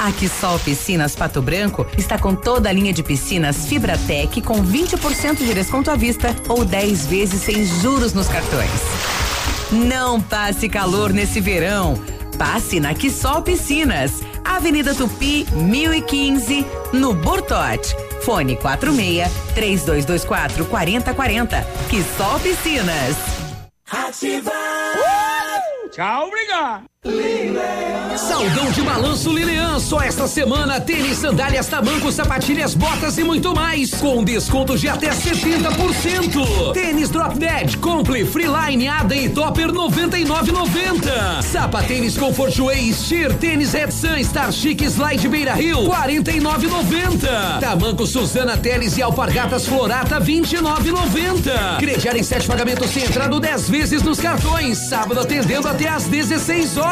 A Quissol Piscinas Pato Branco está com toda a linha de piscinas Fibratec com 20% de desconto à vista ou 10 vezes sem juros nos cartões. Não passe calor nesse verão. Passe na Quissol Piscinas, Avenida Tupi, 1015, no Bortote. Fone 46 3224 4040. Quissol Piscinas. Ativa! Tchau, obrigado. Saldão de balanço Lilian, só esta semana tênis, sandálias, tamancos, sapatilhas, botas e muito mais, com descontos de até 70%. Tênis Drop Dead, Compli, Freeline, Ada e Topper 99,90. Sapatênis Comfort Way, Steer, tênis Red Sun, Star Chic, Slide Beira Rio 49,90. Tamanco Suzana Teles e Alpargatas Florata 29,90. Crediar em sete pagamentos sem entrada 10 vezes nos cartões. Sábado atendendo até às 16 horas.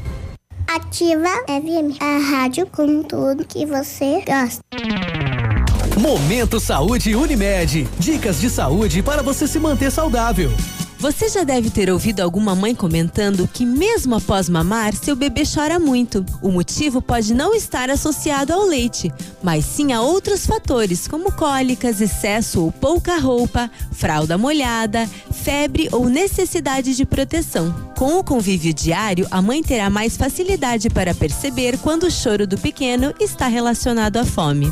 Ativa FM, a rádio com tudo que você gosta. Momento Saúde Unimed. Dicas de saúde para você se manter saudável. Você já deve ter ouvido alguma mãe comentando que, mesmo após mamar, seu bebê chora muito. O motivo pode não estar associado ao leite, mas sim a outros fatores, como cólicas, excesso ou pouca roupa, fralda molhada, febre ou necessidade de proteção. Com o convívio diário, a mãe terá mais facilidade para perceber quando o choro do pequeno está relacionado à fome.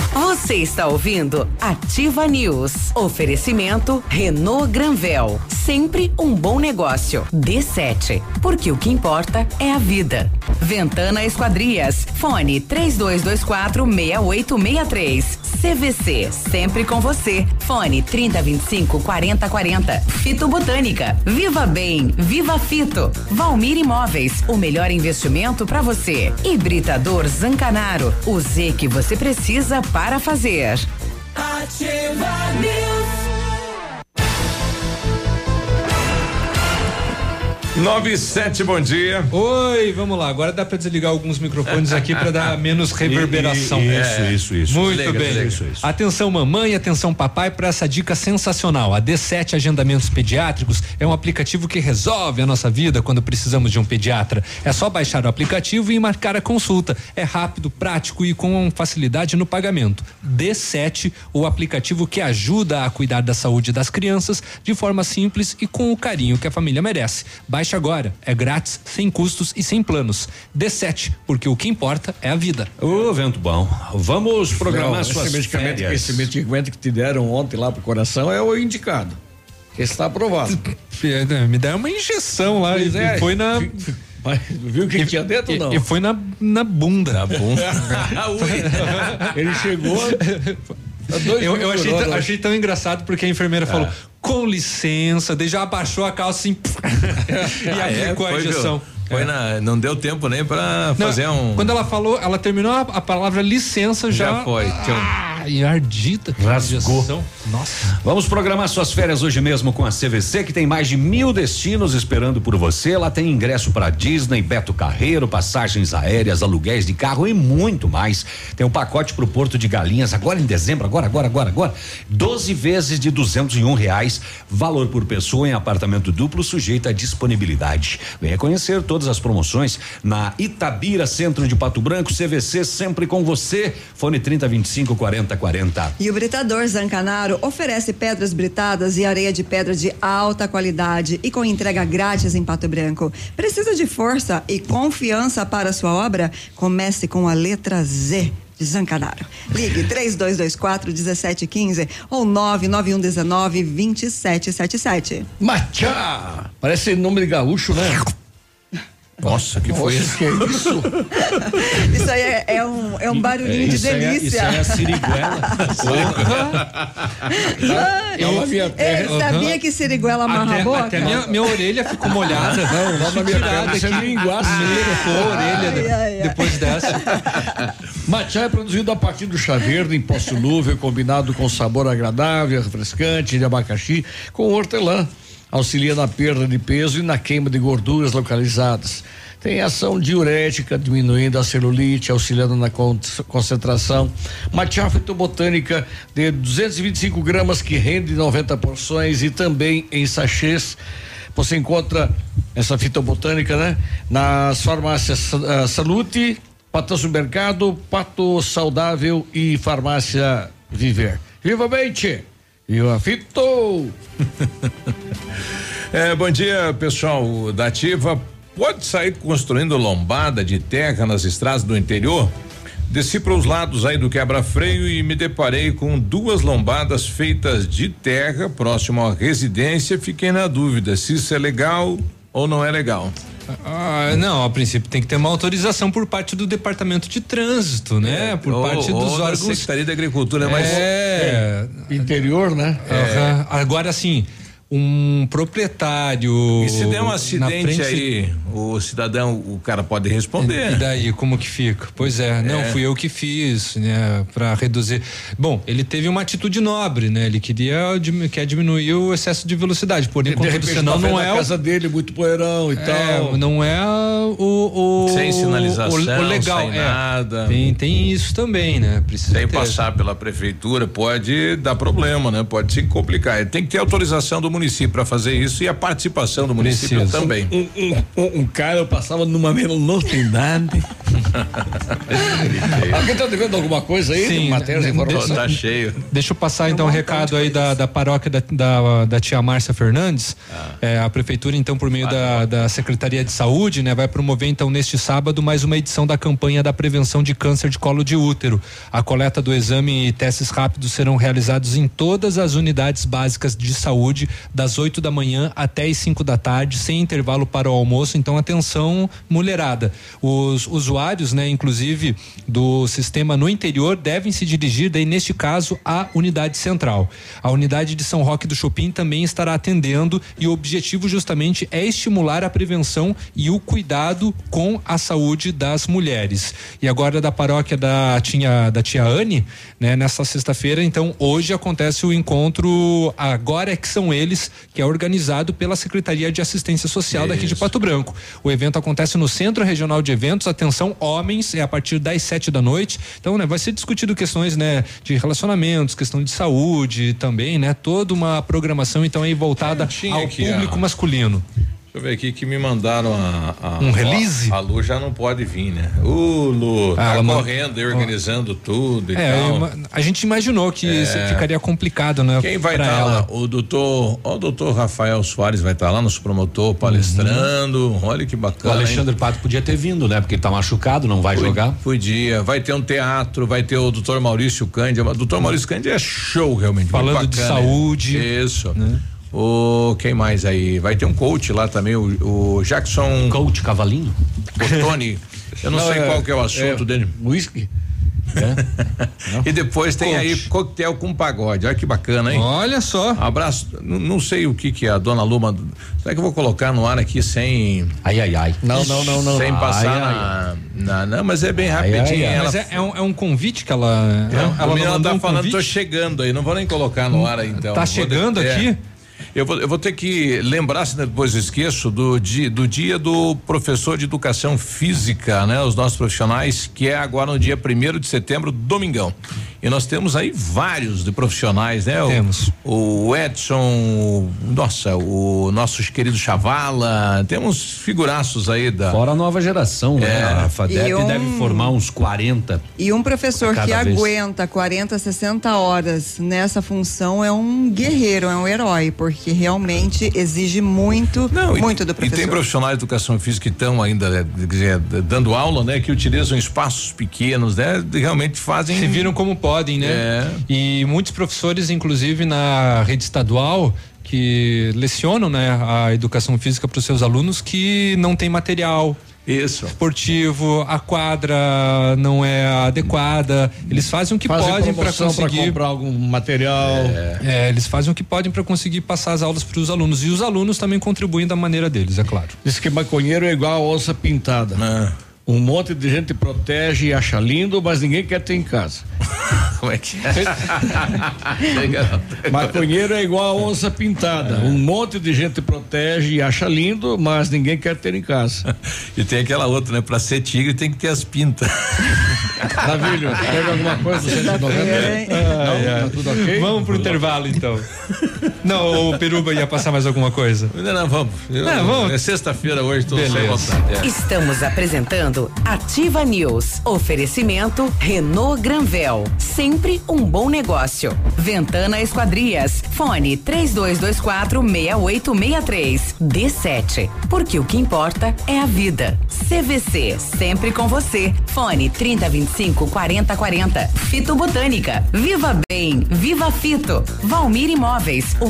Você está ouvindo Ativa News. Oferecimento Renault Granvel. Sempre um bom negócio. D7. Porque o que importa é a vida. Ventana Esquadrias. Fone 3224 6863. CVC. Sempre com você. Fone 3025 4040. Fito Botânica. Viva Bem. Viva Fito. Valmir Imóveis. O melhor investimento para você. Hibridador Zancanaro. O Z que você precisa para fazer. Ativa News. 97, bom dia. Oi, vamos lá. Agora dá para desligar alguns microfones aqui para dar menos reverberação. Isso, É. isso, isso. Muito Legal, bem. isso, isso. Atenção mamãe, atenção papai para essa dica sensacional. A D7 Agendamentos Pediátricos é um aplicativo que resolve a nossa vida quando precisamos de um pediatra. É só baixar o aplicativo e marcar a consulta. É rápido, prático e com facilidade no pagamento. D7, o aplicativo que ajuda a cuidar da saúde das crianças de forma simples e com o carinho que a família merece. Baixe agora, é grátis, sem custos e sem planos. D7, porque o que importa é a vida. Ô, vento bom. Vamos programar Não, suas esse medicamento, férias. esse medicamento que te deram ontem lá pro coração é o indicado. Está aprovado. Me deram uma injeção lá Pois e é. foi na. Mas viu o que E- tinha dentro e- não? E foi na, na bunda. Na Ele chegou. dois Eu, eu achei, hora. achei tão engraçado porque a enfermeira falou: com licença, daí já abaixou a calça assim e Ah, é? aplicou a Foi, viu? injeção. Foi É. na, não deu tempo nem pra Não, fazer um. Quando ela falou, ela terminou a, a palavra licença já. Já foi. Tinha um- Ah, e ardida. que Rasgou. Nossa. Vamos programar suas férias hoje mesmo com a CVC, que tem mais de mil destinos esperando por você. Ela tem ingresso para Disney, Beto Carreiro, passagens aéreas, aluguéis de carro e muito mais. Tem um pacote para o Porto de Galinhas agora em dezembro, agora, agora, agora, agora. 12 vezes de duzentos e um reais, valor por pessoa em apartamento duplo, sujeito à disponibilidade. Venha conhecer todas as promoções na Itabira, centro de Pato Branco, CVC sempre com você. Fone 30 25 40 40. E o Britador Zancanaro oferece pedras britadas e areia de pedra de alta qualidade e com entrega grátis em Pato Branco. Precisa de força e confiança para a sua obra? Comece com a letra Z. de Zancanaro. Ligue 3224 1715 ou 99119 2777. Machá! Parece nome de gaúcho, né? Nossa, que foi Nossa, que é isso? Isso aí é, é um, é um barulhinho de Isso aí é- delícia. isso aí é a siriguela. Ah, Lá na minha terra. Ele sabia que siriguela amarra Até, a boca? até minha, minha orelha ficou molhada. Não, lá na minha terra você aqui. linguaça. Ficou a orelha Ai, ai, ai. depois dessa. Matcha é produzido a partir do chá verde em pó solúvel, combinado com sabor agradável, refrescante, de abacaxi, com hortelã. Auxilia na perda de peso e na queima de gorduras localizadas. Tem ação diurética, diminuindo a celulite, auxiliando na con- concentração. Matcha fitobotânica de 225 gramas que rende 90 porções e também em sachês. Você encontra essa fitobotânica, né? Nas farmácias uh, Salute, Pato Supermercado, Pato Saudável e Farmácia Viver. Viva bem, Viva Fito! É, bom dia, pessoal da Ativa. Pode sair construindo lombada de terra nas estradas do interior? Desci para os lados aí do quebra-freio e me deparei com duas lombadas feitas de terra próximo à residência. Fiquei na dúvida se isso é legal ou não é legal. Ah, não, a princípio tem que ter uma autorização por parte do Departamento de Trânsito, né? Por ou, parte ou dos da órgãos. Secretaria da Agricultura, mas É. Interior, né? Aham. Agora, assim, um proprietário. E se der um acidente frente- aí, o cidadão, o cara pode responder. E daí, como que fica? Pois é, não, É. fui eu que fiz, né, para reduzir. Bom, ele teve uma atitude nobre, né? Ele queria quer diminuir o excesso de velocidade, porém, como senão tá não vendo é a casa dele, muito poeirão e é, tal. não é o, o Sem sinalização, o, o legal, sem é. nada. Tem, tem isso também, né? Precisa Sem ter. passar pela prefeitura pode dar problema, né? Pode se complicar. Tem que ter autorização do município para fazer isso e a participação do município Precisa. também. Um, um- um- um cara eu passava numa velocidade. Alguém tá devendo alguma coisa aí? Sim, de né, informação? Tá cheio. Deixa eu passar então o recado aí da, da paróquia da, da, da tia Márcia Fernandes. É, a prefeitura, então, por meio da, da Secretaria de Saúde, né, vai promover então neste sábado mais uma edição da campanha da prevenção de câncer de colo de útero. A coleta do exame e testes rápidos serão realizados em todas as unidades básicas de saúde, das 8 da manhã até as 5 da tarde, sem intervalo para o almoço. Então, atenção, mulherada. Os usuários, né, inclusive do sistema no interior, devem se dirigir, daí, neste caso, à unidade central. A unidade de São Roque do Chopin também estará atendendo e o objetivo justamente é estimular a prevenção e o cuidado com a saúde das mulheres. E agora da paróquia da tia, da tia Anne, né, nessa sexta-feira, então hoje acontece o encontro Agora é que são eles, que é organizado pela Secretaria de Assistência Social daqui de Pato Branco. O evento acontece no Centro Regional de Eventos, atenção, homens, é a partir das sete da noite. Então, né, vai ser discutido questões, né, de relacionamentos, questão de saúde também, né, toda uma programação então aí voltada ao público ó. masculino. Deixa eu ver aqui que me mandaram a. a Um release? A Lu já não pode vir, né? Ô, Lu, Ah, tá ela man- correndo e organizando tudo e É, tal. a gente imaginou que É. isso ficaria complicado, né? Quem vai estar ela. lá? O doutor, ó, o doutor Rafael Soares vai estar lá, nosso promotor palestrando. Olha que O bacana. Alexandre hein? Pato podia ter vindo, né? Porque ele tá machucado, não vai Pod- jogar. Podia. Vai ter um teatro, vai ter o doutor Maurício Cândia. O doutor Maurício Cândia é show, realmente. Falando de saúde. Isso. O quem mais aí? Vai ter um coach lá também, o, o Jackson. Coach Cavalinho? O Tony. Eu não, Não, sei é- qual que é o assunto é dele. Whisky? E depois tem aí coquetel com pagode. Olha que bacana, hein? Olha só. Abraço. N- Não sei o que que a dona Luma. Será que eu vou colocar no ar aqui sem. Ai, ai, ai. Não, não, não, não. Sem Ai, passar ai, na, na- Não, mas é bem Ai, rapidinho. ai, ai. ela Mas é, é um, é um convite que ela. É, ela a menina não mandou tá um falando, convite? tô chegando aí, não vou nem colocar no ar aí então. Tá Vou chegando de- é. Eu vou, eu vou ter que lembrar, se depois eu esqueço, do dia, do dia do professor de educação física, né? Os nossos profissionais, que é agora no dia primeiro de setembro, domingão. E nós temos aí vários de profissionais, né? Temos. O, Edson, o- nossa, o nosso querido Chavala, temos figuraços aí da. Fora a nova geração, né? É. A FADEP E um- deve formar uns 40. E um professor que vez. aguenta 40, 60 horas nessa função é um guerreiro, é um herói, porque realmente exige muito, Não, e- muito do E professor. tem profissionais de educação física que estão ainda, né, quer dizer, dando aula, né? Que utilizam espaços pequenos, né? Realmente fazem. Se viram como podem, né? É. E muitos professores, inclusive na rede estadual, que lecionam né, a educação física para os seus alunos, que não tem material. Isso. Esportivo, a quadra não é adequada. Eles fazem o que Fazem podem para promoção pra conseguir. comprar algum material. É, eles fazem o que podem para conseguir passar as aulas para os alunos. E os alunos também contribuem da maneira deles, é claro. Diz que maconheiro é igual a onça pintada. Ah. Um monte de gente protege e acha lindo, mas ninguém quer ter em casa. como é que é? Maconheiro é igual a onça pintada. Um monte de gente protege e acha lindo, mas ninguém quer ter em casa. E tem aquela outra, né? Pra ser tigre tem que ter as pintas. Navilho, pega alguma coisa do 190? Não, Tá tudo ok? Vamos pro intervalo então. Não, o Peruba ia passar mais alguma coisa. Não, não, vamos. Eu- Não, vamos. É sexta-feira hoje, tô sem vontade. é. Estamos apresentando Ativa News. Oferecimento Renault Granvel. Sempre um bom negócio. Ventana Esquadrias. Fone 3224 6863. D7. Porque o que importa é a vida. CVC. Sempre com você. Fone 3025 4040. Fito Botânica. Viva Bem. Viva Fito. Valmir Imóveis. O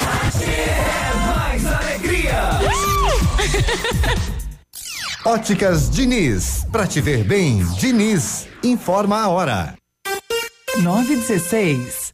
Mais alegria. Óticas Diniz, pra te ver bem, Diniz, informa a hora. 916.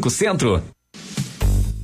Centro.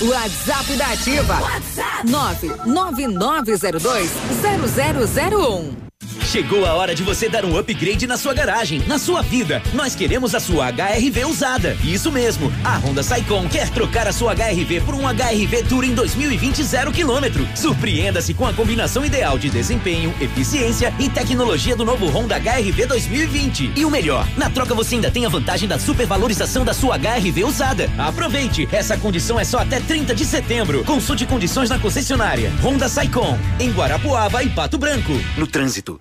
WhatsApp da Ativa. WhatsApp 999020001. Chegou a hora de você dar um upgrade na sua garagem, na sua vida. Nós queremos a sua HRV usada. Isso mesmo. A Honda Saicon quer trocar a sua HRV por um HRV Touring 2020 zero quilômetro. Surpreenda-se com a combinação ideal de desempenho, eficiência e tecnologia do novo Honda HRV 2020. E o melhor, na troca você ainda tem a vantagem da supervalorização da sua HRV usada. Aproveite, essa condição é só até 30 de setembro. Consulte condições na concessionária. Honda Saicon, em Guarapuava e Pato Branco. No trânsito,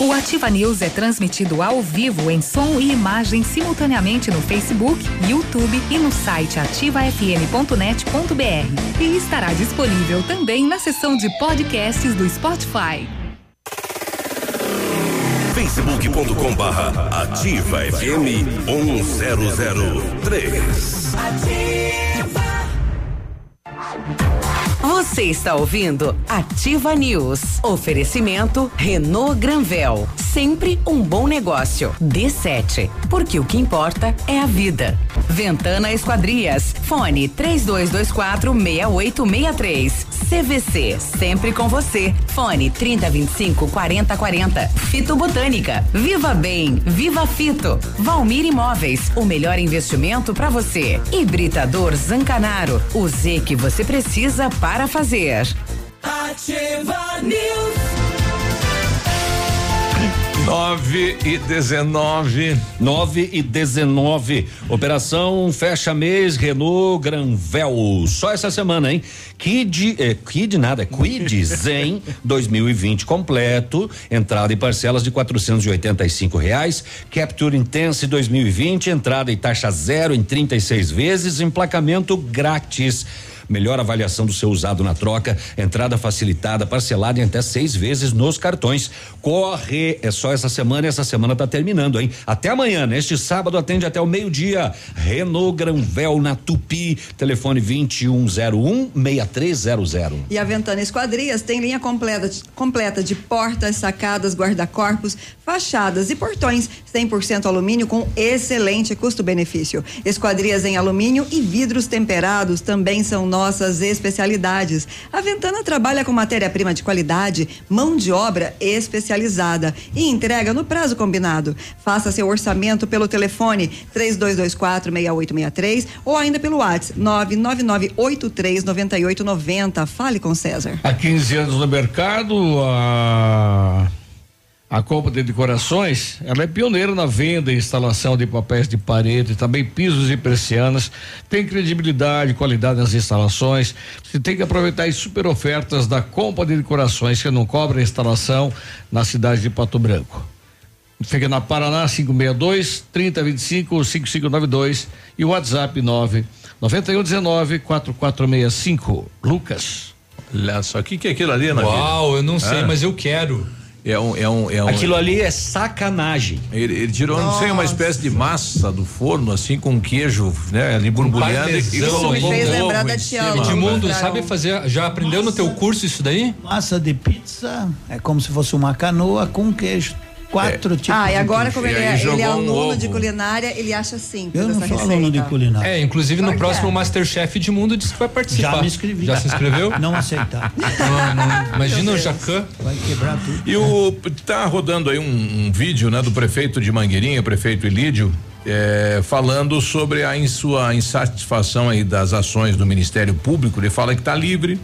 O Ativa News é transmitido ao vivo em som e imagem simultaneamente no Facebook, YouTube e no site ativafm.net.br. E estará disponível também na seção de podcasts do Spotify. facebook.com barra ativa FM 1003. Você está ouvindo Ativa News. Oferecimento Renault Granvel. Sempre um bom negócio. D7. Porque o que importa é a vida. Ventana Esquadrias. Fone 3224 6863. CVC. Sempre com você. Fone 3025 4040. Fito Botânica. Viva Bem. Viva Fito. Valmir Imóveis. O melhor investimento para você. Hibridador Zancanaro. O Z que você precisa para fazer. Ativa News. 9 e 19. 9 e 19. Operação Fecha Mês Renault Granvel. Só essa semana, hein? Kid, eh, Kid nada, Quid Zen 2020 completo. Entrada em parcelas de 485 reais. Capture Intense 2020. Entrada e taxa zero em 36 vezes. Emplacamento grátis. Melhor avaliação do seu usado na troca, entrada facilitada, parcelada em até seis vezes nos cartões. Corre, é só essa semana e essa semana tá terminando, hein? Até amanhã, neste sábado, atende até o meio-dia. Renault Granvel na Tupi, telefone 2101 6300. E a Ventana Esquadrias tem linha completa, completa de portas, sacadas, guarda-corpos, fachadas e portões 100% alumínio com excelente custo-benefício. Esquadrias em alumínio e vidros temperados também são nossas especialidades. A Ventana trabalha com matéria-prima de qualidade, mão de obra especializada e entrega no prazo combinado. Faça seu orçamento pelo telefone 3224 6863 ou ainda pelo WhatsApp 99983 9890. Fale com César. Há 15 anos no mercado, a a Copa de Decorações, ela é pioneira na venda e instalação de papéis de parede, também pisos e persianas, tem credibilidade, qualidade nas instalações. Você tem que aproveitar as super ofertas da Copa de Decorações, que não cobra a instalação na cidade de Pato Branco. Fica na Paraná 562 3025 5592 e o WhatsApp 9 9119 4465. Lucas. Olha só, o que, que é aquilo ali, Navilha? Uau, eu não sei, Ah. mas eu quero. É um, é um, é um. Aquilo ali é sacanagem. Ele, ele tirou, não sei, uma espécie de massa do forno, assim, com queijo, né? Ali borbulhando e Parmesão, colocou um Fez ovo lembrar da tia. Edmundo, sabe fazer? Já aprendeu no teu curso isso daí? Massa de pizza é como se fosse uma canoa com queijo. Quatro tipos Ah, e agora, como ele é, ele é aluno de culinária, ele acha simples Eu não essa sou receita. aluno de culinária. É, inclusive no próximo é. Masterchef de Mundo disse que vai participar. Já me inscrevi. Já se inscreveu? Não aceitar. Não, não. Imagina o Jacan. Vai quebrar tudo. E o tá rodando aí um, um vídeo, né, do prefeito de Mangueirinha, prefeito Ilídio, eh, falando sobre a sua insatisfação aí das ações do Ministério Público. Ele fala que está livre,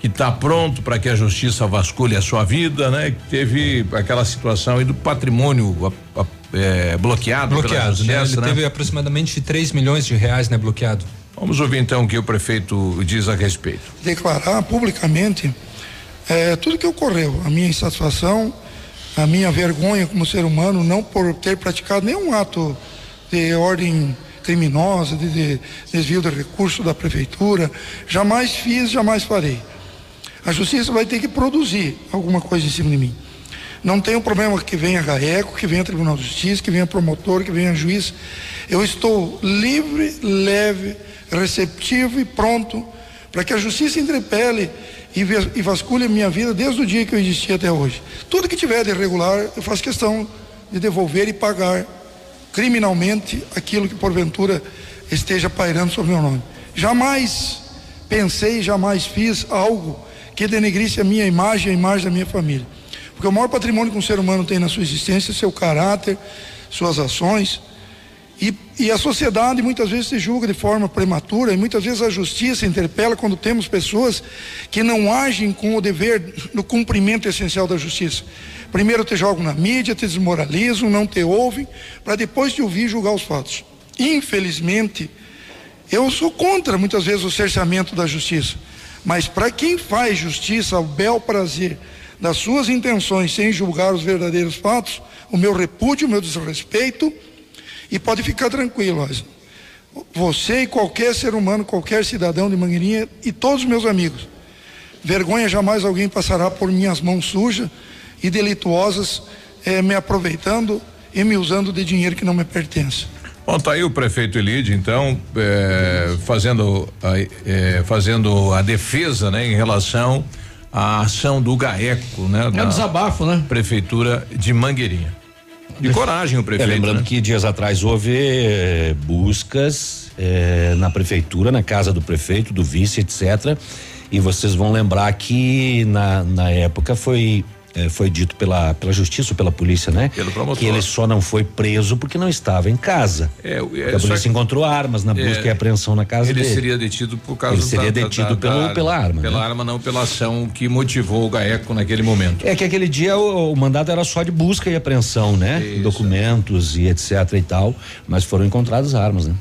que está pronto para que a justiça vasculhe a sua vida, né? Que teve aquela situação aí do patrimônio a- a- eh, bloqueado, pela Bloqueado, né? justiça, Ele teve aproximadamente 3 milhões de reais, né, bloqueado. Vamos ouvir então o que o prefeito diz a respeito. declarar publicamente eh, tudo que ocorreu, a minha insatisfação, a minha vergonha como ser humano, não por ter praticado nenhum ato de ordem criminosa, de, de desvio de recurso da prefeitura, jamais fiz, jamais farei. A justiça vai ter que produzir alguma coisa em cima de mim. Não tenho problema que venha GAECO, que venha Tribunal de Justiça, que venha promotor, que venha juiz. Eu estou livre, leve, receptivo e pronto para que a justiça entrepele e, vasculhe a minha vida desde o dia que eu existi até hoje. Tudo que tiver de irregular, eu faço questão de devolver e pagar criminalmente aquilo que porventura esteja pairando sobre meu nome. Jamais pensei, jamais fiz algo que denegrisse a minha imagem e a imagem da minha família. Porque o maior patrimônio que um ser humano tem na sua existência é seu caráter, suas ações. E, e a sociedade muitas vezes se julga de forma prematura e muitas vezes a justiça interpela quando temos pessoas que não agem com o dever do cumprimento essencial da justiça. Primeiro te jogam na mídia, te desmoralizam, não te ouvem, para depois te ouvir julgar os fatos. Infelizmente, eu sou contra muitas vezes o cerceamento da justiça, mas para quem faz justiça ao bel prazer das suas intenções sem julgar os verdadeiros fatos, o meu repúdio, o meu desrespeito, e pode ficar tranquilo. Você e qualquer ser humano, qualquer cidadão de Mangueirinha e todos os meus amigos, vergonha jamais alguém passará por minhas mãos sujas e delituosas, eh, me aproveitando e me usando de dinheiro que não me pertence. Bom, tá aí o prefeito Elide, então, é, fazendo, a, é, fazendo a defesa, né, em relação à ação do GAECO, né? É um desabafo, né? Prefeitura de Mangueirinha. De coragem o prefeito. É, lembrando né? que dias atrás houve eh, buscas eh, na prefeitura, na casa do prefeito, do vice, etc. E vocês vão lembrar que na, na época foi eh, foi dito pela pela justiça, ou pela polícia, né? Pelo promotor. Que ele só não foi preso porque não estava em casa. É, é, a polícia que- encontrou armas na busca É, e apreensão na casa ele dele. seria detido por causa Ele seria da- detido da- pelo, da- pela arma. Pela né? arma, não pela ação que motivou o GAECO naquele momento. É que aquele dia o, o mandado era só de busca e apreensão, né? Documentos e etc e tal, mas foram encontradas armas, né?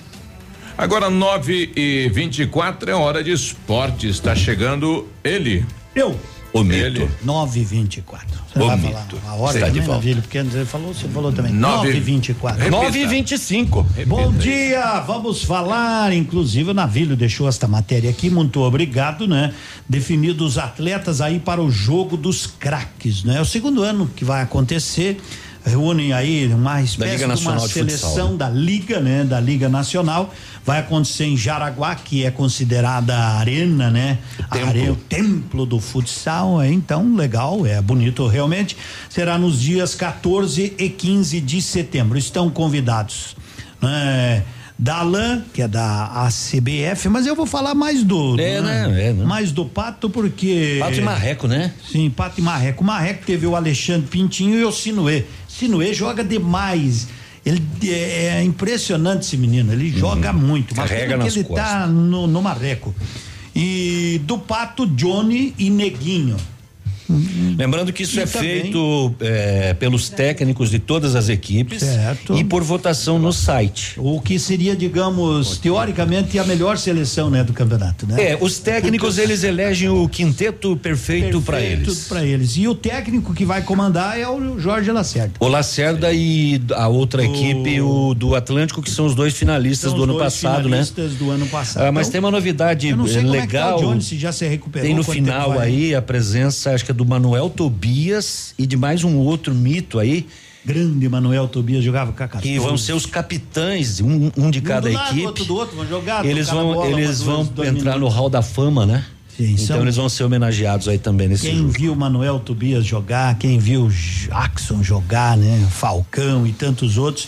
Agora, 9 e 24 é hora de esporte. Está chegando ele. Eu. O Ele. 9 e 24 Você O vai mito. falar a hora Está de volta. Navilho? Porque antes ele falou, você falou também. Nove- 9 e 24 9 e 25 Bom dia, vamos falar, inclusive o Navilho deixou esta matéria aqui, muito obrigado, né? Definidos os atletas aí para o jogo dos craques, né? É o segundo ano que vai acontecer, reúnem aí uma espécie Liga de uma de Futsal, seleção né? da Liga, né? Da Liga Nacional, vai acontecer em Jaraguá, que é considerada a arena, né? A arena, o templo do futsal, é, então legal, é bonito realmente. Será nos dias 14 e 15 de setembro. Estão convidados, né? Da Alan, que é da ACBF, mas eu vou falar mais do. É, do, né? É, né? Mais do Pato, porque. Pato e Marreco, né? Sim, Pato e Marreco. O Marreco teve o Alexandre Pintinho e o Sinuê. Sinuê joga demais. Ele é, é impressionante esse menino, ele joga muito. Mas Carrega nas ele costas. tá no, no Marreco. E do Pato, Johnny e Neguinho. Lembrando que isso é também- feito é, pelos técnicos de todas as equipes Certo. e por votação no site. O que seria, digamos, teoricamente a melhor seleção, né, do campeonato, né? É, os técnicos eles elegem o quinteto perfeito para eles. para eles. E o técnico que vai comandar é o Jorge Lacerda. O Lacerda e a outra equipe, o do Atlântico, que são os dois finalistas São do ano passado, né? finalistas do ano passado. Ah, mas Então, tem uma novidade como é que tá legal. o Johnny, se já se recuperou, Tem no final aí a presença, acho que é do Manuel Tobias e de mais um outro mito aí. Grande Manuel Tobias jogava com Que vão ser os capitães, um, um de cada do lado, equipe. outro do outro, vão jogar. Eles vão, bola, eles vão dois entrar no hall da fama, né? Sim, então são- eles vão ser homenageados aí também nesse Quem jogo. viu Manuel Tobias jogar, quem viu Jackson jogar, né? Falcão e tantos outros.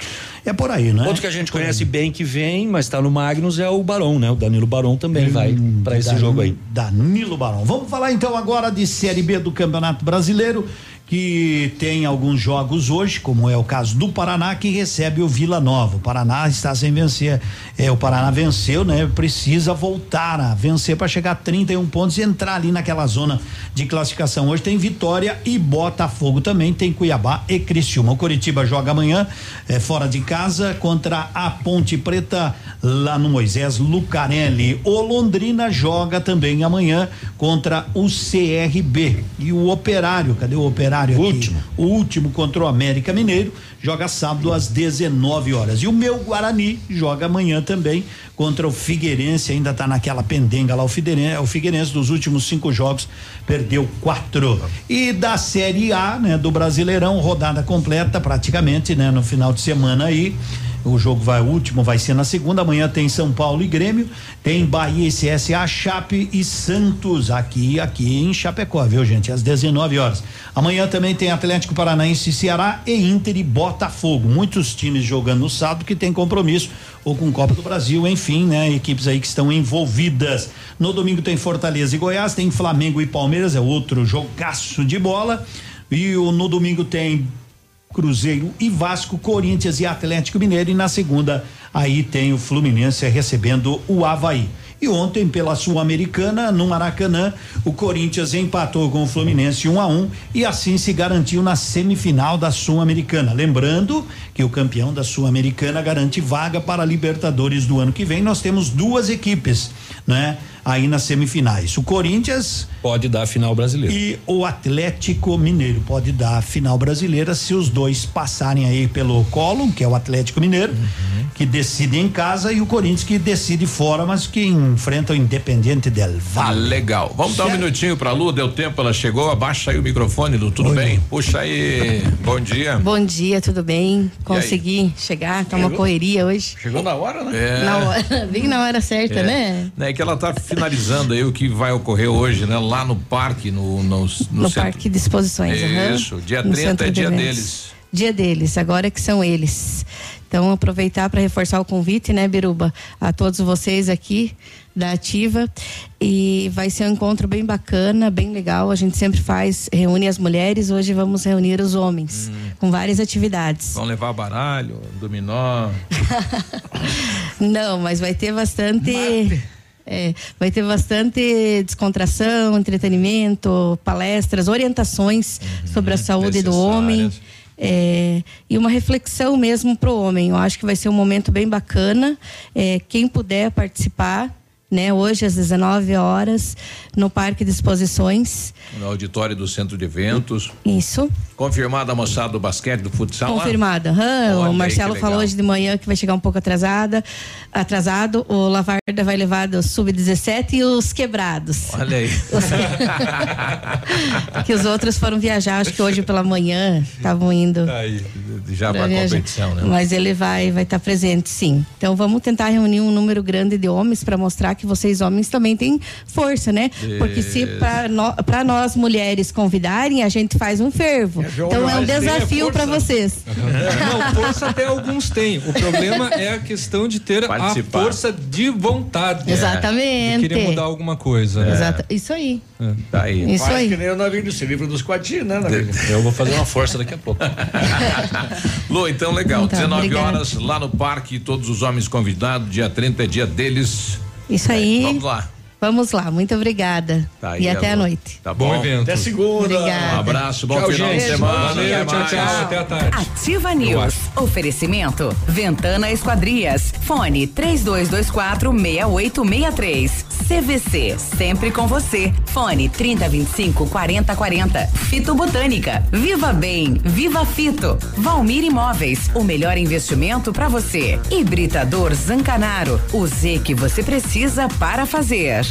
É por aí, né? Outro que a gente conhece bem que vem, mas tá no Magnus é o Barão, né? O Danilo Barão também vai para esse Danilo- jogo aí. Danilo Barão. Vamos falar então agora de Série B do Campeonato Brasileiro, que tem alguns jogos hoje, como é o caso do Paraná, que recebe o Vila Nova. O Paraná está sem vencer. É, o Paraná venceu, né? Precisa voltar a vencer para chegar a 31 pontos e entrar ali naquela zona de classificação. Hoje tem Vitória e Botafogo também, tem Cuiabá e Criciúma. O Coritiba joga amanhã é, fora de casa contra a Ponte Preta lá no Moisés Lucarelli. O Londrina joga também amanhã contra o CRB. E o Operário, cadê o Operário aqui? Último. O último contra o América Mineiro, joga sábado às 19 horas. E o meu Guarani joga amanhã também contra o Figueirense, ainda tá naquela pendenga lá o Figueirense, o Figueirense dos últimos cinco jogos perdeu quatro. E da Série A, né, do Brasileirão, rodada completa praticamente, né, no final de semana aí. O jogo vai, o último vai ser na segunda. Amanhã tem São Paulo e Grêmio. Tem Bahia e CSA, Chape e Santos. Aqui, aqui em Chapecó, viu, gente? Às 19 horas. Amanhã também tem Atlético Paranaense Ceará e Inter e Botafogo. Muitos times jogando no sábado que tem compromisso ou com Copa do Brasil, enfim, né? Equipes aí que estão envolvidas. No domingo tem Fortaleza e Goiás, tem Flamengo e Palmeiras, é outro jogaço de bola. E o, no domingo tem Cruzeiro e Vasco, Corinthians e Atlético Mineiro. E na segunda, aí tem o Fluminense recebendo o Havaí. E ontem, pela Sul-Americana, no Maracanã, o Corinthians empatou com o Fluminense 1 um a 1 um, e assim se garantiu na semifinal da Sul-Americana. Lembrando que o campeão da Sul-Americana garante vaga para a Libertadores do ano que vem. Nós temos duas equipes, né? Aí nas semifinais. O Corinthians pode dar a final brasileira. E o Atlético Mineiro pode dar a final brasileira se os dois passarem aí pelo colo, que é o Atlético Mineiro, uhum. que decide em casa e o Corinthians que decide fora, mas que enfrenta o Independente del Valle. Legal. Vamos certo. dar um minutinho pra Lu, deu tempo, ela chegou, abaixa aí o microfone, Lu, tudo Oi. bem? Puxa aí. Bom dia. Bom dia, tudo bem? Consegui chegar, tá uma correria hoje. Chegou na hora, né? É. Na hora, bem na hora certa, é. né? É que ela tá finalizando aí o que vai ocorrer hoje, né? Lá no parque, no no, no, no Parque de Exposições. Isso, uhum, dia 30 é dia deles. Dia deles, agora que são eles. Então, aproveitar para reforçar o convite, né, Biruba, a todos vocês aqui da Ativa. E vai ser um encontro bem bacana, bem legal. A gente sempre faz, reúne as mulheres, hoje vamos reunir os homens, hum. com várias atividades. Vão levar baralho, dominó. Não, mas vai ter bastante. Mate. É, vai ter bastante descontração, entretenimento, palestras, orientações uhum, sobre a saúde do homem. É, e uma reflexão mesmo para o homem. Eu acho que vai ser um momento bem bacana. É, quem puder participar, né? Hoje às 19 horas no Parque de Exposições. No auditório do Centro de Eventos. Isso. Confirmada a moçada do basquete, do futsal? Confirmada. Uhum, o Marcelo falou hoje de manhã que vai chegar um pouco atrasada, atrasado. O Lavarda vai levar do sub-17 e os quebrados. Olha aí. que os outros foram viajar, acho que hoje pela manhã estavam indo. Aí, já para a competição, né? Mas ele vai vai estar tá presente, sim. Então vamos tentar reunir um número grande de homens para mostrar que vocês homens também têm força, né? Porque se para no, nós mulheres convidarem, a gente faz um fervo. É, então é um desafio para vocês. Não, força até alguns têm. O problema é a questão de ter Participar. a força de vontade. Exatamente. De querer mudar alguma coisa. Né? Exato. Isso aí. É. Tá aí. Isso aí. que nem o navio desse livro dos quadrinhos, né, Navilho? Eu vou fazer uma força daqui a pouco. Lu, então legal. Então, 19 obrigado. horas lá no parque, todos os homens convidados. Dia 30 é dia deles. Isso aí. Vamos lá. Vamos lá, muito obrigada. Tá aí, e até a noite. Tá bom. bom evento. Até segunda. Obrigada. Um abraço, bom tchau, final gente. de semana. Valeu, tchau, tchau, Até a tarde. Ativa News. Oferecimento. Ventana Esquadrias. Fone 3224 6863. CVC. Sempre com você. Fone 3025 4040. Fito Botânica. Viva Bem. Viva Fito. Valmir Imóveis. O melhor investimento para você. Hibridador Zancanaro. O Z que você precisa para fazer.